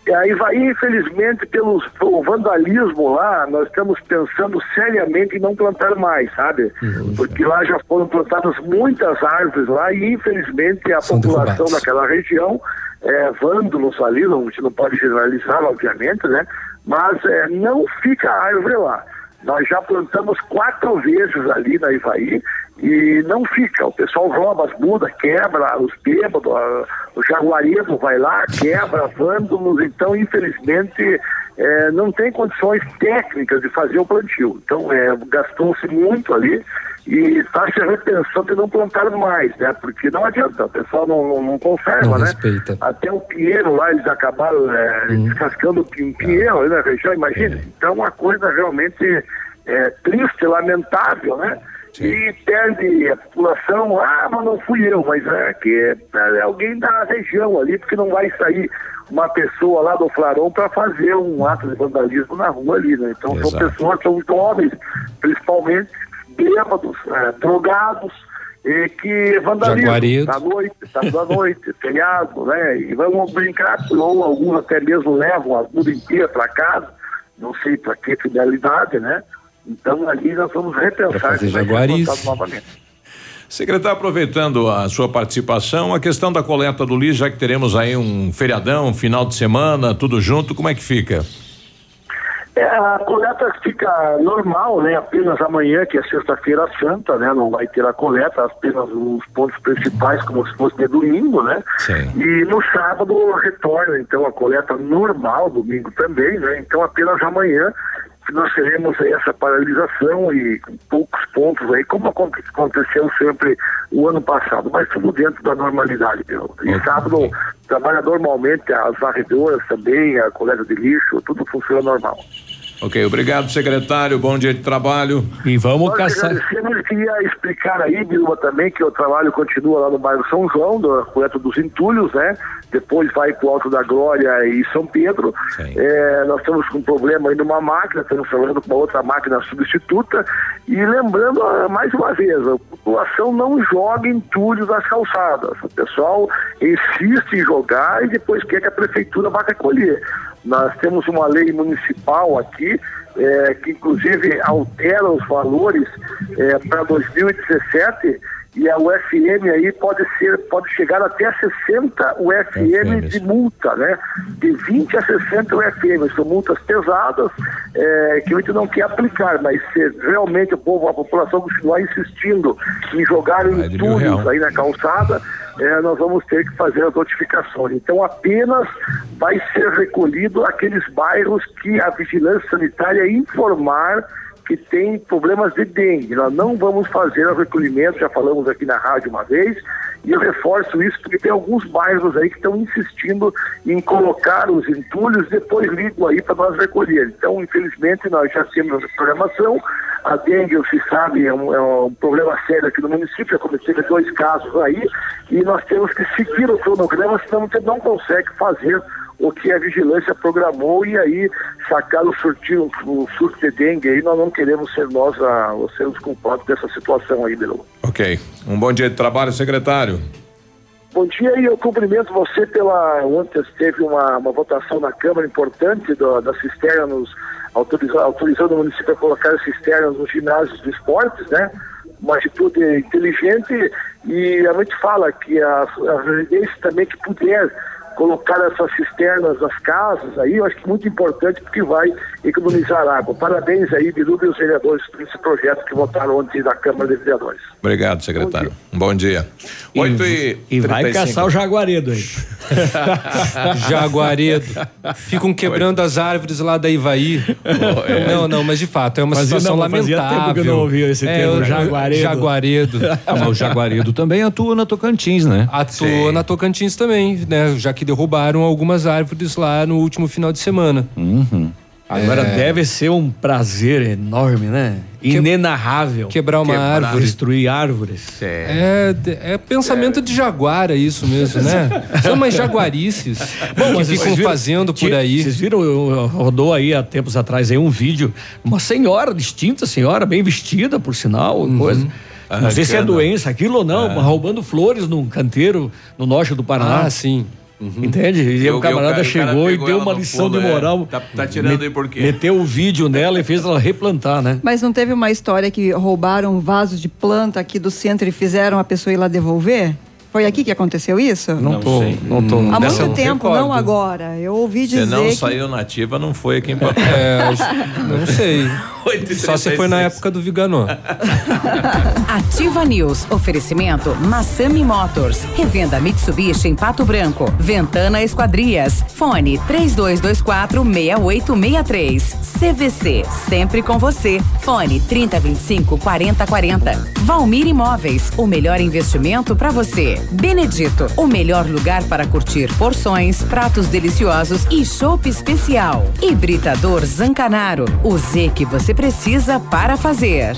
S31: E aí vai, infelizmente, pelo vandalismo lá, nós estamos pensando seriamente em não plantar mais, sabe? Porque lá já foram plantadas muitas árvores lá e, infelizmente, a população daquela região, é, vândalos ali, não, a gente não pode generalizar, obviamente, né? Mas é, não fica a árvore lá. Nós já plantamos quatro vezes ali na Ivaí e não fica. O pessoal rouba as mudas, quebra os bêbados, o jaguaredo vai lá, quebra, vândalos. Então, infelizmente, eh, não tem condições técnicas de fazer o plantio. Então, eh, gastou-se muito ali e está se repensando em não plantar mais, né? Porque não adianta, o pessoal não, não, não conserva,
S6: Não
S31: né?
S6: respeita.
S31: Até o pinheiro lá, eles acabaram é, descascando o pin- pinheiro ali na região, imagina. Então, uma coisa realmente é, triste, lamentável, né? E perde a população, ah, mas não fui eu, mas é que é alguém da região ali, porque não vai sair uma pessoa lá do Flaron para fazer um ato de vandalismo na rua ali, né? Então são
S6: Exato.
S31: pessoas, são jovens, principalmente bêbados, é, drogados, e que vandalizam
S6: Jaguaredo.
S31: à noite, sábado à noite, feriado, né? E vamos brincar, ou alguns até mesmo levam as mudas inteiras para casa, não sei para que finalidade, né? Então ali nós vamos repensar
S6: fazer
S31: ser
S6: jaguarice.
S31: plantado novamente.
S3: Secretário, aproveitando a sua participação, a questão da coleta do lixo, já que teremos aí um feriadão, final de semana, tudo junto, como é que fica?
S31: É, a coleta fica normal, né? Apenas amanhã, que é sexta-feira santa, né? Não vai ter a coleta, apenas os pontos principais, como se fosse de domingo, né?
S3: Sim.
S31: E no sábado retorna, então, a coleta normal, domingo também, né? Então apenas amanhã nós teremos essa paralisação e poucos pontos aí, como aconte- aconteceu sempre o ano passado, mas tudo dentro da normalidade. Viu? E sábado trabalha normalmente, as varredoras também, a coleta de lixo, tudo funciona normal.
S3: Ok, obrigado, secretário. Bom dia de trabalho.
S4: E vamos
S31: Nós agradecemos e queria explicar aí, Biruba, também, que o trabalho continua lá no bairro São João, da coleta dos entulhos, né? Depois vai para o Alto da Glória e São Pedro. É, nós estamos com um problema aí numa máquina, estamos trabalhando com uma outra máquina substituta. E lembrando, ah, mais uma vez, a população não joga entulhos nas calçadas. O pessoal insiste em jogar e depois quer que a prefeitura vá recolher. Nós temos uma lei municipal aqui, eh, que inclusive altera os valores eh, para 2017 e a UFM aí pode ser, pode chegar até 60 UFM de multa, né? De 20 a 60 UFM, são multas pesadas eh, que a gente não quer aplicar, mas se realmente o povo, a população continuar insistindo em jogar entulhos aí na calçada, eh, nós vamos ter que fazer as notificações. Então apenas vai ser recolhido aqueles bairros que a vigilância sanitária informar que tem problemas de dengue. Nós não vamos fazer o recolhimento, já falamos aqui na rádio uma vez, e eu reforço isso porque tem alguns bairros aí que estão insistindo em colocar os entulhos, depois ligam aí para nós recolher. Então, infelizmente, nós já temos a programação. A dengue, se sabe, é um, é um problema sério aqui no município, já cometeu dois casos aí, e nós temos que seguir o cronograma, senão gente não consegue fazer o que a vigilância programou e aí sacar o surtinho, o surto de dengue aí, nós não queremos ser nós a, os sermos culpados dessa situação aí, Belo.
S3: Ok. Um bom dia de trabalho, secretário.
S31: Bom dia e eu cumprimento você pela. Ontem teve uma, uma votação na Câmara importante do, da cisterna nos autoriza, autorizando o município a colocar as cisternas nos ginásios de esportes, né? Uma atitude inteligente e a gente fala que as, as residências também que puder colocar essas cisternas nas casas aí, eu acho que é muito importante porque vai economizar água. Parabéns aí, Biruba e os vereadores por esse projeto que votaram ontem na Câmara de Vereadores.
S3: Obrigado, secretário. Um bom dia. Oito e,
S4: E vai
S3: 35.
S4: caçar o jaguaredo aí.
S6: Jaguaredo. Ficam quebrando as árvores lá da Ivaí. Não, não, mas de fato é uma
S4: Fazia-
S6: situação
S4: não, fazia
S6: lamentável.
S4: tempo que eu não ouvia esse termo,
S6: o-
S4: jaguaredo.
S6: Jaguaredo.
S7: Ah, mas o Jaguaredo também atua na Tocantins, né?
S6: Atuou na Tocantins também, né? Já que derrubaram algumas árvores lá no último final de semana.
S7: Uhum.
S4: Agora
S6: É.
S4: deve ser um prazer enorme, né? Inenarrável.
S6: Quebrar uma árvore.
S4: Destruir árvores.
S6: É, é pensamento de jaguara isso mesmo, né? São umas jaguarices que
S4: mas
S6: ficam
S4: vocês viram-
S6: fazendo por aí.
S4: Vocês viram, eu- eu- rodou aí há tempos atrás aí um vídeo, uma senhora distinta, senhora bem vestida, por sinal,
S6: Uhum.
S4: coisa. Não sei se é doença aquilo ou não, mas roubando flores num canteiro no norte do Paraná.
S6: Ah, sim.
S4: Entende? E,
S32: E
S4: o camarada
S32: e o cara- o cara
S4: chegou e deu uma lição
S32: pulo,
S4: de
S32: é.
S4: moral.
S32: Tá- tá tirando aí por quê?
S4: Meteu o vídeo nela e fez ela replantar, né?
S5: Mas não teve uma história que roubaram um vaso de planta aqui do centro e fizeram a pessoa ir lá devolver? Foi aqui que aconteceu isso?
S4: Não, tô, não tô.
S5: Há
S32: Dessa
S5: muito
S32: não
S5: tempo,
S32: recordo.
S5: não agora. Eu ouvi
S32: Se
S5: dizer
S32: não
S5: que...
S32: saiu nativa, não foi aqui em Pato
S6: É, não sei. Só se foi na
S32: 36.
S6: época do Viganó.
S16: Ativa News. Oferecimento Massami Motors. Revenda Mitsubishi em Pato Branco. Ventana Esquadrias. Fone 3224 6863. CVC. Sempre com você. Fone 3025 4040. Valmir Imóveis. O melhor investimento para você. Benedito. O melhor lugar para curtir porções, pratos deliciosos e chopp especial. Hibridador Zancanaro. O Z que você precisa para fazer.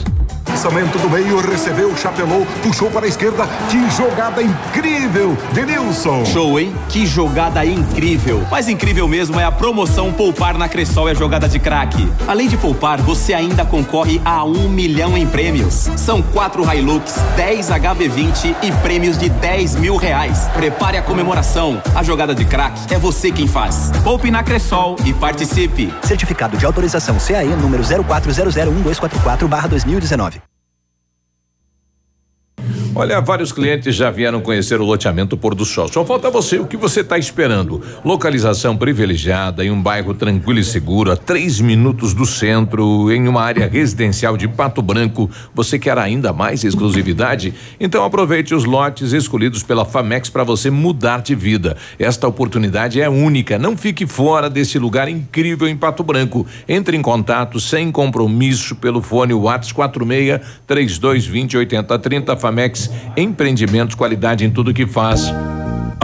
S33: Lançamento do meio, recebeu, chapelou, puxou para a esquerda. Que jogada incrível de Nilson.
S34: Show, hein? Que jogada incrível. Mais incrível mesmo é a promoção Poupar na Cressol é jogada de craque. Além de poupar, você ainda concorre a um milhão em prêmios. São quatro Hilux, 10 HB20 e prêmios de 10 mil reais. Prepare a comemoração. A jogada de craque é você quem faz. Poupe na Cressol e participe.
S35: Certificado de autorização CAE número 04001244/2019.
S3: Olha, vários clientes já vieram conhecer o loteamento Pôr do Sol. Só falta você. O que você está esperando? Localização privilegiada em um bairro tranquilo e seguro, a três minutos do centro, em uma área residencial de Pato Branco. Você quer ainda mais exclusividade? Então aproveite os lotes escolhidos pela Famex para você mudar de vida. Esta oportunidade é única. Não fique fora desse lugar incrível em Pato Branco. Entre em contato sem compromisso pelo fone WhatsApp 46 3220 8030 Famex Empreendimentos, qualidade em tudo que faz.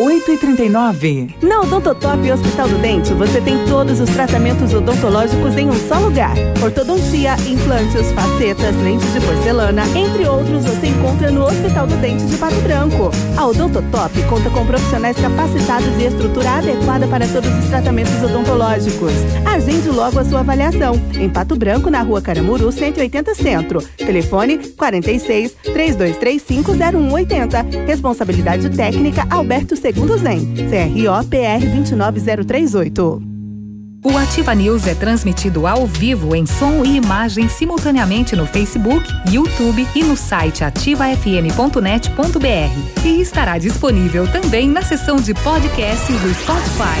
S36: 8 e 39 Na Odontotop Hospital do Dente, você tem todos os tratamentos odontológicos em um só lugar. Ortodontia, implantes, facetas, lentes de porcelana, entre outros, você encontra no Hospital do Dente de Pato Branco. A Odontotop conta com profissionais capacitados e estrutura adequada para todos os tratamentos odontológicos. Agende logo a sua avaliação. Em Pato Branco, na rua Caramuru, 180 Centro. Telefone 46 3235 0180. Responsabilidade técnica Alberto Segundo Zen. CRO PR 29038.
S37: O Ativa News é transmitido ao vivo em som e imagem simultaneamente no Facebook, YouTube e no site ativafm.net.br. E estará disponível também na seção de podcasts do Spotify.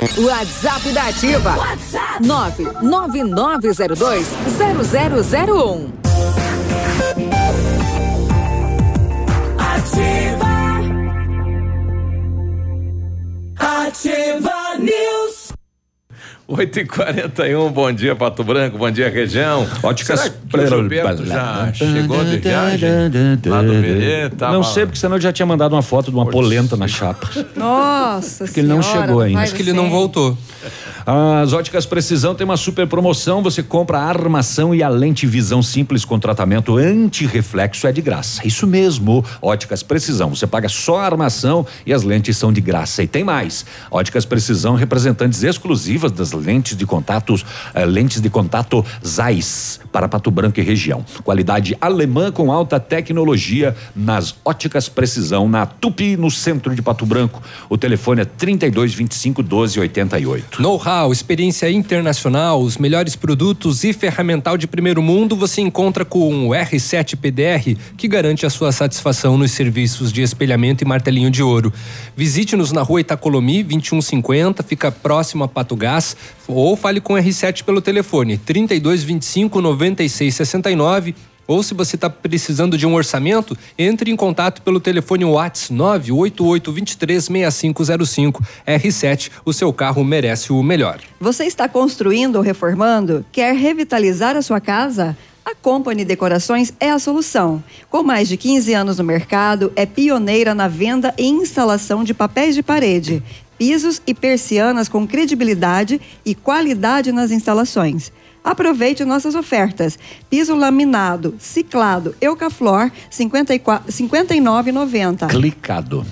S38: WhatsApp da Ativa. WhatsApp 999020001.
S29: Ativa. Ativa News.
S3: 8 e 41 bom dia, Pato Branco, bom dia, região.
S7: Óticas
S3: Será que o Gilberto já chegou de viagem? Lá do Verê, tava-
S7: Não sei, porque senão eu já tinha mandado uma foto de uma polenta na chapa.
S5: Nossa
S7: Porque ele não chegou ainda.
S5: vai você.
S7: voltou. As óticas Precisão tem uma super promoção. Você compra a armação e a lente visão simples com tratamento anti-reflexo é de graça. Isso mesmo, óticas Precisão. Você paga só a armação e as lentes são de graça. E tem mais. Óticas Precisão, representantes exclusivas das lentes de contatos, eh, lentes de contato Zeiss para Pato Branco e região. Qualidade alemã com alta tecnologia nas óticas Precisão, na Tupi, no centro de Pato Branco. O telefone é 32 25 12 88.
S6: Know-how, experiência internacional, os melhores produtos e ferramental de primeiro mundo você encontra com o R7 PDR, que garante a sua satisfação nos serviços de espelhamento e martelinho de ouro. Visite-nos na rua Itacolomi, 2150, fica próximo a Pato Gás, ou fale com o R7 pelo telefone 3225 9669. Ou se você está precisando de um orçamento, entre em contato pelo telefone WhatsApp 988236505. R7, o seu carro merece o melhor.
S5: Você está construindo ou reformando? Quer revitalizar a sua casa? A Company Decorações é a solução. Com mais de 15 anos no mercado, é pioneira na venda e instalação de papéis de parede, pisos e persianas com credibilidade e qualidade nas instalações. Aproveite nossas ofertas. Piso laminado, ciclado, Eucaflor, R$ 54 59,90.
S7: Clicado.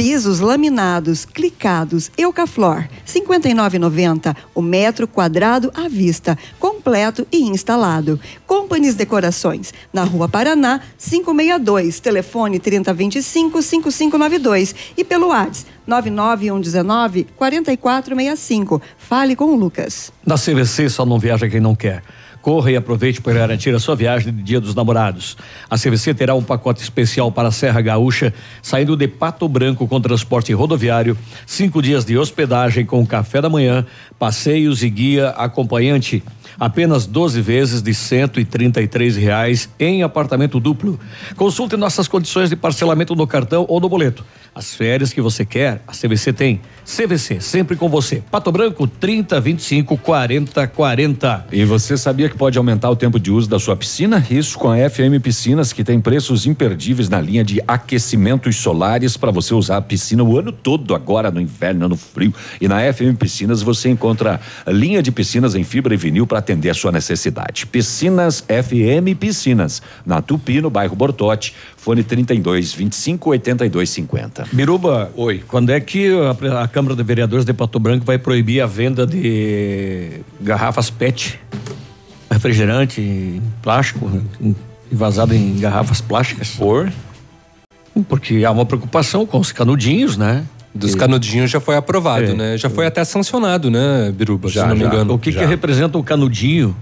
S5: Pisos laminados, clicados, Eucaflor, R$ 59,90. O metro quadrado à vista, completo e instalado. Companhies Decorações, na Rua Paraná, 562, telefone 3025-5592 e pelo WhatsApp 99119-4465. Fale com o Lucas.
S4: Na CVC só não viaja quem não quer. Corra e aproveite para garantir a sua viagem de Dia dos Namorados. A CVC terá um pacote especial para a Serra Gaúcha, saindo de Pato Branco com transporte rodoviário, cinco dias de hospedagem com café da manhã, passeios e guia acompanhante. Apenas 12 vezes de três reais em apartamento duplo. Consulte nossas condições de parcelamento no cartão ou no boleto. As férias que você quer, a CVC tem. CVC, sempre com você. Pato Branco, 30 25 40 40.
S7: E você sabia que pode aumentar o tempo de uso da sua piscina? Isso com a FM Piscinas, que tem preços imperdíveis na linha de aquecimentos solares para você usar a piscina o ano todo, agora no inverno, no frio. E na FM Piscinas você encontra linha de piscinas em fibra e vinil para atender a sua necessidade. Piscinas FM Piscinas, na Tupi, no bairro Bortote, fone 32 25 82 50.
S4: Biruba, oi. Quando é que a, a Câmara de Vereadores de Pato Branco vai proibir a venda de garrafas PET, refrigerante plástico, envasado em garrafas plásticas?
S32: Por?
S4: Porque há uma preocupação com os canudinhos, né?
S6: Dos canudinhos já foi aprovado,
S4: É.
S6: né? Já foi até sancionado, né, Biruba?
S4: Já,
S6: se não me
S4: já.
S6: engano.
S4: O que, que representa o canudinho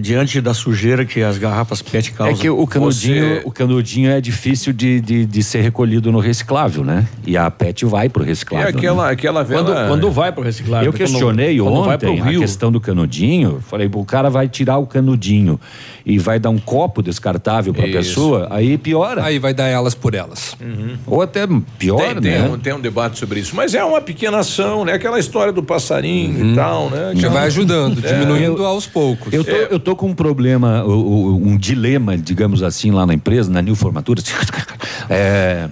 S4: diante da sujeira que as garrafas PET causam?
S7: É que o canudinho, o canudinho é difícil de, de, de ser recolhido no reciclável, né? E a PET vai pro reciclável.
S3: E aquela-
S7: né?
S3: aquela vela-
S4: Quando, quando vai pro reciclável?
S7: Eu questionei
S4: quando, quando vai
S7: ontem
S4: pro
S7: a questão do canudinho. Falei, o cara vai tirar o canudinho e vai dar um copo descartável pra
S6: Isso.
S7: pessoa, aí piora.
S6: Aí vai dar elas por elas.
S7: Ou até pior,
S3: tem, tem
S7: né?
S3: um, tem um debate sobre isso. Mas é uma pequena ação, né? Aquela história do passarinho e tal, né?
S6: Já vai ajudando,
S3: É.
S6: diminuindo aos poucos.
S7: Eu tô, eu tô com um problema, um dilema, digamos assim, lá na empresa, na New Formatura. É,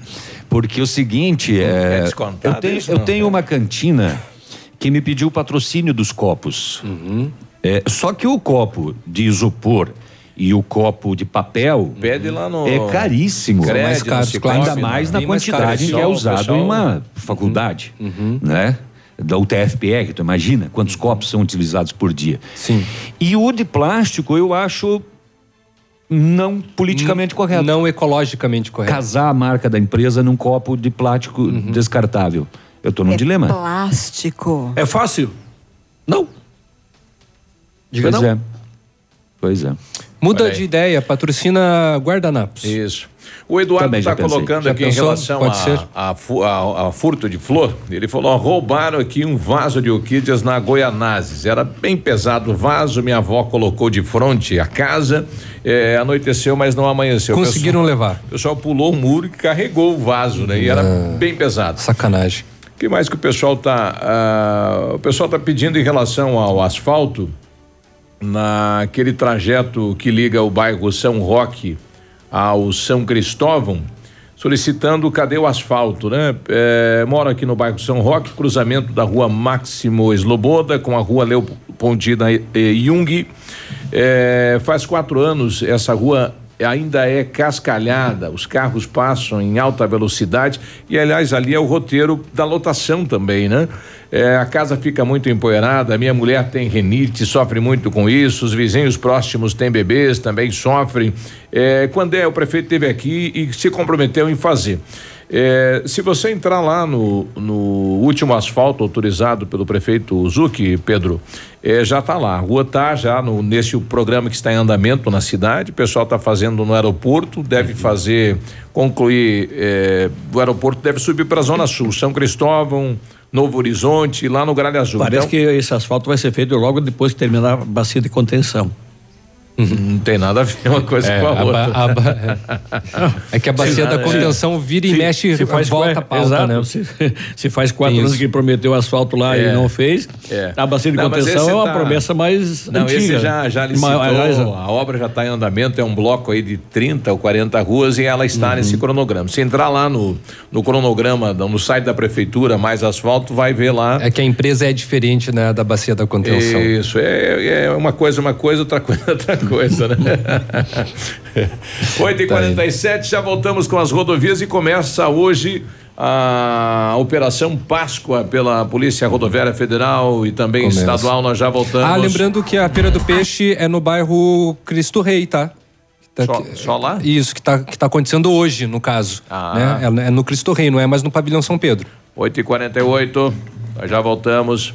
S7: porque o seguinte, é,
S3: É
S7: eu tenho, eu tenho uma cantina que me pediu o patrocínio dos copos. É, só que o copo de isopor e o copo de papel
S3: Pede lá no.
S7: é caríssimo,
S3: Crédito,
S7: mais caro, ainda mais na
S3: Bem mais caro.
S7: quantidade que é usado
S3: pessoal-
S7: em uma faculdade, né? Da UTFPR, tu imagina quantos copos são utilizados por dia.
S6: Sim.
S7: E o de plástico eu acho não politicamente correto.
S6: Não ecologicamente correto.
S7: Casar a marca da empresa num copo de plástico
S6: Uhum.
S7: descartável. Eu tô num
S5: é
S7: dilema.
S5: Plástico.
S4: É fácil? Não. Diga
S7: pois
S4: não.
S7: é. Pois é.
S6: Muda de ideia, patrocina guardanapos.
S3: Isso. O Eduardo está colocando
S6: Já
S3: aqui
S6: pensou?
S3: em relação
S6: Pode
S3: a,
S6: ser.
S3: a, a- a furto de flor. Ele falou: ó, roubaram aqui um vaso de orquídeas na Goianazes. Era bem pesado o vaso, minha avó colocou de frente a casa. é, anoiteceu, mas não amanheceu.
S6: Conseguiram
S3: pessoal-
S6: levar.
S3: O pessoal pulou o muro e carregou o vaso, né? E era bem pesado.
S6: Sacanagem.
S3: O que mais que o pessoal tá ah, o pessoal tá pedindo em relação ao asfalto naquele trajeto que liga o bairro São Roque ao São Cristóvão solicitando cadê o asfalto, né? É, moro aqui no bairro São Roque, cruzamento da rua Máximo Esloboda com a rua Leopoldina Jung. É, faz quatro anos essa rua ainda é cascalhada, os carros passam em alta velocidade e aliás ali é o roteiro da lotação também, né? É, a casa fica muito empoeirada, minha mulher tem renite, sofre muito com isso, os vizinhos próximos têm bebês, também sofrem. É, quando é, o prefeito esteve aqui e se comprometeu em fazer. É, se você entrar lá no, no último asfalto autorizado pelo prefeito Zucchi, Pedro, é, já está lá. A rua está já no, nesse programa que está em andamento na cidade. O pessoal está fazendo no aeroporto, deve fazer, concluir. é, o aeroporto deve subir para a Zona Sul, São Cristóvão, Novo Horizonte, lá no Gralha Azul.
S4: Parece
S3: Então,
S4: que esse asfalto vai ser feito logo depois que terminar a bacia de contenção.
S3: Não tem nada a ver uma coisa
S6: É,
S3: com a,
S6: a
S3: outra.
S6: a ba- É que a bacia da contenção vira e mexe, volta a pauta,
S4: exato,
S6: né?
S4: Se, se faz quatro anos que prometeu asfalto lá
S3: É.
S4: e não fez,
S3: É.
S4: a bacia de
S3: Não,
S4: contenção é uma
S3: tá-
S4: promessa mais
S3: Não,
S4: antiga.
S3: esse já, já licitou, a obra já está em andamento, é um bloco aí de 30 ou 40 ruas e ela está nesse cronograma. Se entrar lá no, no cronograma, no site da prefeitura, mais asfalto, vai ver lá.
S6: É que a empresa é diferente né, da bacia da contenção.
S3: Isso, é, é uma coisa, uma coisa, outra coisa, outra coisa, né? 8h47, já voltamos com as rodovias e começa hoje a Operação Páscoa pela Polícia Rodoviária Federal e também
S6: Começa.
S3: estadual. Nós já voltamos.
S6: Ah, lembrando que a Feira do Peixe é no bairro Cristo Rei, tá? Tá
S3: Só- só lá?
S6: Isso, que tá, que tá acontecendo hoje, no caso.
S3: Ah.
S6: Né? É, é no Cristo Rei, não é mais no Pavilhão São Pedro.
S3: 8h48, nós já voltamos.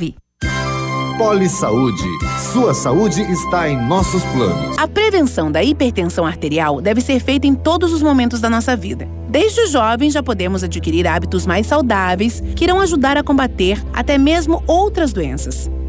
S13: Poli Saúde. Sua saúde está em nossos planos.
S39: A prevenção da hipertensão arterial deve ser feita em todos os momentos da nossa vida. Desde jovens já podemos adquirir hábitos mais saudáveis que irão ajudar a combater até mesmo outras doenças.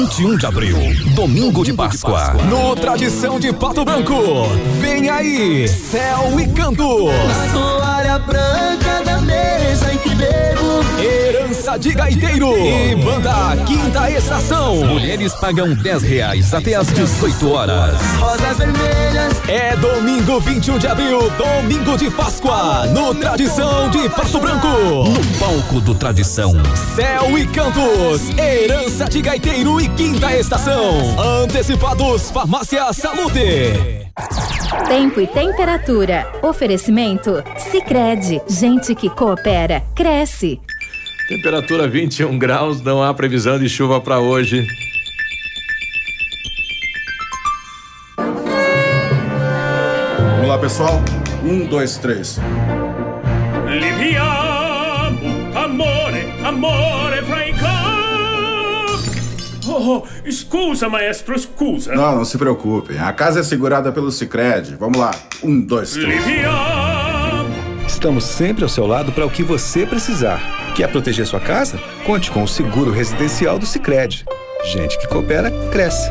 S11: 21 de abril, domingo de Páscoa. No Tradição de Pato Branco. Vem aí, Céu e Canto.
S14: Branca da mesa em que bebo.
S11: Herança de Gaiteiro e Banda Quinta Estação. Mulheres pagam 10 reais até às 18 horas.
S14: Rosas vermelhas.
S11: É domingo 21 de abril, domingo de Páscoa, no Tradição de Pato Branco. No palco do Tradição. Céu e Cantos, Herança de Gaiteiro e Quinta Estação. Antecipados Farmácia Salute.
S22: Tempo e temperatura. Oferecimento? Sicredi Gente que coopera, cresce.
S3: Temperatura 21 graus, não há previsão de chuva para hoje.
S40: Vamos lá, pessoal. Um, dois, três.
S41: Liviamo, amore, amore fra i Oh, oh, scusa, maestro, scusa.
S40: Não, não se preocupem. A casa é segurada pelo Cicred. Vamos lá. Um, dois, três.
S41: Liviamo.
S42: Estamos sempre ao seu lado para o que você precisar. Quer proteger sua casa? Conte com o seguro residencial do Sicredi. Gente que coopera cresce.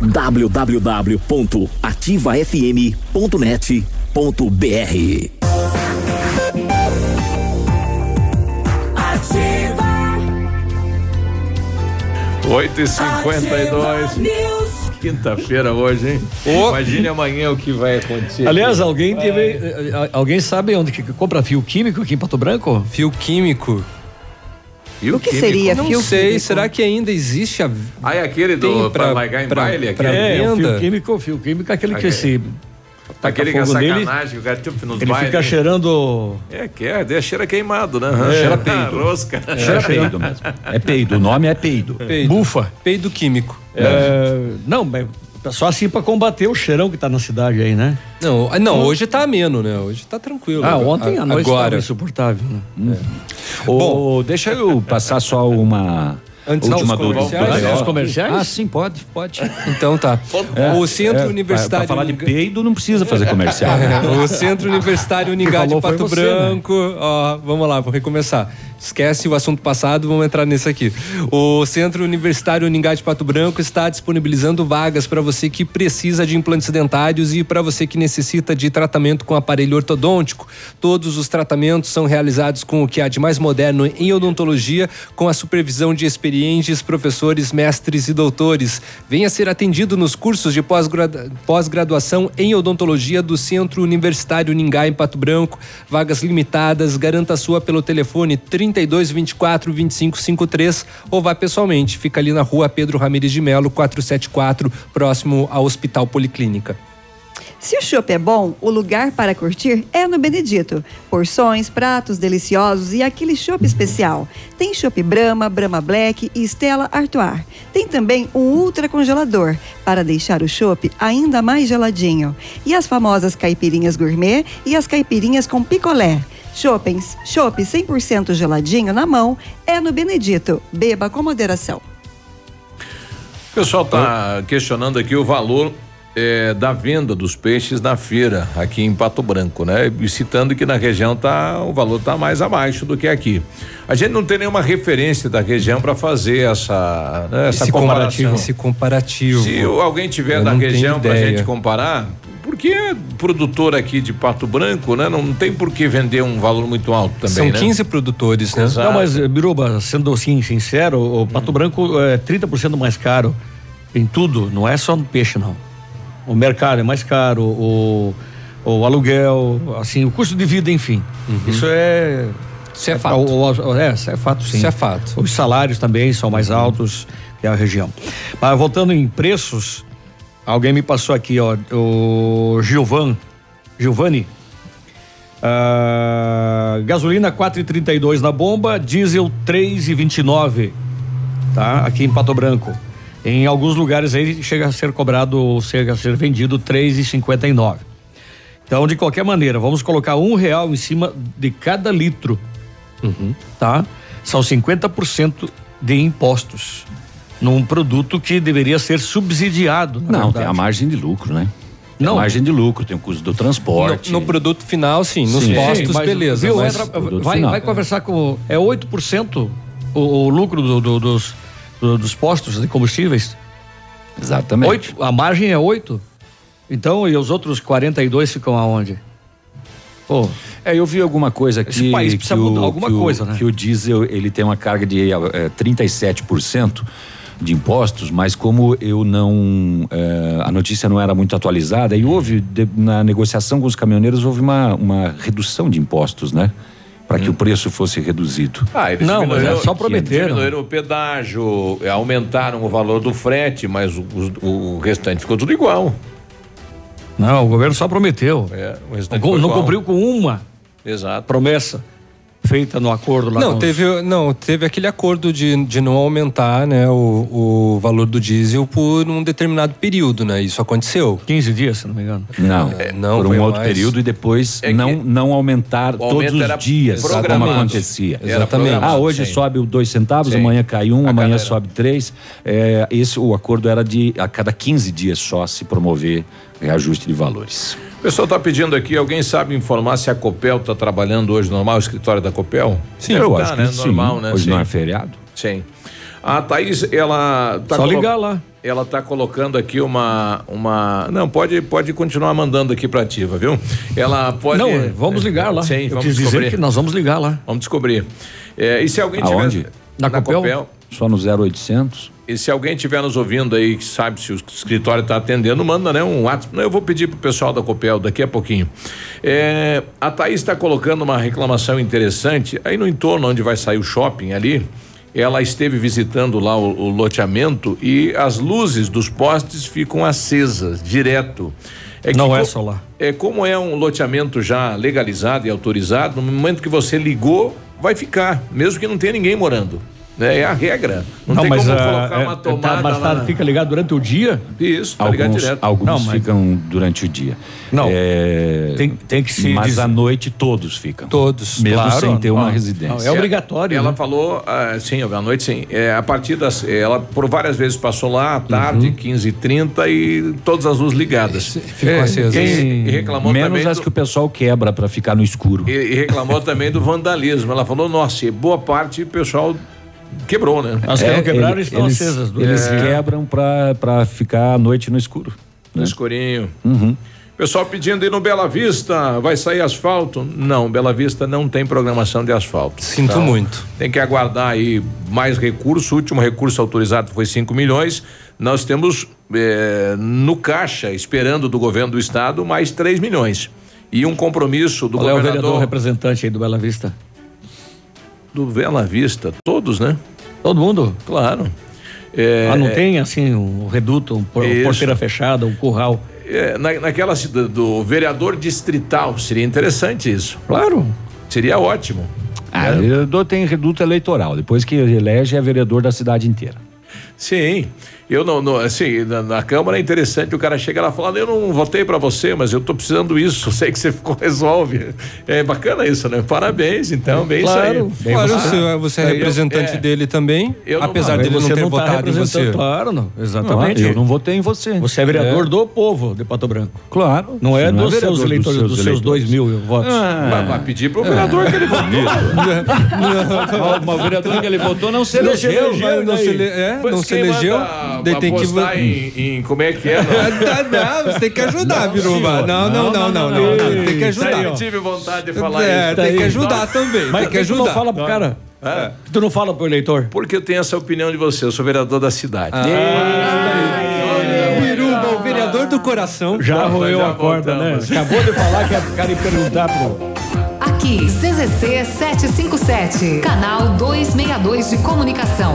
S28: www.ativafm.net.br
S3: Oito e cinquenta e dois. Quinta-feira hoje, hein? Imagine amanhã o que vai acontecer.
S4: Aliás, alguém teve. eh, eh, Alguém sabe onde que compra fio químico aqui em Pato Branco?
S6: Fio químico.
S5: O que químico? seria
S6: Não
S5: fio
S6: sei,
S5: químico?
S6: será que ainda existe a.
S3: Ah, é aquele do pra
S6: pra-
S3: largar em
S6: pra-
S3: baile?
S6: pra
S3: Aquele,
S4: É, o
S6: venda?
S4: fio químico, o fio químico é aquele que
S3: Aquele-
S4: se. taca
S3: aquele que é sacanagem, o cara tipo nos
S4: Ele
S3: bailes.
S4: fica cheirando.
S3: É, que é, deixa cheira queimado, né?
S7: É, cheira peido.
S3: Rosca.
S7: Cheira peido mesmo. É peido, o nome é peido.
S6: Peido.
S4: Bufa.
S6: Peido químico.
S4: É, não, mas só assim pra combater o cheirão que tá na cidade aí, né?
S6: Não, ah, não, hoje tá ameno, né? Hoje tá tranquilo.
S4: Ah, ontem
S6: A-
S4: à noite estava
S6: Agora.
S4: insuportável, né?
S7: Ô, deixa eu passar só uma
S6: Antes
S7: última
S6: dos
S7: do, do,
S6: comerciais?
S7: do-
S6: dos
S4: comerciais?
S7: Ah, sim, pode, pode.
S6: Então tá. o Centro
S7: É,
S6: Universitário.
S7: Pra, pra falar de peido não precisa fazer comercial. né?
S6: o Centro Universitário Uningá de Pato
S7: você, né?
S6: Branco. Ó, vamos lá, vou recomeçar. Esquece o assunto passado, vamos entrar nesse aqui. O Centro Universitário Uningá de Pato Branco está disponibilizando vagas para você que precisa de implantes dentários e para você que necessita de tratamento com aparelho ortodôntico. Todos os tratamentos são realizados com o que há de mais moderno em odontologia, com a supervisão de experientes professores, mestres e doutores. Venha ser atendido nos cursos de pós-gradu- pós-graduação em odontologia do Centro Universitário Ningá em Pato Branco. Vagas limitadas, garanta sua pelo telefone 32 24 25 53 ou vá pessoalmente. Fica ali na rua Pedro Ramires de Melo, 474, próximo ao Hospital Policlínica.
S5: Se o chopp é bom, o lugar para curtir é no Benedito. Porções, pratos deliciosos e aquele chopp especial. Tem chopp Brahma, Brahma Black e Stella Artois. Tem também um ultra congelador para deixar o chopp ainda mais geladinho. E as famosas caipirinhas gourmet e as caipirinhas com picolé. Choppens, chopp 100% geladinho na mão é no Benedito. Beba com moderação.
S3: O pessoal está questionando aqui o valor eh, da venda dos peixes na feira aqui em Pato Branco, né? E citando que na região tá o valor tá mais abaixo do que aqui. A gente não tem nenhuma referência da região para fazer essa né, essa
S6: Esse
S3: comparação.
S6: comparativo. Esse comparativo.
S3: Se alguém tiver
S6: Eu
S3: da região para gente comparar, porque é produtor aqui de Pato Branco, né? Não tem por que vender um valor muito alto também,
S6: São
S3: né?
S6: 15 produtores, né?
S3: Exato.
S4: Não, mas, eh, Biruba, sendo assim, sincero, o Pato Branco é 30% mais caro em tudo, não é só no peixe, não. O mercado é mais caro, o, o aluguel, assim, o custo de vida, enfim. Isso é.
S6: Isso é fato.
S4: o- o- é, isso é fato, sim.
S6: Isso é fato.
S4: Os salários também são mais altos que a região. Mas voltando em preços, alguém me passou aqui, ó, o Gilvan, Giovanni. Ah, gasolina 4,32 na bomba, diesel 3,29, tá? Aqui em Pato Branco. Em alguns lugares aí chega a ser cobrado, ou chega a ser vendido 3,59. Então, de qualquer maneira, vamos colocar um real em cima de cada litro, tá? São 50% de impostos num produto que deveria ser subsidiado. na
S7: Não, tem
S4: verdade.
S7: a margem de lucro, né? Tem
S4: Não.
S7: a margem de lucro, tem o custo do transporte.
S6: No, no produto final, sim. Nos
S7: Sim.
S6: postos,
S4: Sim, mas,
S6: beleza.
S4: viu,
S6: mas-
S4: vai,
S7: final.
S4: vai conversar com. É 8% o, o lucro do- do- dos, do- dos postos de combustíveis?
S7: Exatamente.
S4: Oito, a margem é 8. Então, e os outros 42 ficam aonde? Pô,
S7: É, eu vi alguma coisa aqui.
S4: Esse país precisa
S7: que o-
S4: mudar alguma
S7: que o-
S4: coisa, né?
S7: Que o diesel ele tem uma carga de eh, 37% de impostos, mas como eu não. eh, a notícia não era muito atualizada, e houve, de- na negociação com os caminhoneiros, houve uma, uma redução de impostos, né? Para que o preço fosse reduzido.
S3: Ah, eles
S4: Não, mas é só prometeram.
S3: Diminuíram o pedágio, aumentaram o valor do frete, mas o, o- o restante ficou tudo igual.
S4: não, o governo só prometeu.
S3: É, o restante
S4: Não,
S3: ficou
S4: não
S3: igual.
S4: cumpriu com uma
S3: Exato.
S4: promessa. Feita no acordo lá
S6: Não,
S4: com
S6: teve, não, teve aquele acordo de, de não aumentar né, o, o valor do diesel por um determinado período, né? Isso aconteceu.
S4: 15 dias, se não me engano.
S7: Não,
S6: É, não,
S7: por um outro
S6: mais.
S7: período e depois
S3: É
S7: não, não aumentar todos os dias, como acontecia.
S3: Era Exatamente.
S7: Ah, hoje
S3: sim.
S7: sobe o dois centavos,
S3: Sim.
S7: amanhã cai um,
S3: A
S7: amanhã
S3: cada-
S7: sobe três. É, esse, o acordo era de a cada 15 dias só se promover reajuste de valores.
S3: O pessoal está pedindo aqui, alguém sabe informar se a Copel está trabalhando hoje normal, o escritório da Copel?
S7: Sim,
S3: Deve
S7: eu
S3: tá,
S7: acho
S3: né?
S7: que sim.
S3: Normal, né?
S7: Hoje
S3: Sim.
S7: não é feriado.
S3: Sim. A Thaís, ela tá
S4: Só
S3: colo-
S4: ligar lá.
S3: Ela está colocando aqui uma uma não pode pode continuar mandando aqui para ativa, viu? Ela pode
S4: Não, vamos ligar lá.
S3: Sim,
S4: Eu
S3: vamos
S4: quis dizer
S3: descobrir.
S4: que nós vamos ligar lá.
S3: Vamos descobrir. É, e se alguém
S7: Aonde?
S3: tiver
S4: Na Copel?
S7: Só no 0800?
S3: E se alguém estiver nos ouvindo aí, que sabe se o escritório está atendendo, manda né, um WhatsApp. Não, eu vou pedir pro pessoal da Copel daqui a pouquinho. É, a Thaís está colocando uma reclamação interessante. Aí no entorno onde vai sair o shopping ali, ela esteve visitando lá o, o loteamento e as luzes dos postes ficam acesas direto. que
S4: Não é lá.
S3: É como é um loteamento já legalizado e autorizado, no momento que você ligou, vai ficar, mesmo que não tenha ninguém morando. Né? É a regra. Não, tem como
S4: ah,
S3: colocar
S4: é-
S3: uma
S4: tá,
S3: tomada
S4: mas tá-
S3: na-
S4: fica ligado durante o dia?
S3: Isso, tá ligado
S7: Alguns,
S3: direto.
S7: alguns
S4: Não, mas-
S7: ficam durante o dia.
S4: Não.
S7: É,
S4: Tem, tem que se.
S7: mas à noite todos ficam.
S6: Todos.
S7: Mesmo
S4: Claro,
S7: sem ter uma
S4: não.
S7: residência.
S4: Não, é obrigatório.
S3: Ela
S4: né?
S3: falou, ah, sim, à noite sim. É, a partir das. Ela por várias vezes passou lá à tarde,
S4: Uhum.
S3: 15h30 e todas as luzes ligadas.
S6: Ficou
S3: É,
S6: acesas.
S3: quem- E reclamou
S7: Menos
S3: também.
S7: as
S3: do-
S7: que o pessoal quebra para ficar no escuro.
S3: e, e reclamou também do vandalismo. Ela falou, nossa, boa parte o pessoal quebrou, né?
S4: As que não quebraram
S7: ele-
S4: estão
S7: eles,
S4: acesas. do-
S7: Eles
S4: É.
S7: quebram para ficar à noite no escuro.
S3: No
S7: né?
S3: escurinho.
S7: Uhum.
S3: Pessoal pedindo ir no Bela Vista, vai sair asfalto? Não, Bela Vista não tem programação de asfalto.
S6: Sinto
S3: Então,
S6: muito.
S3: Tem que aguardar aí mais recurso. O último recurso autorizado foi 5 milhões. Nós temos eh, no caixa, esperando do governo do estado, mais 3 milhões. E um compromisso do
S4: Qual é o
S3: governador
S4: vereador representante aí do Bela Vista?
S3: Do Bela Vista, todos, né?
S4: Todo mundo?
S3: Claro. É,
S4: ah, não tem assim um reduto, um por-
S3: Isso.
S4: porteira fechada, um curral.
S3: é, na, naquela cidade do vereador distrital, seria interessante isso.
S4: Claro.
S3: Seria ótimo.
S7: Ah,
S3: né?
S7: vereador tem reduto eleitoral. Depois que elege, é vereador da cidade inteira.
S3: Sim, eu não, não- assim, na, na Câmara é interessante, o cara chega lá falando, eu não votei pra você, mas eu tô precisando isso, sei que você ficou, resolve. É bacana isso, né? Parabéns, então, bem
S4: Claro,
S3: isso aí.
S4: bem
S6: Claro,
S4: você.
S6: você, você é
S3: Aí eu-
S6: representante
S3: é.
S6: dele também,
S3: Eu não-
S6: apesar
S3: não,
S6: dele não
S4: você
S6: ter
S4: não tá
S6: votado em
S4: representando,
S6: você.
S4: Claro, não. Exatamente.
S7: Ah, eu não votei em você.
S4: Você é vereador do povo de Pato Branco.
S7: Claro.
S4: Não é
S7: Você
S4: dos
S7: vereador
S4: seus eleitores, dos, seus dois
S7: eleitores.
S4: mil votos.
S3: Vai, vai pedir pro vereador que ele votou.
S7: Mas o vereador que ele votou não se
S6: Não
S7: elegeu.
S6: elegeu, não se ele- é,
S3: Mas
S6: não se
S3: quem
S6: elegeu, daí tem que
S3: em, em como é que é? Não,
S6: não, você tem que ajudar, Biruba. Não, não, não, não, não, não, tem que ajudar.
S3: Eu tive vontade de falar
S6: É,
S3: isso.
S6: tem que ajudar também,
S4: Mas
S6: tem que
S4: por tu não
S6: ajudar.
S4: fala pro cara?
S3: É.
S4: Tu não fala pro eleitor?
S3: Porque eu tenho essa opinião de você, eu sou vereador da cidade.
S6: Biruba, o vereador do coração.
S4: Já roeu
S3: já
S4: a corda, né? Acabou de falar que o cara ia perguntar pro.
S37: Aqui, CZC 757, canal 262 de comunicação.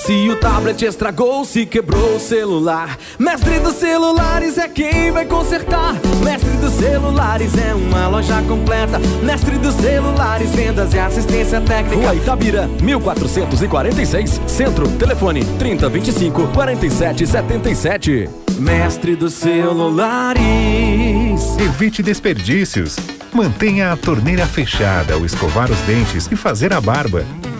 S43: Se o tablet estragou, se quebrou o celular, Mestre dos Celulares é quem vai consertar. Mestre dos Celulares é uma loja completa. Mestre dos Celulares, vendas e assistência técnica.
S44: Rua Itabira, 1446, Centro, telefone 3025 4777.
S43: Mestre dos Celulares.
S30: Evite desperdícios. Mantenha a torneira fechada ao escovar os dentes e fazer a barba.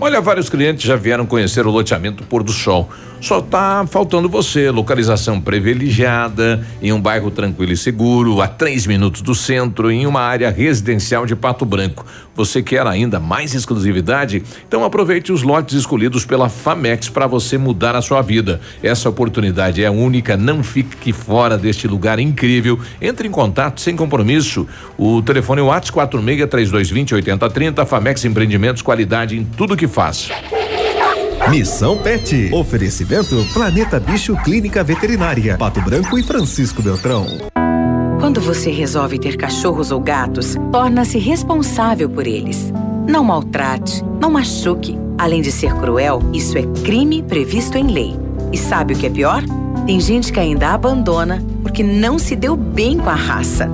S3: Olha, vários clientes já vieram conhecer o loteamento Pôr do Sol. Só tá faltando você. Localização privilegiada, em um bairro tranquilo e seguro, a três minutos do centro, em uma área residencial de Pato Branco. Você quer ainda mais exclusividade? Então aproveite os lotes escolhidos pela Famex para você mudar a sua vida. Essa oportunidade é única, não fique fora deste lugar incrível. Entre em contato sem compromisso. O telefone WhatsApp 46 3220 8030. Famex Empreendimentos, qualidade em tudo que faz.
S13: Missão Pet. Oferecimento Planeta Bicho Clínica Veterinária. Pato Branco e Francisco Beltrão.
S16: Quando você resolve ter cachorros ou gatos, torna-se responsável por eles. Não maltrate, não machuque. Além de ser cruel, isso é crime previsto em lei. E sabe o que é pior? Tem gente que ainda abandona porque não se deu bem com a raça.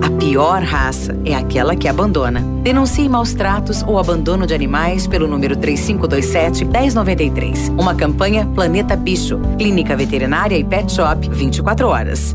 S16: A pior raça é aquela que abandona. Denuncie maus tratos ou abandono de animais pelo número 3527-1093. Uma campanha Planeta Bicho, Clínica Veterinária e Pet Shop 24 horas.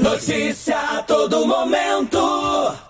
S43: Notícia a todo momento.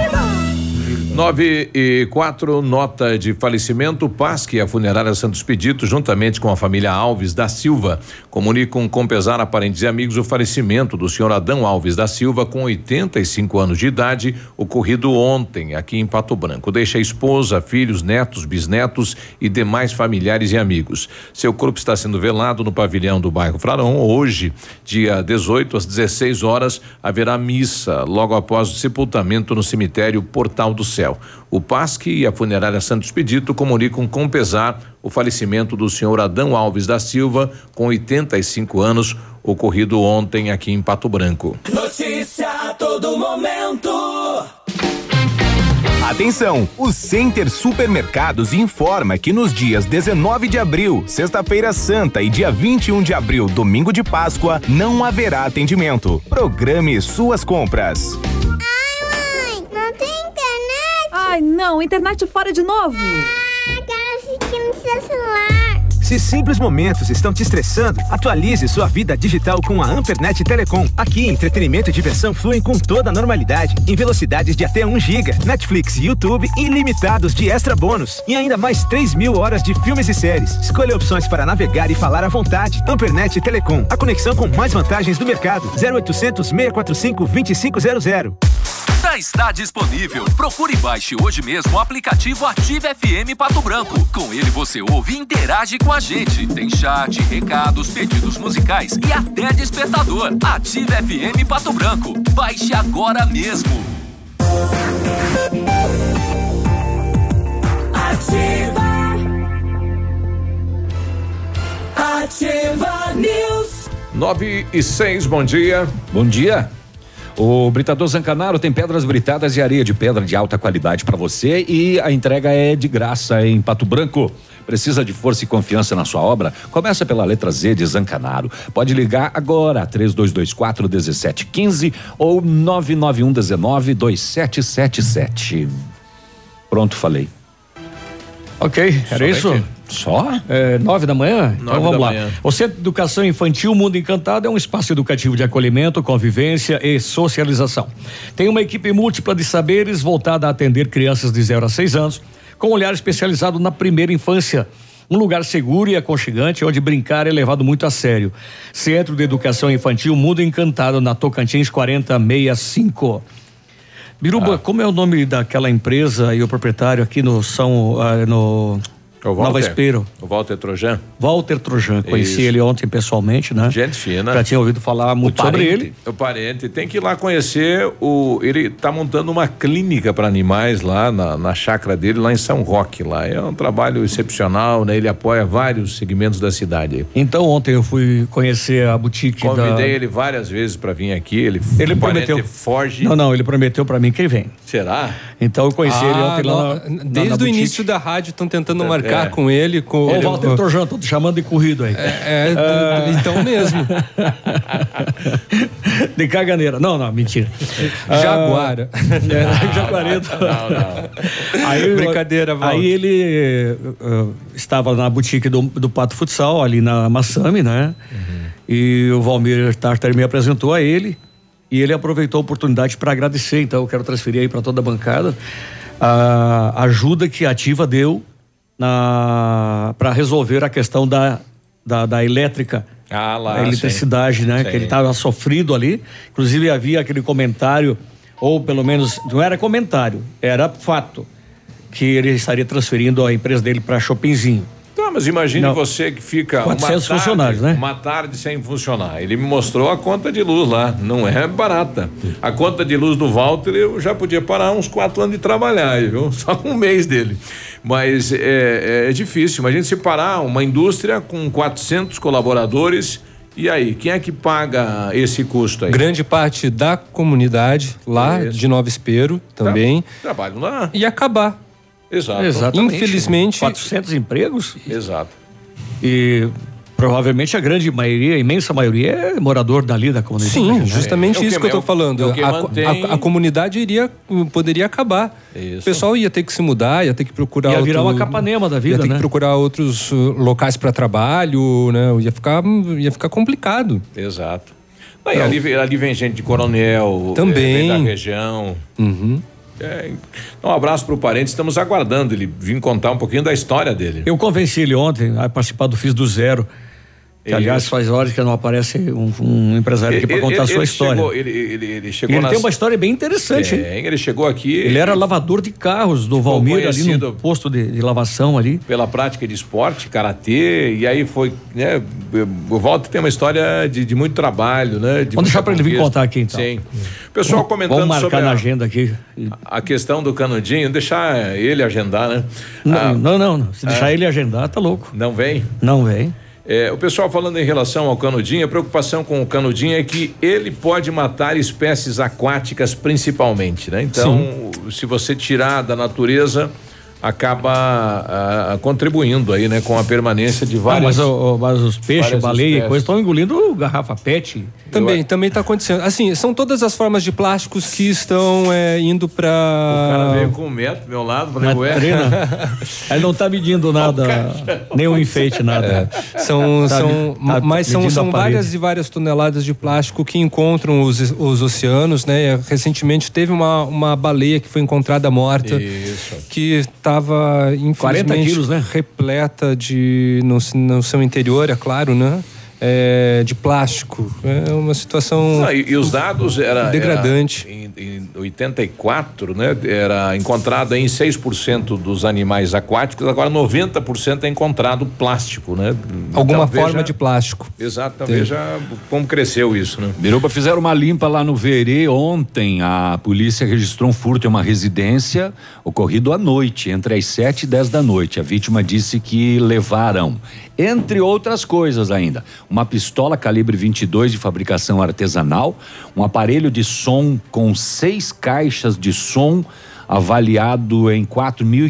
S43: Viva!
S3: Nove e quatro, nota de falecimento. Pasque, a funerária Santos Pedito, juntamente com a família Alves da Silva, comunicam com pesar a parentes e amigos o falecimento do senhor Adão Alves da Silva, com 85 anos de idade, ocorrido ontem aqui em Pato Branco. Deixa a esposa, filhos, netos, bisnetos e demais familiares e amigos. Seu corpo está sendo velado no pavilhão do bairro Frarão. Hoje, dia 18, às 16 horas, haverá missa logo após o sepultamento no cemitério Portal do Céu. O PASC e a funerária Santos Pedito comunicam com pesar o falecimento do senhor Adão Alves da Silva, com 85 anos, ocorrido ontem aqui em Pato Branco.
S43: Notícia a todo momento.
S45: Atenção! O Center Supermercados informa que nos dias 19 de abril, sexta-feira santa e dia 21 de abril, domingo de Páscoa, não haverá atendimento. Programe suas compras.
S2: Não tem?
S46: Ai, não, internet fora de novo.
S2: Ah, quero assistir no seu celular.
S11: Se simples momentos estão te estressando, atualize sua vida digital com a Ampernet Telecom. Aqui, entretenimento e diversão fluem com toda a normalidade, em velocidades de até 1 GB, Netflix YouTube ilimitados de extra bônus e ainda mais 3 mil horas de filmes e séries. Escolha opções para navegar e falar à vontade. Ampernet Telecom, a conexão com mais vantagens do mercado. 0800 645 2500.
S12: Já está disponível. Procure e baixe hoje mesmo o aplicativo Ative FM Pato Branco. Com ele você ouve e interage com a gente. Tem chat, recados, pedidos musicais e até despertador. Ative FM Pato Branco. Baixe agora mesmo.
S43: Ativa. Ativa News.
S3: Nove e seis, bom dia.
S7: Bom dia. O Britador Zancanaro tem pedras britadas e areia de pedra de alta qualidade para você e a entrega é de graça em Pato Branco. Precisa de força e confiança na sua obra? Começa pela letra Z de Zancanaro. Pode ligar agora 3224 1715 ou 991 19 2777. Pronto, falei.
S4: Ok, era
S7: Somente?
S4: isso?
S7: Só?
S4: É, nove da manhã? então
S7: Nove
S4: vamos
S7: da
S4: lá.
S7: manhã.
S4: O Centro de Educação Infantil Mundo Encantado é um espaço educativo de acolhimento, convivência e socialização. Tem uma equipe múltipla de saberes voltada a atender crianças de 0 a 6 anos, com um olhar especializado na primeira infância. Um lugar seguro e aconchegante onde brincar é levado muito a sério. Centro de Educação Infantil Mundo Encantado, na Tocantins 4065. Biruba, como é o nome daquela empresa e o proprietário aqui no São. ah, no
S3: É O
S4: Nova Espero?
S3: O Walter Trojan.
S4: Walter Trojan, conheci
S3: Isso.
S4: ele ontem pessoalmente, né?
S3: Gente fina.
S4: Já tinha ouvido falar muito sobre ele.
S3: O parente tem que ir lá conhecer o. Ele está montando uma clínica para animais lá na, na chácara dele, lá em São Roque. Lá é um trabalho excepcional, né? Ele apoia vários segmentos da cidade.
S4: Então ontem eu fui conhecer a boutique
S3: Convidei
S4: da.
S3: ele várias vezes para vir aqui. Ele,
S4: Ele prometeu.
S3: Foge.
S4: Não, não, ele prometeu pra mim que ele vem.
S3: Será?
S4: Então eu conheci ele
S6: Ah,
S4: ontem lá. na- na-
S6: Desde
S4: na
S6: o
S4: boutique.
S6: início da rádio estão tentando marcar
S4: É.
S6: com ele. Com
S4: Ô,
S6: ele-
S4: Walter Trojan, tô te chamando de corrido aí.
S6: É,
S4: Ah.
S6: então mesmo.
S4: de caganeira. Não, não, mentira.
S6: Jaguara.
S4: É, Jaguareta. Aí,
S6: Brincadeira, Walter.
S4: Aí ele eh, estava na boutique do, do Pato Futsal, ali na Massami, né? E o Valmir Tartar me apresentou a ele. E ele aproveitou a oportunidade para agradecer. Então, eu quero transferir aí para toda a bancada a ajuda que a Ativa deu para resolver a questão da, da, da elétrica.
S3: Ah, lá,
S4: a eletricidade,
S3: sim.
S4: né?
S3: Sim.
S4: Que ele estava sofrido ali. Inclusive havia aquele comentário, ou pelo menos não era comentário, era fato, que ele estaria transferindo a empresa dele para Shoppingzinho.
S3: Tá, mas imagine
S4: Não.
S3: você que fica
S4: 400
S3: uma tarde,
S4: funcionários, né?
S3: Uma tarde sem funcionar. Ele me mostrou a conta de luz lá. Não é barata. A conta de luz do Walter eu já podia parar uns quatro anos de trabalhar, viu? Só com um mês dele. Mas é, é difícil. Imagine se parar uma indústria com 400 colaboradores. E aí, quem é que paga esse custo aí?
S6: Grande parte da comunidade lá
S3: Isso.
S6: de Nova Espero também.
S3: Trabalho lá.
S6: E acabar.
S3: Exato.
S4: Exatamente.
S6: Infelizmente.
S4: 400 empregos.
S3: Exato.
S4: E provavelmente a grande maioria, a imensa maioria, é morador dali da comunidade.
S6: Sim,
S4: né?
S6: justamente isso que eu tô falando.
S3: é que
S6: a,
S3: mantém-
S6: a- a comunidade iria, poderia acabar. O pessoal ia ter que se mudar, ia ter que procurar.
S4: Ia virar
S6: outro-
S4: uma Capanema da vida,
S6: Ia ter
S4: né?
S6: que procurar outros uh, locais para trabalho, né? Ia ficar, ia ficar complicado.
S3: Exato. Aí, ali, ali vem gente de Coronel,
S6: Também.
S3: eh, vem da região.
S6: Uhum.
S3: É, então, um abraço para o parente, estamos aguardando ele vir contar um pouquinho da história dele.
S4: Eu convenci ele ontem a participar do Fiz do Zero. Que, aliás, faz horas que não aparece um, um empresário aqui para
S3: Ele-
S4: contar a
S3: ele-
S4: sua
S3: ele
S4: história.
S3: Chegou, ele, ele, ele chegou
S4: ele
S3: nas-
S4: tem uma história bem interessante?
S3: Tem, ele chegou aqui.
S4: Ele era lavador de carros do Valmir ali no posto de, de lavação ali.
S3: Pela prática de esporte, karatê, e aí foi, né? O Walter tem uma história de, de muito trabalho, né? de
S4: Vamos deixar para ele vir contar aqui então.
S3: Sim. Pessoal comentando
S4: Vamos marcar
S3: sobre
S4: na
S3: a-
S4: agenda aqui.
S3: A questão do canudinho, deixar ele agendar, né?
S4: Não,
S3: Ah,
S4: não, não, não. Se deixar
S3: ah.
S4: ele agendar, tá louco.
S3: Não vem?
S4: Não vem.
S3: É, o pessoal falando em relação ao canudinho, a preocupação com o canudinho é que ele pode matar espécies aquáticas principalmente, né? Então, se você tirar da natureza, acaba ah, contribuindo aí, né? Com a permanência de
S4: Ah,
S3: várias...
S4: mas, o- o- mas os peixes, baleia e
S3: espécies.
S4: coisa estão engolindo garrafa PET.
S6: Também, também está acontecendo. Assim, são todas as formas de plásticos que estão é, indo para.
S3: O cara veio com um metro do meu lado, falei, ué.
S4: Ele não tá medindo nada, nenhum enfeite, nada.
S6: São,
S4: Tá
S6: são,
S4: tá
S6: mas são, são várias e várias toneladas de plástico que encontram os, os oceanos, né? Recentemente teve uma, uma baleia que foi encontrada morta.
S3: Isso.
S6: Que estava, infelizmente,
S4: quilos, né?
S6: repleta de, no, no seu interior, é claro, né? É, de plástico. É uma situação
S3: Não, e, e os dados era
S6: degradante.
S3: era em, em 84, né? Era encontrado em 6% dos animais aquáticos, agora 90% é encontrado plástico, né?
S6: Alguma
S3: Então,
S6: forma
S3: veja-
S6: de plástico.
S3: Exato,
S6: Tem.
S3: veja como cresceu isso, né?
S7: Biruba fizeram uma limpa lá no Verê ontem. A polícia registrou um furto em uma residência ocorrido à noite, entre as 7 e 10 da noite. A vítima disse que levaram, entre outras coisas ainda, uma pistola calibre 22 de fabricação artesanal, um aparelho de som com seis caixas de som avaliado em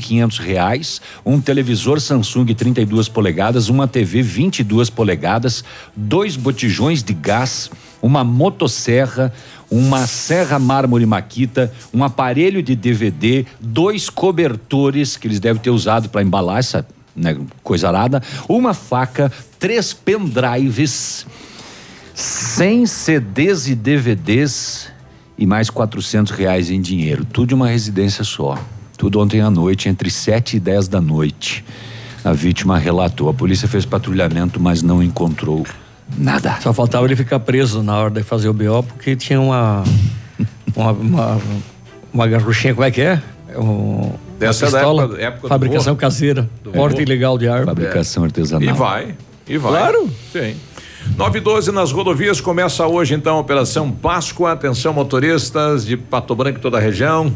S7: quinhentos reais, um televisor Samsung 32 polegadas, uma TV 22 polegadas, dois botijões de gás, uma motosserra, uma serra mármore maquita, um aparelho de DVD, dois cobertores que eles devem ter usado para embalar essa né, coisa arada, uma faca, três pendrives, 100 CDs e DVDs e mais 400 reais em dinheiro. Tudo de uma residência só. Tudo ontem à noite, entre 7 e 10 da noite. A vítima relatou. A polícia fez patrulhamento, mas não encontrou nada.
S4: Só faltava ele ficar preso na hora de fazer o BO, porque tinha uma. uma, uma, uma garruchinha, como é que é? Um,
S3: Dessa
S4: pistola,
S3: época- época do
S4: fabricação
S3: vô.
S4: caseira,
S3: Do
S4: porte ilegal de arma.
S7: Fabricação artesanal.
S3: E vai, e vai.
S4: Claro.
S3: Sim. 9 e 12 nas rodovias, começa hoje então a Operação Páscoa. Atenção, motoristas de Pato Branco e toda a região.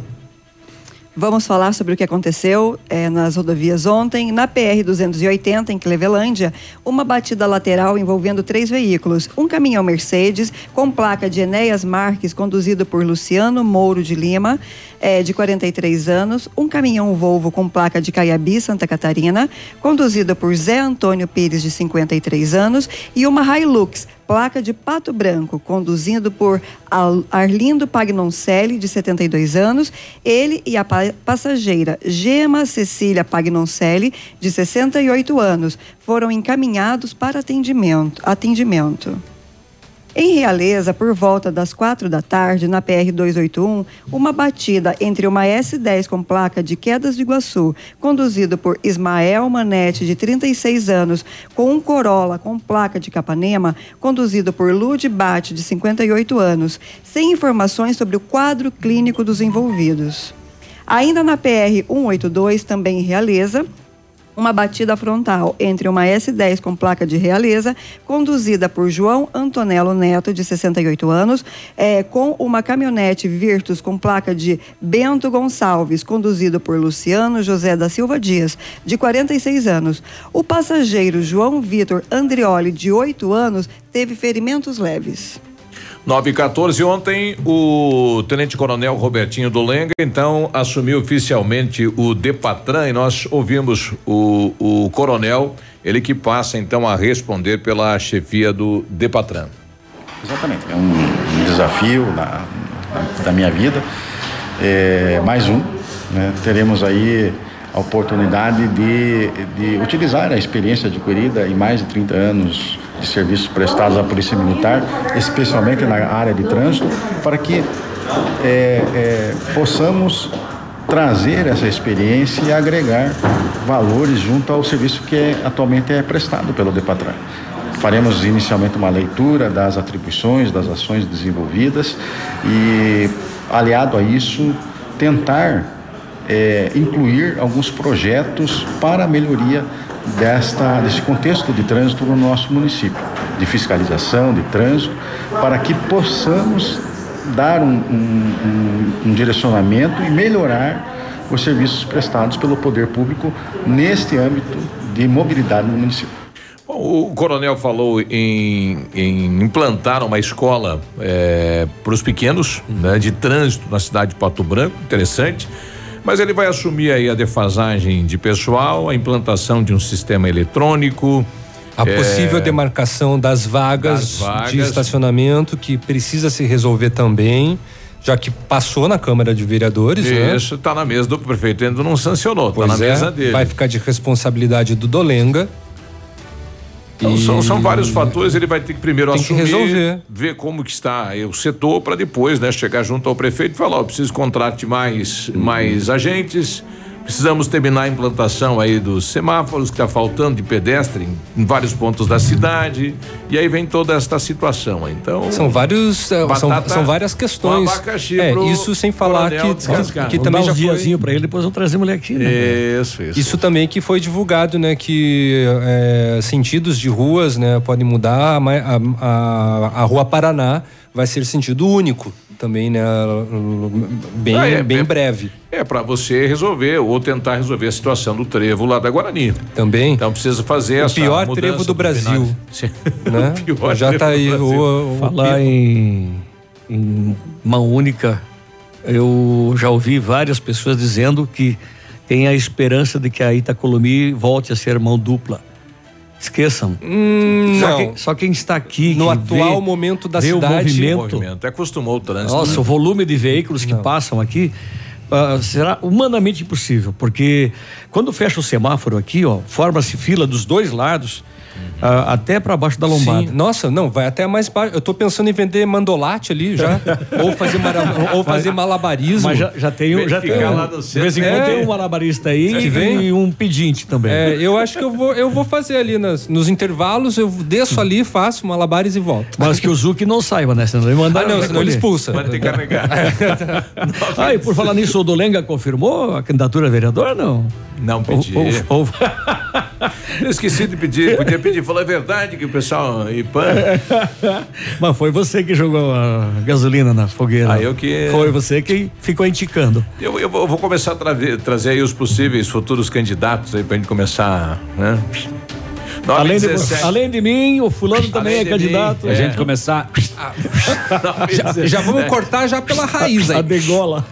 S5: Vamos falar sobre o que aconteceu eh, nas rodovias ontem. Na PR-280, em Clevelândia, uma batida lateral envolvendo três veículos. Um caminhão Mercedes, com placa de Enéas Marques, conduzido por Luciano Mouro de Lima, eh, de 43 anos. Um caminhão Volvo com placa de Caiabi, Santa Catarina, conduzido por Zé Antônio Pires, de 53 anos. E uma Hilux, placa de Pato Branco, conduzido por Arlindo Pagnoncelli, de 72 anos. Ele e a pa- passageira Gema Cecília Pagnoncelli, de 68 anos, foram encaminhados para atendimento. atendimento. Em Realeza, por volta das quatro da tarde, na PR-281, uma batida entre uma S10 com placa de Quedas de Iguaçu, conduzido por Ismael Manete, de 36 anos, com um Corolla com placa de Capanema, conduzido por Lude Bate, de 58 anos, sem informações sobre o quadro clínico dos envolvidos. Ainda na PR-182, também em Realeza, uma batida frontal entre uma S10 com placa de realeza, conduzida por João Antonello Neto, de 68 anos, eh, com uma caminhonete Virtus com placa de Bento Gonçalves, conduzido por Luciano José da Silva Dias, de 46 anos. O passageiro João Vitor Andrioli, de 8 anos, teve ferimentos leves.
S3: 9 e 14 ontem, o Tenente Coronel Robertinho do Lenga, então, assumiu oficialmente o Depatran e nós ouvimos o, o coronel, ele que passa então a responder pela chefia do Depatran.
S40: Exatamente, é um, um desafio na, na- da minha vida. É, mais um, né? teremos aí a oportunidade de, de utilizar a experiência adquirida em mais de 30 anos serviços prestados à Polícia Militar, especialmente na área de trânsito, para que é, é, possamos trazer essa experiência e agregar valores junto ao serviço que é- atualmente é prestado pelo Depatran. Faremos inicialmente uma leitura das atribuições, das ações desenvolvidas e, aliado a isso, tentar eh, incluir alguns projetos para a melhoria desta, desse contexto de trânsito no nosso município, de fiscalização de trânsito, para que possamos dar um, um- um- um direcionamento e melhorar os serviços prestados pelo poder público neste âmbito de mobilidade no município.
S3: O coronel falou em, em implantar uma escola para os pequenos, né, de trânsito na cidade de Pato Branco, interessante. Mas ele vai assumir aí a defasagem de pessoal, a implantação de um sistema eletrônico.
S6: A
S3: é,
S6: possível demarcação das vagas,
S3: das vagas.
S6: de estacionamento que precisa se resolver também, já que passou na Câmara de Vereadores, né?
S3: Isso, tá na mesa do prefeito, ainda não sancionou,
S6: Pois
S3: tá na
S6: é,
S3: mesa dele.
S6: vai ficar de responsabilidade do Dolenga.
S3: Então, são, são vários fatores, ele vai ter que primeiro
S6: Tem que
S3: assumir,
S6: resolver.
S3: ver como que está o setor para depois, né, chegar junto ao prefeito e falar, ó, preciso contrate mais mais agentes. Precisamos terminar a implantação aí dos semáforos que está faltando de pedestre em, em vários pontos da cidade. E aí vem toda esta situação. Então
S6: São vários, eh, são,
S3: batata
S6: são várias questões.
S3: abacaxi
S6: É,
S3: pro
S6: isso sem falar que,
S3: descascar.
S6: que
S4: Vamos
S6: também
S4: dar
S6: já
S4: uns
S6: foi
S4: diazinho pra ele, depois eu trazer mulher aqui. Né?
S3: Isso, isso.
S6: Isso também que foi divulgado, né? Que é, sentidos de ruas, né? Podem mudar. A, a, a Rua Paraná vai ser sentido único também, né? Bem,
S3: Ah, é,
S6: bem
S3: é-
S6: breve.
S3: É para você resolver ou tentar resolver a situação do trevo lá da Guarani.
S6: Também.
S3: Então precisa fazer
S6: O
S3: essa
S6: pior
S3: mudança
S6: trevo do Brasil.
S3: binário. Sim.
S6: Né?
S3: O pior
S6: Já
S3: trevo
S6: tá aí.
S3: do Brasil.
S6: O, o,
S4: Falar em, em mão única, eu já ouvi várias pessoas dizendo que tem a esperança de que a Itacolomi volte a ser mão dupla. Esqueçam.
S6: Hum,
S4: só,
S6: não.
S4: quem, só quem está aqui.
S6: No atual
S4: vê-
S6: momento da cidade,
S4: O movimento,
S3: Movimento. Acostumou o trânsito.
S4: nossa,
S3: né?
S4: o volume de veículos que passam aqui ah, será humanamente impossível, porque quando fecha o semáforo aqui, ó, forma-se fila dos dois lados ah, até para baixo da lombada.
S6: Sim. Nossa, não, vai até mais baixo. Eu tô pensando em vender mandolate ali já. ou, fazer mara- ou fazer malabarismo.
S4: Mas já, já tem um, já tem um,
S6: lá no
S4: de vez em quando
S6: centro.
S4: tem
S6: É.
S4: um malabarista aí
S6: Que
S4: e
S6: vem?
S4: um pedinte também.
S6: É, eu acho que eu vou, eu vou fazer ali nas- nos intervalos, eu desço ali, faço malabares e volto.
S4: Mas que o Zuc não saiba, né? Senão ele manda.
S6: Ah, não, senão ele expulsa.
S3: Vai ter que carregar.
S4: Ah, e por falar nisso, o Dolenga confirmou a candidatura a vereador, não?
S3: Não pedi.
S4: Ou- ou-
S3: Eu esqueci de pedir. Podia pedir. Falou, é verdade que o pessoal IPAN.
S4: Mas foi você que jogou a gasolina na fogueira.
S3: Ah, eu que-
S4: Foi você que ficou indicando.
S3: Eu, eu vou começar a trazer, trazer aí os possíveis futuros candidatos aí pra gente começar, né?
S4: Além de,
S3: 17.
S4: além de mim, o fulano também
S3: Além
S4: é candidato.
S3: mim,
S7: A
S3: é.
S7: gente começar.
S6: Já, já vamos cortar já pela raiz
S4: A
S6: aí.
S4: degola.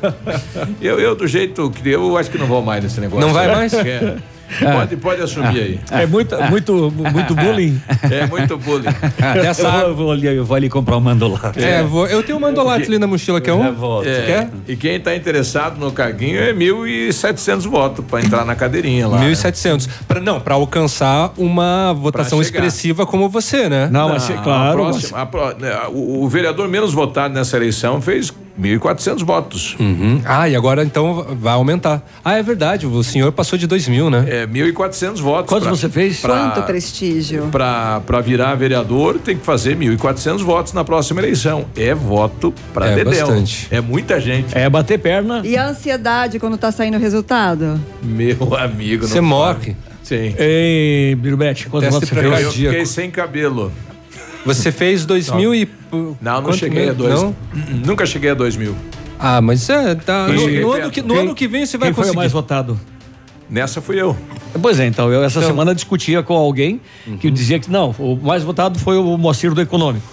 S3: Eu, eu, do jeito que eu acho que não vou mais nesse negócio.
S6: Não vai mais?
S3: É. Pode, pode assumir aí.
S4: É muito, muito, muito bullying.
S3: É muito bullying.
S6: Dessa
S7: eu, vou, vou ali, eu vou ali comprar um mandolate.
S6: É, vou- eu tenho um mandolate ali na mochila, quer um?
S3: É,
S6: Quer?
S3: E quem está interessado no carguinho é 1.700 votos para entrar na cadeirinha lá.
S6: 1.700. Pra, não, para alcançar uma votação expressiva como você, né?
S4: Não, mas
S3: Não,
S4: claro.
S3: a próxima- a né, o, o vereador menos votado nessa eleição fez 1.400 votos.
S6: Uhum. Ah, e agora então vai aumentar. Ah, é verdade, o senhor passou de 2 mil, né?
S3: É 1.400 votos.
S4: Quantos
S3: pra-
S4: você fez?
S3: pra-
S5: Quanto prestígio.
S3: Para virar vereador, tem que fazer 1.400 votos na próxima eleição. É voto para
S6: É
S3: Dedéu.
S6: bastante.
S3: É muita gente.
S4: É bater perna.
S5: E a ansiedade quando tá saindo o resultado?
S3: Meu amigo.
S6: Você
S3: não
S6: morre.
S3: sabe. Sim.
S4: Ei, Birubete, quantos
S6: Teste
S4: votos você fez?
S3: Eu fiquei sem cabelo.
S6: Você fez 2 mil e.
S3: Não, não
S6: Quanto
S3: cheguei a
S6: mesmo?
S3: dois.
S6: Não?
S3: Nunca cheguei a dois mil.
S6: Ah, mas é, tá. No, no ano, que, no
S4: quem-
S6: ano que vem você vai
S4: Quem foi o
S6: conseguir.
S4: mais votado?
S3: Nessa fui eu.
S4: Pois é, então, eu essa
S6: Então-
S4: semana discutia com alguém que dizia que não, o mais votado foi o Moacir do Econômico.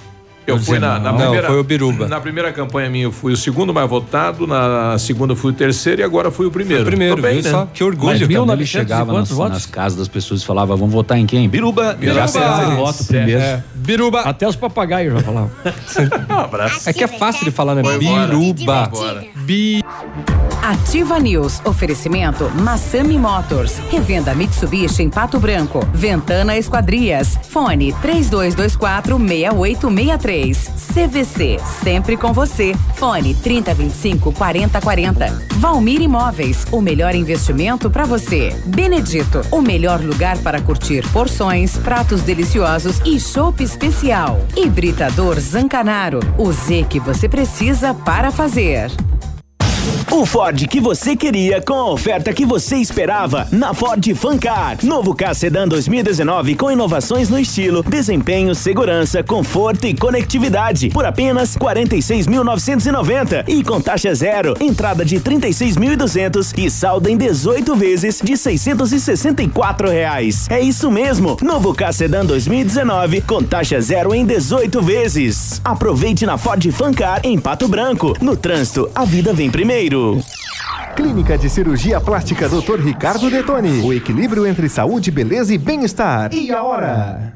S3: Eu fui na, na
S4: não.
S3: primeira.
S6: Foi o Biruba.
S3: Na primeira campanha minha eu fui o segundo mais votado, na segunda fui o terceiro e agora fui o primeiro.
S6: Foi o primeiro,
S3: bem,
S6: viu
S3: né?
S6: só? Que
S4: Mas
S6: orgulho.
S4: mil-
S7: Quando ele
S4: 1900
S7: chegava
S4: quantos
S7: nas,
S4: votos?
S7: nas casas das pessoas e falava, vamos votar em quem? Biruba.
S6: Biruba.
S7: Já voto primeiro.
S6: É. Biruba.
S4: Até os papagaios já falavam.
S3: Um abraço.
S6: É que é fácil de falar, né?
S3: Foi.
S6: Biruba. Bi.
S16: Ativa News. Oferecimento Massami Motors. Revenda Mitsubishi em Pato Branco. Ventana Esquadrias. Fone 3224 6863. CVC. Sempre com você. Fone 3025 4040. Valmir Imóveis. O melhor investimento para você. Benedito. O melhor lugar para curtir porções, pratos deliciosos e chopp especial. Hibridador Zancanaro. O Z que você precisa para fazer.
S47: O Ford que você queria com a oferta que você esperava na Ford Fancar. Novo K Sedan 2019 com inovações no estilo, desempenho, segurança, conforto e conectividade por apenas 46.990 e com taxa zero, entrada de 36.200 e saldo em 18 vezes de 664 reais. É isso mesmo, novo K Sedan 2019 com taxa zero em 18 vezes. Aproveite na Ford Fancar em Pato Branco. No trânsito, a vida vem primeiro.
S13: Clínica de Cirurgia Plástica Dr. Ricardo Detoni. O equilíbrio entre saúde, beleza e bem-estar. E a hora?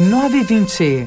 S8: 920.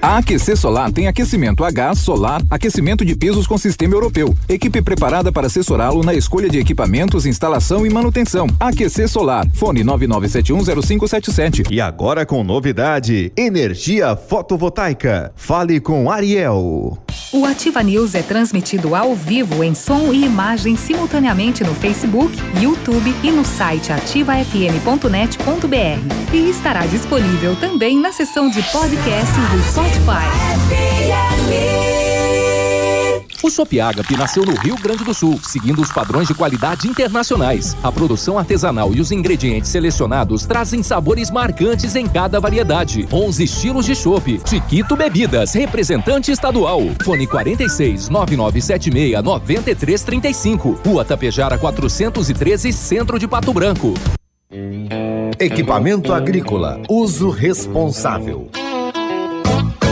S48: A Aquecer Solar tem aquecimento a gás, solar, aquecimento de pisos com sistema europeu. Equipe preparada para assessorá-lo na escolha de equipamentos, instalação e manutenção. Aquecer Solar. Fone 99710577.
S13: E agora com novidade: energia fotovoltaica. Fale com Ariel.
S37: O Ativa News é transmitido ao vivo em som e imagem simultaneamente no Facebook, YouTube e no site ativafm.net.br. E estará disponível também na seção de podcasts do Spotify.
S12: O Shop Agape nasceu no Rio Grande do Sul, seguindo os padrões de qualidade internacionais. A produção artesanal e os ingredientes selecionados trazem sabores marcantes em cada variedade. 11 estilos de chopp. Chiquito Bebidas, representante estadual. Fone 46 9976 9335. Rua Tapejara 413, Centro de Pato Branco.
S13: Equipamento agrícola. Uso responsável.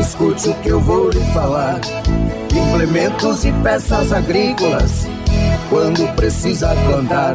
S14: escute o que eu vou lhe falar. Implementos e peças agrícolas, quando precisa plantar.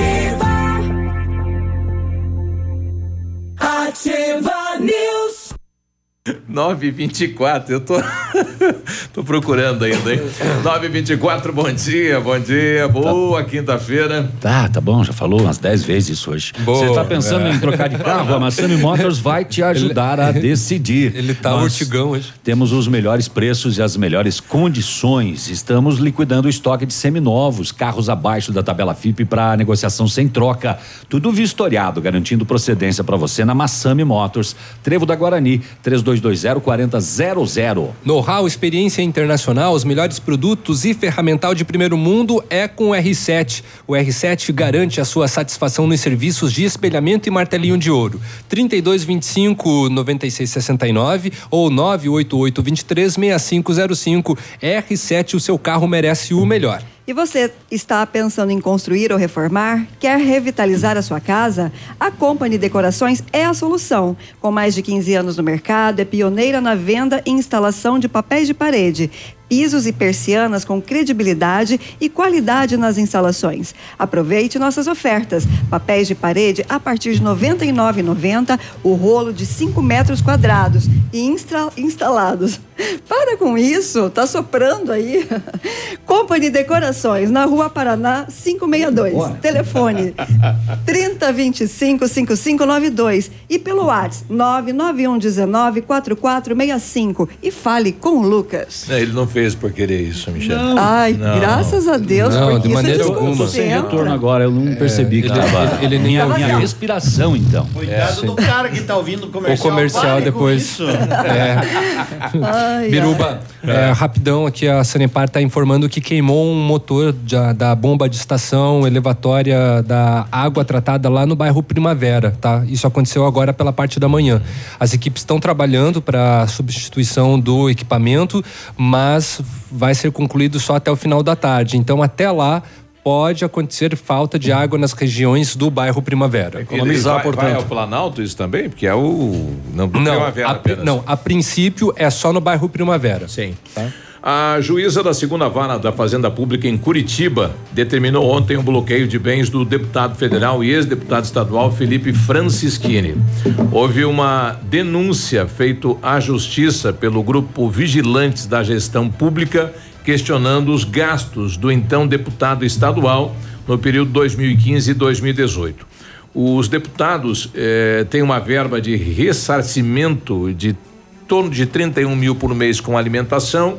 S49: Ativa. Ativa News.
S3: 924, eu tô tô procurando ainda, hein? 924, bom dia, bom dia, boa quinta-feira.
S7: Tá, tá bom, já falou umas 10 vezes isso hoje.
S3: Boa.
S7: Você tá pensando
S3: É.
S7: em trocar de carro? A Massami Motors vai te ajudar a decidir.
S6: Ele tá
S7: Nós
S6: urtigão hoje.
S7: Temos os melhores preços e as melhores condições. Estamos liquidando o estoque de seminovos, carros abaixo da tabela FIP para negociação sem troca. Tudo vistoriado, garantindo procedência para você na Massami Motors, Trevo da Guarani, 3220-4000.
S6: Know-how, experiência internacional, os melhores produtos e ferramental de primeiro mundo é com o R7. O R7 garante a sua satisfação nos serviços de espelhamento e martelinho de ouro. 3225 9669 ou 988 23 6505. R7, o seu carro merece o melhor.
S5: E você está pensando em construir ou reformar? Quer revitalizar a sua casa? A Company Decorações é a solução. Com mais de 15 anos no mercado, é pioneira na venda e instalação de papéis de parede. Pisos e persianas com credibilidade e qualidade nas instalações. Aproveite nossas ofertas. Papéis de parede a partir de R$ 99,90, o rolo de 5 metros quadrados e instra- instalados. Para com isso, tá soprando aí. Company Decorações, na Rua Paraná 562. Telefone 3025 5592 e pelo WhatsApp 99119 4465 e fale com o Lucas.
S3: É, Ele não fez fez por querer isso, Michel.
S5: Ai, graças a Deus,
S6: Não,
S5: porque
S6: de maneira
S5: isso
S6: alguma.
S7: Sem retorno agora, eu não percebi que
S6: ele-
S7: tava.
S6: ele- ele nem ouviu.
S7: minha respiração, então.
S50: Cuidado do cara que tá ouvindo o
S6: O
S50: comercial.
S6: comercial
S50: Pare com
S6: depois. É. Biruba, é, rapidão aqui a Sanepar está informando que queimou um motor da, da bomba de estação elevatória da água tratada lá no bairro Primavera, tá? Isso aconteceu agora pela parte da manhã. As equipes estão trabalhando para substituição do equipamento, mas vai ser concluído só até o final da tarde. Então até lá pode acontecer falta de água nas regiões do bairro Primavera.
S3: Ele vai, vai ao Planalto isso também? Porque é o. Não,
S6: Não,
S3: Primavera
S6: a,
S3: apenas.
S6: não, a princípio é só no bairro Primavera.
S3: Sim. A juíza da segunda vara da Fazenda Pública em Curitiba determinou ontem o bloqueio de bens do deputado federal e ex-deputado estadual Felipe Francischini. Houve uma denúncia feita à justiça pelo grupo Vigilantes da Gestão Pública questionando os gastos do então deputado estadual no período 2015 e 2018. Os deputados eh, têm uma verba de ressarcimento de torno de 31 mil por mês com alimentação.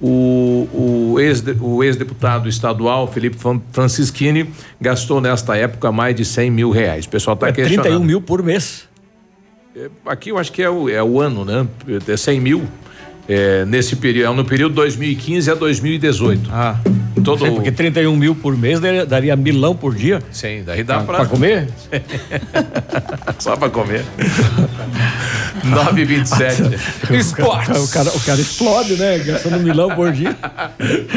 S3: O, o, ex, o ex-deputado estadual, Felipe Fran- Francischini, gastou nesta época mais de 100 mil reais. O pessoal está
S4: É
S3: questionando.
S4: 31 mil por mês.
S3: É, Aqui eu acho que é o, é o ano, né? É 100 mil. É, nesse período, é no período 2015 a 2018.
S4: Ah.
S3: Todo
S4: Sim, porque 31 mil por mês daria, milão por dia.
S3: Sim, daí dá
S4: Ah,
S3: pra.
S4: pra comer?
S3: Só pra comer. 927.
S4: O cara, o cara explode, né? Gastando milão por dia.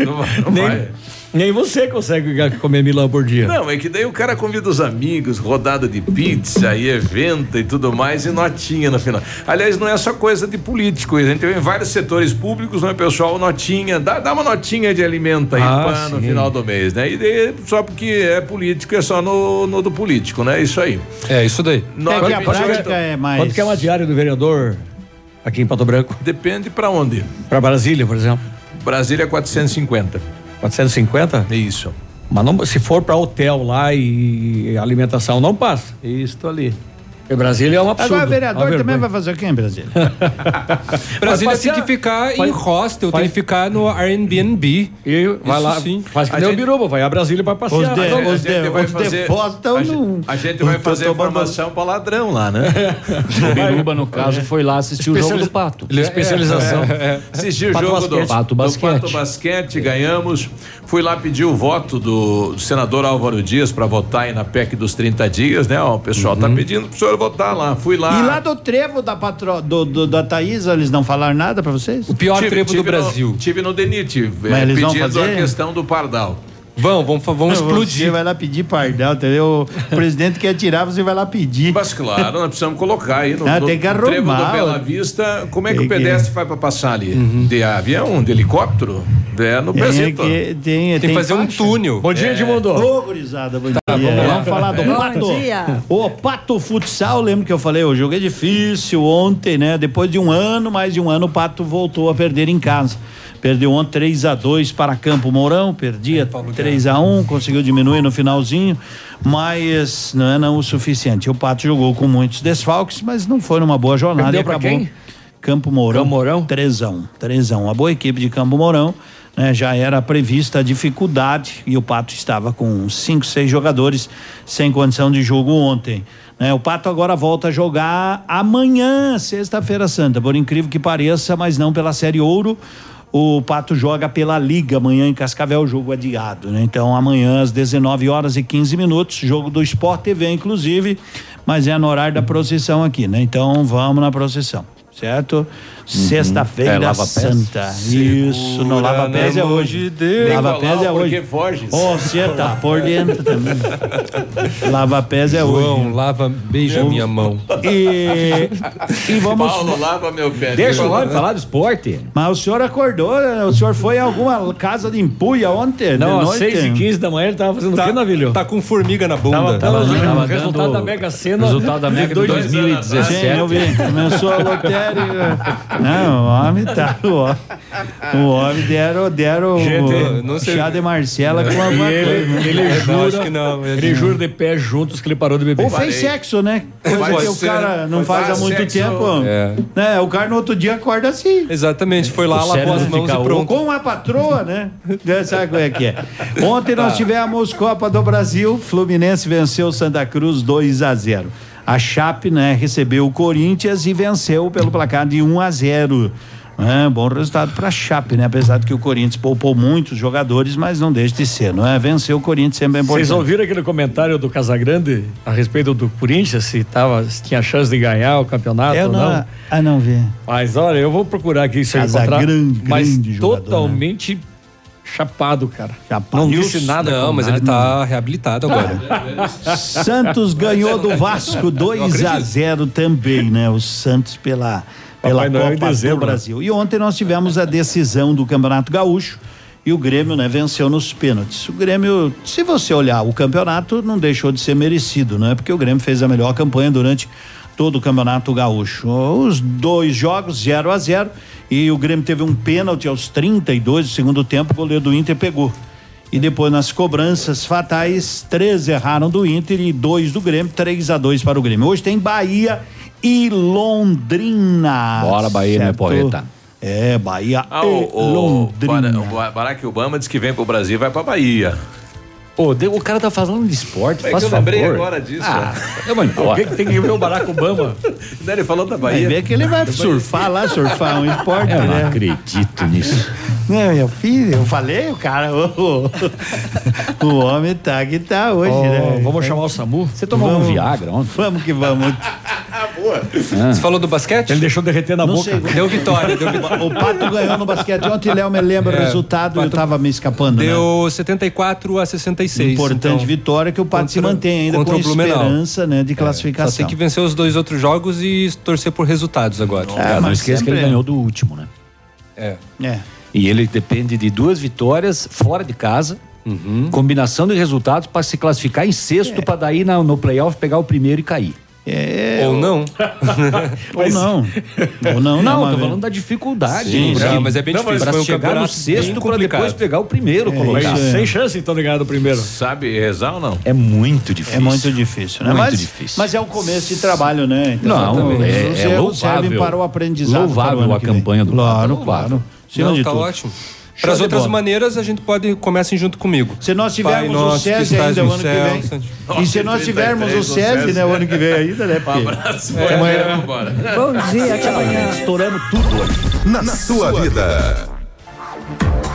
S3: Não vai, não
S4: nem,
S3: vai.
S4: Nem você consegue comer milão por dia.
S3: Não, é que daí o cara convida os amigos, rodada de pizza e evento e tudo mais, e notinha no final. Aliás, não é só coisa de político, a gente vê em vários setores públicos, né, pessoal, notinha, dá, dá uma notinha de alimento aí
S4: Ah,
S3: pá, no final do mês, né? E daí, só porque é político, é só no, no do político, né? Isso aí.
S6: É, isso daí.
S3: Nove
S50: que a prática é mais.
S4: Quanto que é uma diária do vereador aqui em Pato Branco?
S3: Depende pra onde.
S4: Pra Brasília, por exemplo.
S3: Brasília é 450.
S4: 450?
S3: Isso.
S4: Mas não, se for pra hotel lá e alimentação, não passa.
S3: Isso ali.
S4: Porque Brasília é um absurdo.
S50: Agora, o vereador
S4: uma
S50: também vai fazer o quê em Brasília?
S6: Brasília tem que ficar
S4: vai-
S6: em hostel,
S4: vai-
S6: tem que ficar no Airbnb.
S4: E vai
S6: Isso
S4: lá,
S6: sim.
S4: faz que nem o Biruba, vai a Brasília pra passear.
S50: Os de-
S4: não-
S50: os de-
S3: vai
S50: os
S3: fazer- a A gente vai fazer
S50: tomando-
S3: informação pra ladrão lá, né?
S7: O Biruba, no caso, foi lá assistir o jogo do Pato.
S4: Especialização.
S3: Assisti o
S4: Pato
S3: jogo do
S4: basquete.
S7: Pato
S3: do
S7: basquete.
S3: Pato Basquete, ganhamos. Fui lá pedir o voto do senador Álvaro Dias para votar aí na PEC dos 30 dias, né? Ó, o pessoal tá pedindo pro senhor votar lá. Fui lá.
S50: E lá do trevo da patro... do, do- da Thaís, eles não falaram nada pra vocês?
S6: O pior
S3: Tive-
S6: trevo do
S3: tive no-
S6: Brasil.
S3: tive no DENIT,
S50: Mas
S3: eh,
S50: eles vão
S3: pedindo
S50: fazer?
S3: a questão do Pardal.
S6: Vão, vamos, vamos
S50: Você
S6: explodir.
S50: vai lá pedir pardal, entendeu? O presidente quer tirar, você vai lá pedir.
S3: Mas claro, nós precisamos colocar aí no,
S50: Ah,
S3: no
S50: tem que
S3: trevo do
S50: arrumar.
S3: Bela Vista. Como é que o
S50: que-
S3: pedestre vai para passar ali? De avião, de helicóptero? É no
S50: Tem
S3: Brasil.
S50: que, tem,
S6: Tem que fazer um
S50: faixa.
S6: túnel.
S4: Bom dia, Edmundo.
S50: Ô, gurizada, bom dia.
S6: vamos lá.
S50: Vamos falar do
S5: Bom
S50: Pato.
S5: dia.
S50: O Pato Futsal, lembra que eu falei, o jogo é difícil ontem, né? Depois de um ano, mais de um ano, o Pato voltou a perder em casa. Perdeu ontem 3 a 2 para Campo Mourão, perdia 3 a 1 conseguiu diminuir no finalzinho, mas não é não o suficiente. O Pato jogou com muitos desfalques, mas não foi numa boa jornada
S4: Perdeu
S50: e acabou.
S4: quem?
S50: Campo Mourão.
S4: Campo Mourão?
S50: 3 a 1 3 a 1 A boa equipe de Campo Mourão. né, já era prevista a dificuldade e o Pato estava com cinco, seis jogadores sem condição de jogo ontem. né. o Pato agora volta a jogar amanhã, sexta-feira santa, por incrível que pareça, mas não pela Série Ouro. O Pato joga pela Liga amanhã em Cascavel, jogo adiado, né? Então amanhã às 19 horas e 15 minutos, jogo do Sport TV inclusive, mas é no horário da procissão aqui, né? Então vamos na procissão, certo? Sexta-feira
S7: É, Lava Pés?
S50: Santa. Isso, no Lava Pés é hoje. Lava Pés é hoje.
S3: foges.
S50: Ó, você tá por dentro também. Lava Pés é hoje.
S6: João, lava, beija minha mão.
S50: E, e vamos.
S3: Paulo, lava meu pé.
S4: Deixa o homem falar do esporte.
S50: Mas o senhor acordou, né? o senhor foi em alguma casa de empuia ontem?
S4: Não,
S50: de
S4: às
S50: noite?
S4: 6 e 15 da manhã ele tava fazendo o que, Navilho?
S6: Tá com formiga na bunda.
S4: Tava, tava,
S7: Tava- tava
S4: resultado
S7: dando
S4: da Mega Sena.
S7: resultado da Mega de
S4: dois-
S7: 2017.
S50: Sim, eu vi. Começou a lotérica. Não, o homem tá. O homem, o homem deram, deram
S51: Gente,
S50: o
S51: não sei-
S50: chá de Marcela com alguma
S51: ele,
S50: coisa. né?
S51: ele
S6: É, não,
S51: jura,
S6: que não,
S51: ele,
S6: ele-
S51: jura de pé juntos que ele parou de beber.
S50: Ou fez sexo, né? Coisa
S6: Pode
S50: que o
S6: ser.
S50: cara não
S6: Foi
S50: faz há muito
S6: sexo.
S50: tempo.
S6: É.
S50: Né? O cara no outro dia acorda assim.
S6: Exatamente, foi lá,
S50: O
S6: lavou as mãos e pronto.
S50: Com a patroa, né? Já Sabe como é que é? Ontem nós
S6: Tá.
S50: tivemos Copa do Brasil, Fluminense venceu o Santa Cruz 2 a 0. A Chape, né, recebeu o Corinthians e venceu pelo placar de 1 a 0. É, bom resultado para a Chape, né? Apesar de que o Corinthians poupou muitos jogadores, mas não deixa de ser, não é? Venceu o Corinthians sempre é importante.
S51: Vocês ouviram aquele comentário do Casagrande a respeito do Corinthians, se, tava, se tinha chance de ganhar o campeonato
S50: Eu
S51: ou
S50: não,
S51: não?
S50: ah, não vi.
S51: Mas olha, eu vou procurar aqui se eu encontrar.
S50: Casagrande,
S51: Mas
S50: grande jogador, né?
S51: Chapado, cara.
S50: Chapado.
S51: Não disse nada.
S6: Não, mas
S51: nada.
S6: ele tá reabilitado agora.
S50: Santos ganhou do Vasco 2 a 0 também, né? O Santos pela, pela
S51: Papai
S50: Copa do
S51: né?
S50: Brasil. E ontem nós tivemos a decisão do Campeonato Gaúcho e o Grêmio, né, venceu nos pênaltis. O Grêmio, se você olhar o campeonato, não deixou de ser merecido, né? Porque o Grêmio fez a melhor campanha durante todo o Campeonato Gaúcho. Os dois jogos 0 a 0 e o Grêmio teve um pênalti aos 32 do segundo tempo, o goleiro do Inter pegou. E depois nas cobranças fatais, três erraram do Inter e dois do Grêmio, 3 a 2 para o Grêmio. Hoje tem Bahia e Londrina.
S7: Bora, Bahia, né,
S50: certo?
S7: porreta?
S50: É, Bahia
S32: Ah,
S50: e
S32: o, o,
S50: Londrina.
S32: O Ba- Barack Obama disse que vem pro Brasil e vai pra Bahia.
S7: Ô, de- o cara tá falando de esporte,
S32: É
S7: faz
S32: que eu
S7: favor.
S32: lembrei agora disso.
S7: Ah, eu vou
S51: O
S7: embora.
S51: que, que tem que ver o Barack Obama?
S32: Daí ele falou da
S50: Vai
S32: Bahia.
S50: ver que ele vai surfar lá, surfar um esporte,
S7: Eu não
S50: né?
S7: acredito nisso.
S50: Não, meu filho, eu falei, o cara, o, o homem tá que tá hoje,
S51: Ó,
S50: né?
S51: Vamos chamar o SAMU?
S7: Você tomou
S50: Vamos.
S7: um Viagra ontem?
S50: Vamos que vamos.
S6: Você falou do basquete?
S51: Ele deixou derreter na
S50: Não
S51: boca.
S50: sei.
S6: Deu vitória, deu vitória.
S50: O Pato ganhou no basquete ontem, Léo me lembra o
S6: É,
S50: resultado, eu
S6: Pato
S50: tava me escapando, né?
S6: Deu 74 a 66.
S50: Importante
S6: então,
S50: vitória que o Pato se mantém ainda
S6: contra
S50: com esperança né, de
S6: Só
S50: classificação.
S6: tem que vencer os dois outros jogos e torcer por resultados agora.
S50: É,
S7: não
S50: mas
S7: esqueça que ele
S50: é.
S7: ganhou do último, né?
S6: É.
S50: É.
S7: E ele depende de duas vitórias fora de casa,
S6: Uhum.
S7: combinação de resultados para se classificar em sexto, para daí na- no playoff pegar o primeiro e cair.
S50: É,
S6: Ou não.
S50: Ou não. Ou não,
S7: Não,
S50: não.
S7: tô
S50: mas-
S7: falando da dificuldade.
S50: Sim,
S7: Pra-
S6: sim. Mas é bem
S7: Não,
S6: difícil,
S7: Pra
S6: foi um
S7: chegar no sexto
S6: complicado.
S7: depois pegar o primeiro
S50: É,
S7: colocado.
S50: é.
S51: Sem chance então de ganhar do primeiro.
S32: Sabe rezar ou não?
S7: É muito difícil.
S50: É muito difícil, né?
S7: Muito
S50: mas,
S7: difícil.
S50: mas é o começo de trabalho, né? Então,
S7: Não, é- é louvável.
S50: para o aprendizado.
S7: Louvável
S50: para o ano
S7: a
S50: que vem.
S7: campanha do
S50: Claro, claro. Acima
S6: Não, tá
S50: tudo.
S6: ótimo. Para as outras
S50: bola.
S6: maneiras, a gente pode comecem junto comigo.
S50: Se nós tivermos
S6: Pai
S50: o
S6: nosso
S50: SESI ainda o
S6: no
S50: ano
S6: céu,
S50: que vem. E se nós tivermos o
S32: 33
S50: SESI, né, o ano que vem ainda, né?
S32: Um abraço.
S50: É, amanhã-.
S5: Bom dia, até amanhã.
S7: Estouramos tudo hoje.
S52: Na sua vida.